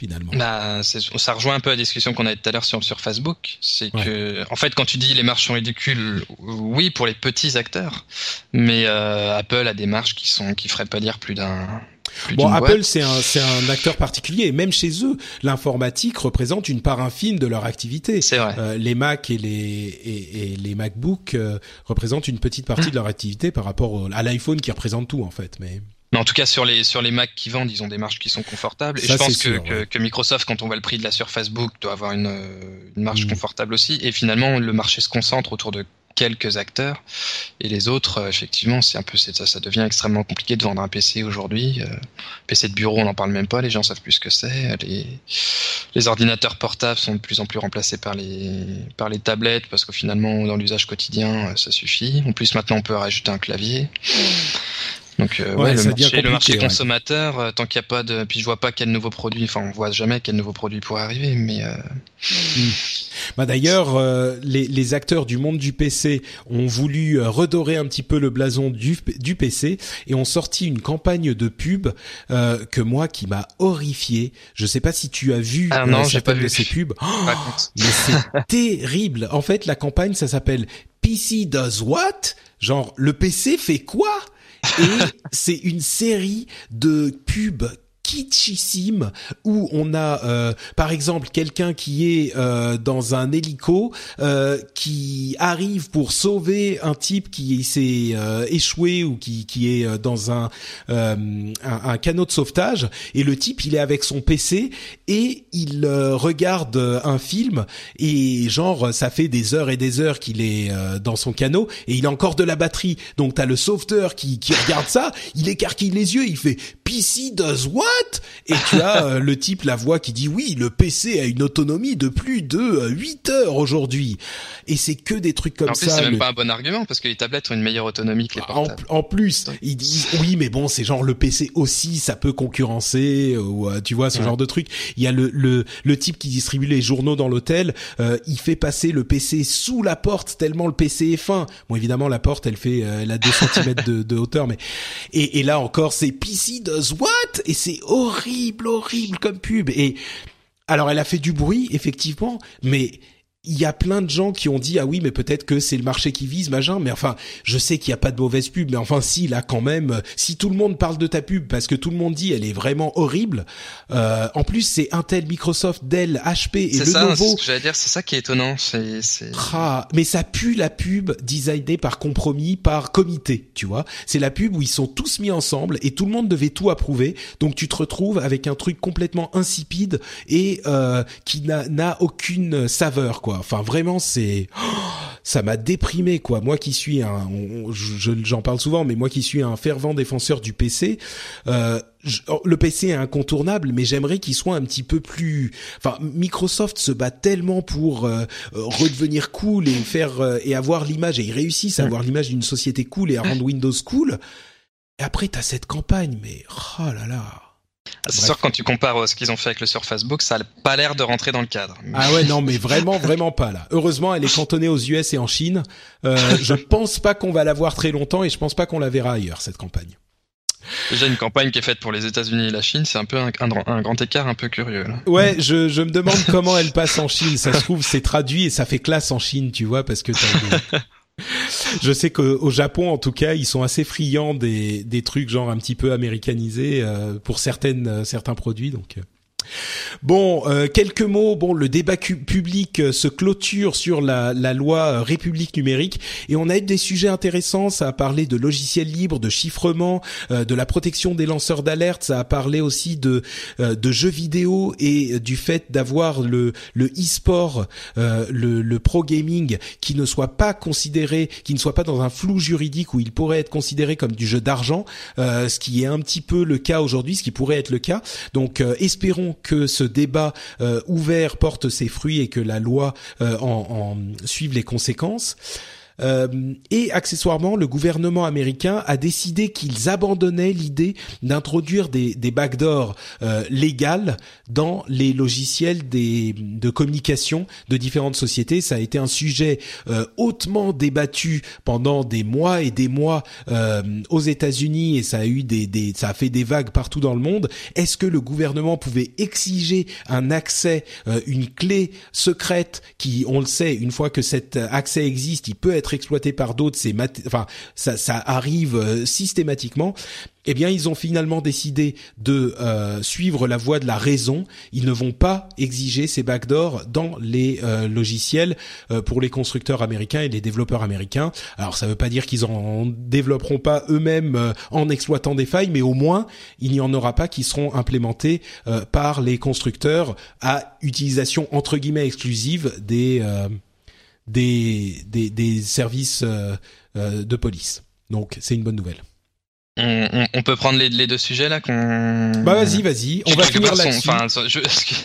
finalement. Bah, ça rejoint un peu la discussion qu'on avait tout à l'heure sur, sur Facebook. C'est que, en fait, quand tu dis les marges sont ridicules, oui, pour les petits acteurs, mais euh, Apple a des marges qui sont qui feraient pas dire plus d'un. Bon, Apple, c'est un, c'est un acteur particulier. même chez eux, l'informatique représente une part infime de leur activité. C'est vrai. Euh, les Mac et les et, et les MacBook euh, représentent une petite partie de leur activité par rapport à l'iPhone qui représente tout en fait. Mais mais en tout cas, sur les, sur les Mac qui vendent, ils ont des marges qui sont confortables. Et je pense que, que, Microsoft, quand on voit le prix de la Surface Book, doit avoir une, une marge mm. confortable aussi. Et finalement, le marché se concentre autour de quelques acteurs. Et les autres, euh, effectivement, c'est un peu ça, ça devient extrêmement compliqué de vendre un PC aujourd'hui. Euh, PC de bureau, on n'en parle même pas, les gens savent plus ce que c'est. Les, les ordinateurs portables sont de plus en plus remplacés par les, par les tablettes parce que finalement, dans l'usage quotidien, euh, ça suffit. En plus, maintenant, on peut rajouter un clavier. Donc euh, ouais, le, marché, le marché consommateur, euh, tant qu'il n'y a pas de, puis je vois pas quel nouveau produit, enfin on voit jamais quel nouveau produit pourrait arriver, mais. Euh... Hmm. Bah d'ailleurs, euh, les, les, acteurs du monde du PC ont voulu redorer un petit peu le blason du, du PC et ont sorti une campagne de pub que moi qui m'a horrifié. Je sais pas si tu as vu ah non, j'ai pas vu ces pubs. Oh, mais c'est [LAUGHS] terrible. En fait, la campagne ça s'appelle PC does what? Genre le PC fait quoi? Et c'est une série de pubs kitschissime où on a euh, par exemple quelqu'un qui est euh, dans un hélico euh, qui arrive pour sauver un type qui s'est échoué ou qui, qui est dans un, un, un canot de sauvetage et le type il est avec son PC et il regarde un film et genre ça fait des heures et des heures qu'il est dans son canot et il a encore de la batterie. Donc t'as le sauveteur qui, qui regarde ça il écarquille les yeux il fait PC does what? Et tu as euh, le type, la voix qui dit oui, le PC a une autonomie de plus de 8 euh, heures aujourd'hui. Et c'est que des trucs comme en ça. c'est même pas un bon argument parce que les tablettes ont une meilleure autonomie que les portables. En, plus, ils disent oui, mais bon, c'est genre le PC aussi, ça peut concurrencer ou euh, tu vois ce genre de truc. Il y a le le le type qui distribue les journaux dans l'hôtel, il fait passer le PC sous la porte tellement le PC est fin. Bon, évidemment, la porte, elle fait, elle a 2 [LAUGHS] cm de, de hauteur, mais et, et là encore, c'est PC does what? Et c'est horrible, horrible comme pub. Et alors, elle a fait du bruit, effectivement, mais il y a plein de gens qui ont dit ah oui mais peut-être que c'est le marché qui vise machin mais enfin je sais qu'il y a pas de mauvaise pub mais enfin si là quand même si tout le monde parle de ta pub parce que tout le monde dit elle est vraiment horrible euh, en plus c'est Intel Microsoft Dell HP et Lenovo. j'allais dire c'est ça qui est étonnant c'est c'est ah, mais ça pue la pub designée par compromis par comité tu vois. C'est la pub où ils sont tous mis ensemble et tout le monde devait tout approuver. Donc tu te retrouves avec un truc complètement insipide et euh, qui n'a aucune saveur quoi Enfin vraiment c'est ça m'a déprimé quoi. Moi qui suis un j'en parle souvent mais moi qui suis un fervent défenseur du PC euh, oh, le PC est incontournable, mais j'aimerais qu'il soit un petit peu plus. Enfin, Microsoft se bat tellement pour euh, redevenir cool et faire euh, et avoir l'image et ils réussissent à avoir l'image d'une société cool et à rendre Windows cool. Et après, t'as cette campagne, mais oh là là. Ah, c'est sûr quand tu compares ce qu'ils ont fait avec le Surface Book, ça n'a pas l'air de rentrer dans le cadre. Ah ouais, non, mais vraiment, vraiment pas là. Heureusement, elle est cantonnée aux US et en Chine. Euh, je pense pas qu'on va la voir très longtemps et je pense pas qu'on la verra ailleurs cette campagne. Déjà une campagne qui est faite pour les États-Unis et la Chine, c'est un peu un, grand écart un peu curieux. Là. Ouais, je, je me demande comment elle passe en Chine. Ça se trouve, c'est traduit et ça fait classe en Chine, tu vois, parce que t'as [LAUGHS] je sais qu'au Japon, en tout cas, ils sont assez friands des, des trucs genre un petit peu américanisés euh, pour certaines euh, certains produits. Donc, euh. Bon, euh, quelques mots. Bon, le débat public euh, se clôture sur la, la loi euh, République numérique et on a eu des sujets intéressants. Ça a parlé de logiciels libres, de chiffrement, de la protection des lanceurs d'alerte. Ça a parlé aussi de de jeux vidéo et du fait d'avoir le le e-sport, le, le pro gaming qui ne soit pas considéré, qui ne soit pas dans un flou juridique où il pourrait être considéré comme du jeu d'argent, ce qui est un petit peu le cas aujourd'hui, ce qui pourrait être le cas. Donc, espérons que ce débat euh, ouvert porte ses fruits et que la loi euh, en, en suive les conséquences. Euh, et accessoirement, le gouvernement américain a décidé qu'ils abandonnaient l'idée d'introduire des, des backdoors euh, légales dans les logiciels des, de communication de différentes sociétés. Ça a été un sujet euh, hautement débattu pendant des mois et des mois euh, aux États-Unis et ça a eu des, des, ça a fait des vagues partout dans le monde. Est-ce que le gouvernement pouvait exiger un accès, euh, une clé secrète qui, on le sait, une fois que cet accès existe, il peut être exploité par d'autres, c'est enfin ça, arrive euh, systématiquement. Eh bien, ils ont finalement décidé de euh, suivre la voie de la raison. Ils ne vont pas exiger ces backdoors dans les euh, logiciels pour les constructeurs américains et les développeurs américains. Alors, ça ne veut pas dire qu'ils en développeront pas eux-mêmes en exploitant des failles, mais au moins, il n'y en aura pas qui seront implémentés par les constructeurs à utilisation entre guillemets exclusive des des, des, des services euh, euh, de police. Donc c'est une bonne nouvelle. On, on, peut prendre les, les, deux sujets là qu'on. Bah vas-y, vas-y. On va finir là-dessus. Enfin,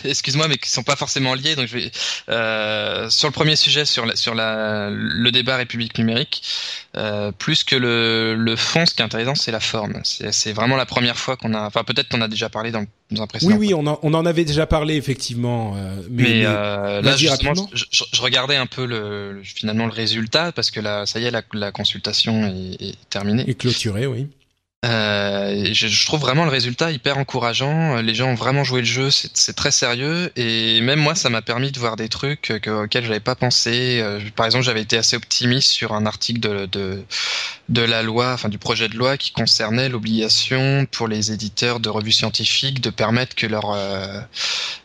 excuse-moi, mais qui sont pas forcément liés. Donc je vais euh, sur le premier sujet sur la, sur la, le débat République numérique. Euh, plus que le, le fond, ce qui est intéressant, c'est la forme. C'est vraiment la première fois qu'on a. Enfin, peut-être qu'on a déjà parlé dans, dans un précédent. Oui, oui, on en, on en avait déjà parlé effectivement. Euh, mais, mais, euh, là, justement, je, je, regardais un peu le, finalement le résultat parce que là, ça y est, la, la consultation est, est terminée. Et clôturée, oui. Euh, je, trouve vraiment le résultat hyper encourageant. Les gens ont vraiment joué le jeu, c'est très sérieux. Et même moi, ça m'a permis de voir des trucs que, auxquels je n'avais pas pensé. Euh, par exemple, j'avais été assez optimiste sur un article de, de, de, la loi, enfin du projet de loi qui concernait l'obligation pour les éditeurs de revues scientifiques de permettre que leur euh,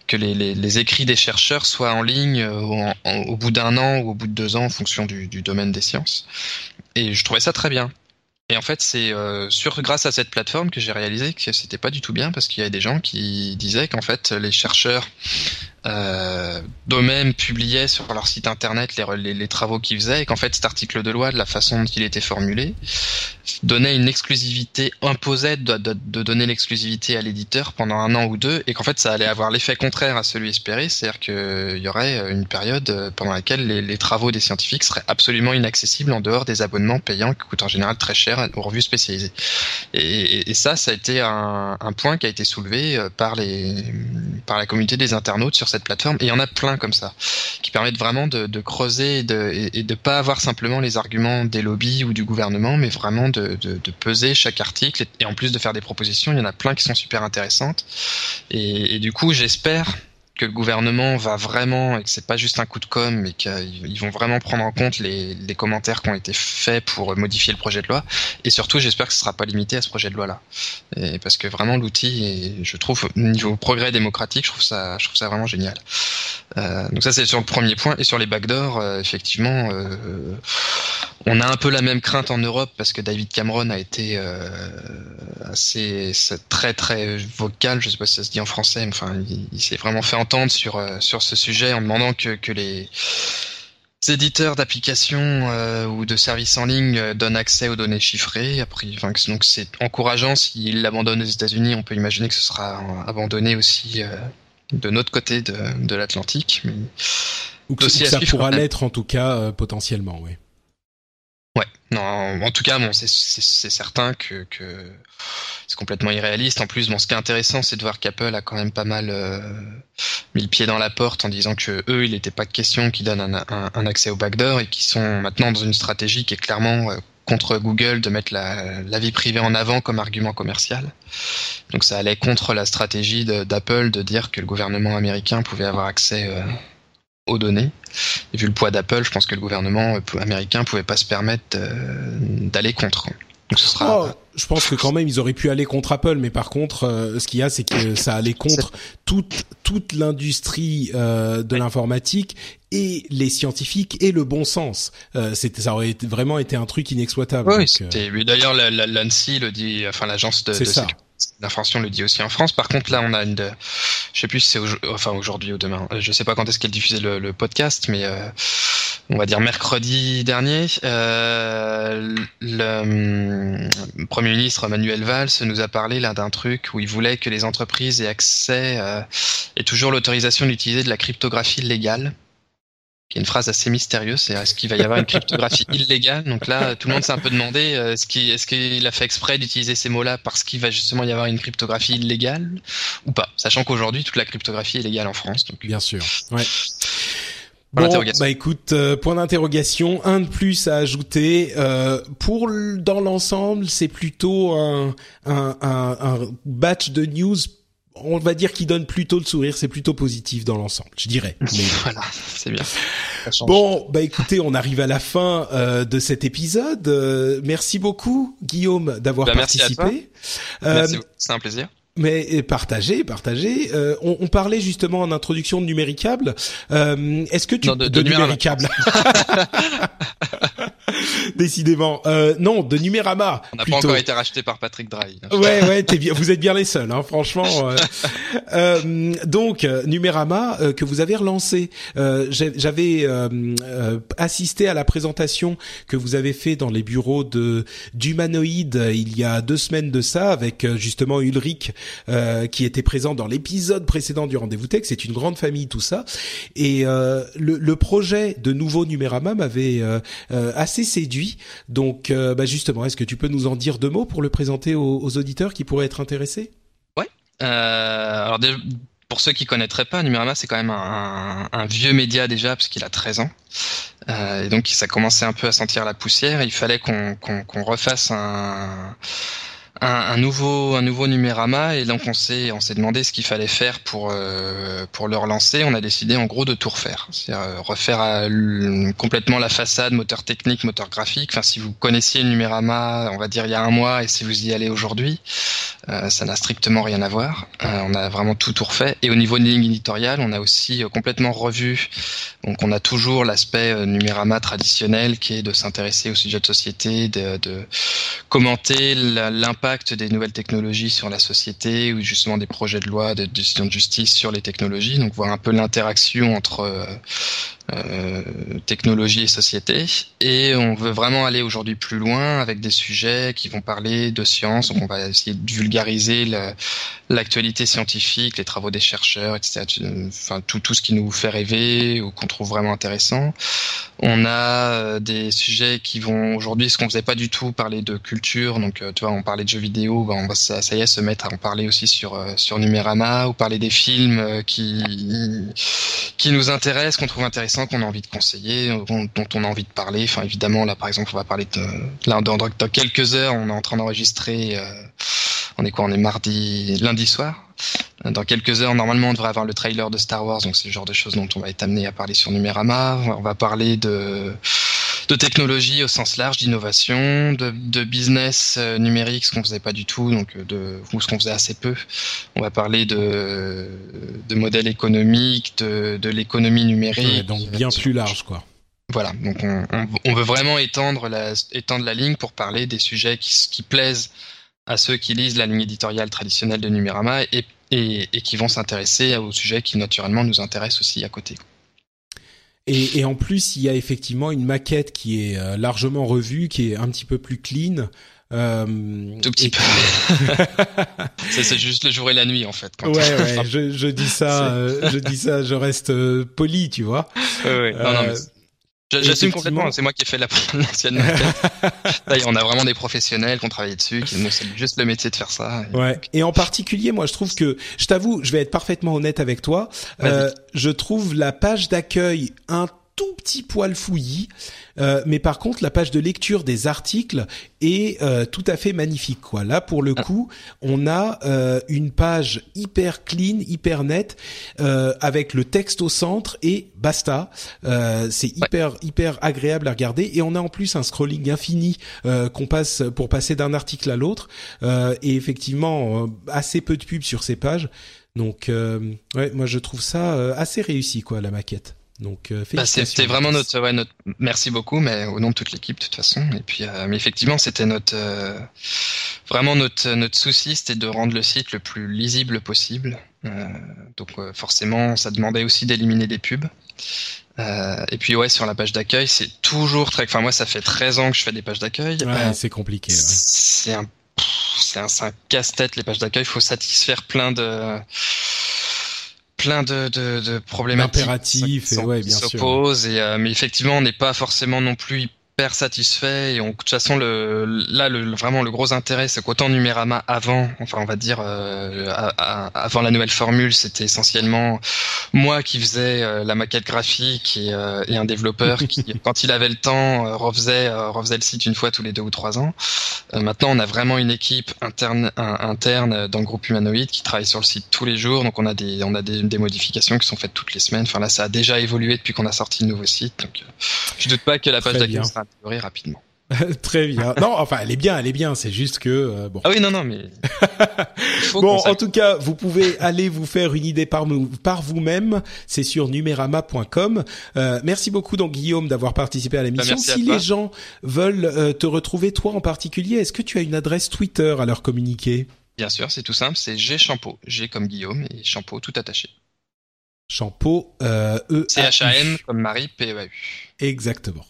que les, les, les, écrits des chercheurs soient en ligne euh, au, bout d'un an ou au bout de deux ans en fonction du, du domaine des sciences. Et je trouvais ça très bien. Et en fait, c'est euh, sur grâce à cette plateforme que j'ai réalisé que c'était pas du tout bien parce qu'il y avait des gens qui disaient qu'en fait les chercheurs euh, d'eux-mêmes publiaient sur leur site internet les, travaux qu'ils faisaient et qu'en fait cet article de loi, de la façon dont il était formulé, donnait une exclusivité, imposait de, donner l'exclusivité à l'éditeur pendant un an ou deux et qu'en fait ça allait avoir l'effet contraire à celui espéré, c'est-à-dire qu'il y aurait une période pendant laquelle les, travaux des scientifiques seraient absolument inaccessibles en dehors des abonnements payants qui coûtent en général très cher aux revues spécialisées. Et, ça, ça a été un, un, point qui a été soulevé euh, par, les, par la communauté des internautes sur plateforme. Et il y en a plein comme ça, qui permettent vraiment de, creuser et de, pas avoir simplement les arguments des lobbies ou du gouvernement, mais vraiment de, peser chaque article et, en plus de faire des propositions, il y en a plein qui sont super intéressantes. Et du coup, j'espère que le gouvernement va vraiment, et que c'est pas juste un coup de com, mais qu'ils vont vraiment prendre en compte les, les, commentaires qui ont été faits pour modifier le projet de loi. Et surtout, j'espère que ce sera pas limité à ce projet de loi-là. Parce que vraiment, l'outil, je trouve, niveau progrès démocratique, je trouve ça, je trouve ça vraiment génial. Euh, donc ça, c'est sur le premier point. Et sur les backdoors, euh, effectivement, euh, on a un peu la même crainte en Europe parce que David Cameron a été assez très très vocal, je sais pas si ça se dit en français, mais enfin, il, s'est vraiment fait entendre sur sur ce sujet en demandant que les éditeurs d'applications ou de services en ligne donnent accès aux données chiffrées. Après, enfin, donc c'est encourageant. S'ils l'abandonnent aux États-Unis, on peut imaginer que ce sera abandonné aussi de notre côté de, de l'Atlantique. Mais ou que, ça pourra l'être en tout cas euh, potentiellement, oui. Ouais, non, en tout cas, bon, c'est certain que, que c'est complètement irréaliste. En plus, bon, ce qui est intéressant, c'est de voir qu'Apple a quand même pas mal euh, mis le pied dans la porte en disant que eux, il n'était pas de question qu'ils donnent un, un, un, accès au backdoor et qui sont maintenant dans une stratégie qui est clairement euh, contre Google de mettre la, vie privée en avant comme argument commercial. Donc ça allait contre la stratégie d'Apple de, dire que le gouvernement américain pouvait avoir accès euh, aux données. Et vu le poids d'Apple, je pense que le gouvernement américain pouvait pas se permettre d'aller contre. Donc ce sera. Oh, je pense que quand même ils auraient pu aller contre Apple, mais par contre, euh, ce qu'il y a, c'est que ça allait contre toute toute l'industrie euh, de l'informatique et les scientifiques et le bon sens. Euh, c'était ça aurait été, vraiment été un truc inexploitable. Oui, Donc, euh, c'était. mais D'ailleurs, la- la- l'ANSI le dit, enfin l'agence de, de ça. sécurité d'information le dit aussi en France. Par contre, là, on a une, je sais plus si c'est enfin aujourd'hui ou demain. Je sais pas quand est-ce qu'elle diffusait le, le podcast, mais euh, on va dire mercredi dernier, euh, le Premier ministre Manuel Valls nous a parlé là d'un truc où il voulait que les entreprises aient accès euh, et toujours l'autorisation d'utiliser de la cryptographie légale qui est une phrase assez mystérieuse, c'est est-ce qu'il va y avoir une cryptographie [LAUGHS] illégale? Donc là, tout le monde s'est un peu demandé, euh, est-ce qu'il a fait exprès d'utiliser ces mots-là parce qu'il va justement y avoir une cryptographie illégale ou pas? Sachant qu'aujourd'hui, toute la cryptographie est légale en France. Donc, Bien sûr. Ouais. Point Bon, d'interrogation. bah écoute, euh, point d'interrogation, un de plus à ajouter. Euh, pour dans l'ensemble, c'est plutôt un, un, un, un batch de news. On va dire qui donne plutôt le sourire, c'est plutôt positif dans l'ensemble, je dirais. [LAUGHS] Mais voilà, c'est bien. Bon, bah écoutez, on arrive à la fin euh, de cet épisode. Euh, merci beaucoup, Guillaume, d'avoir Bah, merci à participé. Merci Euh, beaucoup, c'est un plaisir. Mais partagez, partagez. Euh, on, on parlait justement en introduction de numéricable. Euh, Est-ce que tu Non, de- de numéricable [LAUGHS] Décidément, euh, non, de numérama. On n'a pas encore été racheté par Patrick Drahi. Ouais, ouais, t'es bien, vous êtes bien les seuls, hein, franchement. euh. [LAUGHS] Euh, donc, euh, Numérama euh, que vous avez relancé. Euh, J'avais assisté à la présentation que vous avez fait dans les bureaux de d'Humanoïde il y a deux semaines de ça, avec justement Ulrich euh, qui était présent dans l'épisode précédent du Rendez-vous Tech. C'est une grande famille, tout ça. Et euh, le, le projet de nouveau Numérama m'avait assez séduit. Donc, euh, bah justement, est-ce que tu peux nous en dire deux mots pour le présenter aux, auditeurs qui pourraient être intéressés? Euh, alors pour ceux qui connaîtraient pas, Numérama c'est quand même un, vieux média déjà parce qu'il a 13 ans. Euh, et donc ça commençait un peu à sentir la poussière. Il fallait qu'on refasse un, un, un nouveau un nouveau Numérama et donc on s'est on s'est demandé ce qu'il fallait faire pour euh, pour le relancer. On a décidé en gros de tout refaire, c'est-à-dire euh, refaire à l- complètement la façade, moteur technique, moteur graphique. Enfin si vous connaissiez Numérama, on va dire il y a un mois et si vous y allez aujourd'hui, euh, ça n'a strictement rien à voir. Euh, on a vraiment tout tout refait. Et au niveau de ligne éditoriale, on a aussi euh, complètement revu. Donc on a toujours l'aspect euh, numérama traditionnel qui est de s'intéresser au sujet de société, de, de commenter la- des nouvelles technologies sur la société ou justement des projets de loi de décision de justice sur les technologies. Donc voir un peu l'interaction entre euh, technologie et société. Et on veut vraiment aller aujourd'hui plus loin avec des sujets qui vont parler de science. Donc on va essayer de vulgariser l'actualité scientifique, les travaux des chercheurs, etc. Enfin tout, tout ce qui nous fait rêver ou qu'on trouve vraiment intéressant. On a euh, des sujets qui vont aujourd'hui, ce qu'on faisait pas du tout, parler de culture. Donc euh, tu vois, on parlait de jeux vidéo, ben, on va ça, ça y est se mettre à en parler aussi sur euh, sur Numérama ou parler des films euh, qui qui nous intéressent, qu'on trouve qu'on a envie de conseiller, dont, on a envie de parler. Enfin, évidemment, là, par exemple, on va parler de là dans, quelques heures, on est en train d'enregistrer. euh, on est quoi On est mardi, lundi soir. Dans quelques heures, normalement, on devrait avoir le trailer de Star Wars, donc c'est le genre de choses dont on va être amené à parler sur Numérama. On va parler de de technologie au sens large, d'innovation, de, de business euh, numérique, ce qu'on faisait pas du tout, donc euh, de ou ce qu'on faisait assez peu. On va parler de de modèles économiques, de de l'économie numérique. Ouais, Donc bien plus large, quoi. Voilà, donc on, on, on veut vraiment étendre la, étendre la ligne pour parler des sujets qui, qui plaisent à ceux qui lisent la ligne éditoriale traditionnelle de Numérama et, et, et qui vont s'intéresser aux sujets qui naturellement nous intéressent aussi à côté. Et, et en plus, il y a effectivement une maquette qui est euh, largement revue, qui est un petit peu plus clean. Euh, Tout petit et peu. C'est [LAUGHS] c'est juste le jour et la nuit en fait. quand- Ouais, ouais, je, je dis ça, euh, je dis ça, je reste euh, poli, tu vois. Ouais, ouais. Non, non, mais je- J'assume complètement, c'est moi qui ai fait la. [LAUGHS] Là, on a vraiment des professionnels qui ont travaillé dessus, qui nous c'est juste le métier de faire ça. Et- Ouais. Et en particulier, moi, je trouve que, je t'avoue, je vais être parfaitement honnête avec toi. Euh, je trouve la page d'accueil un tout petit poil fouillis, euh, mais par contre la page de lecture des articles est euh, tout à fait magnifique. Quoi. Là, pour le ah. coup, on a euh, une page hyper clean, hyper nette, avec le texte au centre et basta. c'est hyper hyper agréable à regarder et on a en plus un scrolling infini qu'on passe pour passer d'un article à l'autre et effectivement assez peu de pubs sur ces pages. Donc, ouais, moi je trouve ça assez réussi quoi la maquette. Donc, euh, bah, c'était vraiment notre, ouais, notre, merci beaucoup, mais au nom de toute l'équipe de toute façon. Et puis, euh, mais effectivement, c'était notre, euh, vraiment notre notre souci, c'était de rendre le site le plus lisible possible. Euh, donc, forcément, ça demandait aussi d'éliminer des pubs. et puis, ouais, sur la page d'accueil, c'est toujours très. Enfin, moi, ça fait 13 ans que je fais des pages d'accueil. Ouais, c'est compliqué. Ouais. C'est un, c'est un, un casse-tête les pages d'accueil. Il faut satisfaire plein de plein de, de, de problématiques ouais, bien s'opposent et euh, mais effectivement on n'est pas forcément non plus hyper satisfait et on, de toute façon le là le vraiment le gros intérêt c'est qu'autant Numérama avant enfin on va dire euh, avant la nouvelle formule c'était essentiellement moi qui faisais euh, la maquette graphique et, euh, et un développeur qui [LAUGHS] quand il avait le temps refaisait refaisait le site une fois tous les deux ou trois ans. Maintenant on a vraiment une équipe interne interne dans le groupe humanoïde qui travaille sur le site tous les jours. Donc on a des on a des, des modifications qui sont faites toutes les semaines. Enfin là ça a déjà évolué depuis qu'on a sorti le nouveau site. Donc je doute pas que la page d'accueil sera rapidement. [LAUGHS] Très bien. Non, enfin, elle est bien, elle est bien. C'est juste que euh, bon. Ah oui, non, non, mais. [LAUGHS] bon, en tout cas, vous pouvez aller vous faire une idée par, par vous-même. C'est sur numérama.com. Euh, merci beaucoup, donc Guillaume, d'avoir participé à l'émission. Bah, si les gens veulent euh, te retrouver, toi en particulier, est-ce que tu as une adresse Twitter à leur communiquer? Bien sûr, c'est tout simple. C'est G Champo, G comme Guillaume et Champo tout attaché. Champo, euh, E. C H A M comme Marie P E A U. Exactement.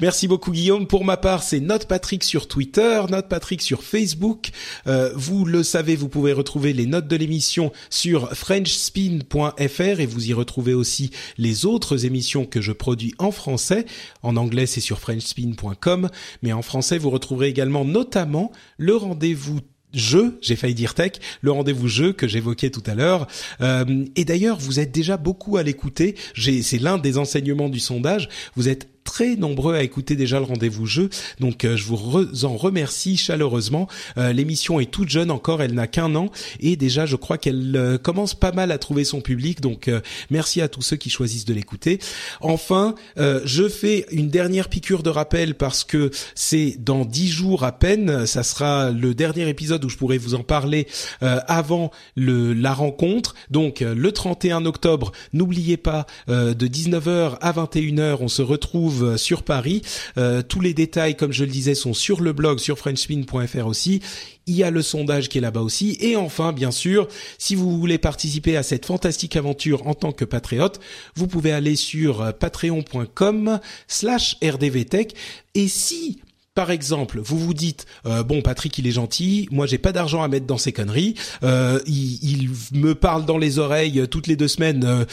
Merci beaucoup Guillaume. Pour ma part, c'est Note Patrick sur Twitter, Note Patrick sur Facebook. Euh, vous le savez, vous pouvez retrouver les notes de l'émission sur frenchspin.fr et vous y retrouvez aussi les autres émissions que je produis en français. En anglais, c'est sur frenchspin.com, mais en français, vous retrouverez également notamment le rendez-vous jeu, j'ai failli dire tech, le rendez-vous jeu que j'évoquais tout à l'heure. Euh, et d'ailleurs, vous êtes déjà beaucoup à l'écouter. C'est l'un des enseignements du sondage. Vous êtes très nombreux à écouter déjà le rendez-vous jeu. Donc euh, je vous en remercie chaleureusement. Euh, l'émission est toute jeune encore, elle n'a qu'un an et déjà je crois qu'elle euh, commence pas mal à trouver son public. Donc merci à tous ceux qui choisissent de l'écouter. Enfin, je fais une dernière piqûre de rappel parce que c'est dans dix jours à peine. Ça sera le dernier épisode où je pourrai vous en parler avant le, la rencontre. Donc le 31 octobre, n'oubliez pas de 19h à 21h, on se retrouve euh, sur Paris. Euh, tous les détails, comme je le disais, sont sur le blog, sur frenchspin.fr aussi. Il y a le sondage qui est là-bas aussi. Et enfin, bien sûr, si vous voulez participer à cette fantastique aventure en tant que patriote, vous pouvez aller sur euh, patreon.com slash rdvtech. Et si par exemple, vous vous dites euh, bon Patrick il est gentil, moi j'ai pas d'argent à mettre dans ces conneries, euh, il, il, me parle dans les oreilles toutes les deux semaines, euh,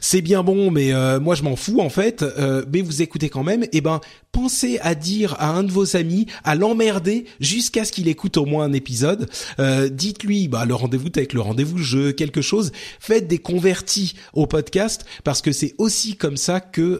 c'est bien bon mais euh, moi je m'en fous en fait, euh, mais vous écoutez quand même, et eh ben pensez à dire à un de vos amis, à l'emmerder jusqu'à ce qu'il écoute au moins un épisode. Dites-lui bah le rendez-vous avec le rendez-vous jeu quelque chose. Faites des convertis au podcast parce que c'est aussi comme ça que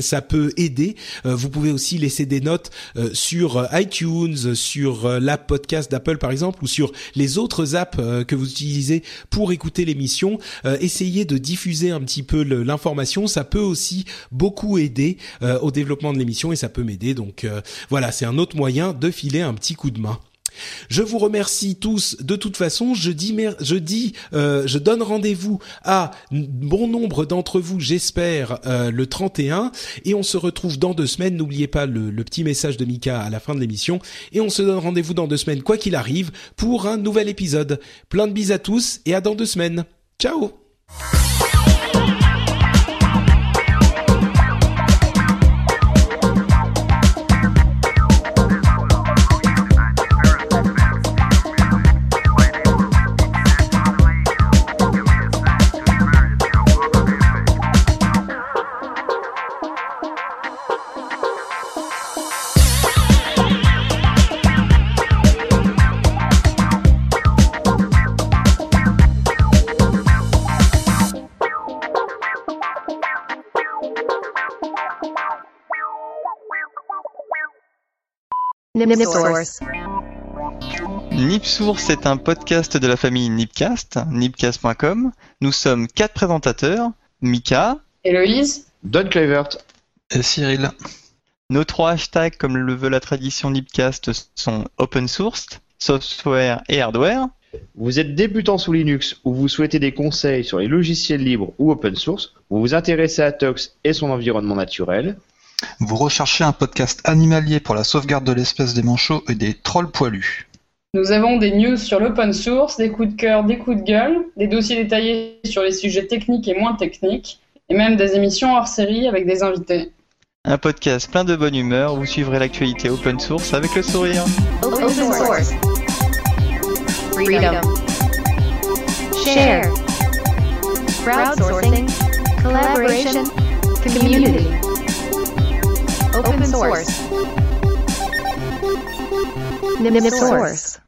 ça peut aider. vous pouvez aussi laisser des notes sur sur euh, iTunes, sur euh, l'app podcast d'Apple par exemple, ou sur les autres apps euh, que vous utilisez pour écouter l'émission, essayez de diffuser un petit peu l'information. Ça peut aussi beaucoup aider au développement de l'émission et ça peut m'aider. Donc voilà, c'est un autre moyen de filer un petit coup de main. Je vous remercie tous. De toute façon, je dis, euh, je donne rendez-vous à bon nombre d'entre vous, j'espère, euh, le 31, et on se retrouve dans deux semaines. N'oubliez pas le, petit message de Mika à la fin de l'émission, et on se donne rendez-vous dans deux semaines, quoi qu'il arrive, pour un nouvel épisode. Plein de bis à tous, et à dans deux semaines. Ciao Nipsource. Nipsource est un podcast de la famille Nipcast, nipcast.com. Nous sommes quatre présentateurs, Mika, Héloïse, Don Clavert et Cyril. Nos trois hashtags, comme le veut la tradition Nipcast, sont open source, software et hardware. Vous êtes débutant sous Linux ou vous souhaitez des conseils sur les logiciels libres ou open source, vous vous intéressez à Tox et son environnement naturel. Vous recherchez un podcast animalier pour la sauvegarde de l'espèce des manchots et des trolls poilus. Nous avons des news sur l'open source, des coups de cœur, des coups de gueule, des dossiers détaillés sur les sujets techniques et moins techniques, et même des émissions hors série avec des invités. Un podcast plein de bonne humeur, vous suivrez l'actualité open source avec le sourire. Open source. Freedom. Share. Crowdsourcing. Collaboration. Community. Open source. Nip source.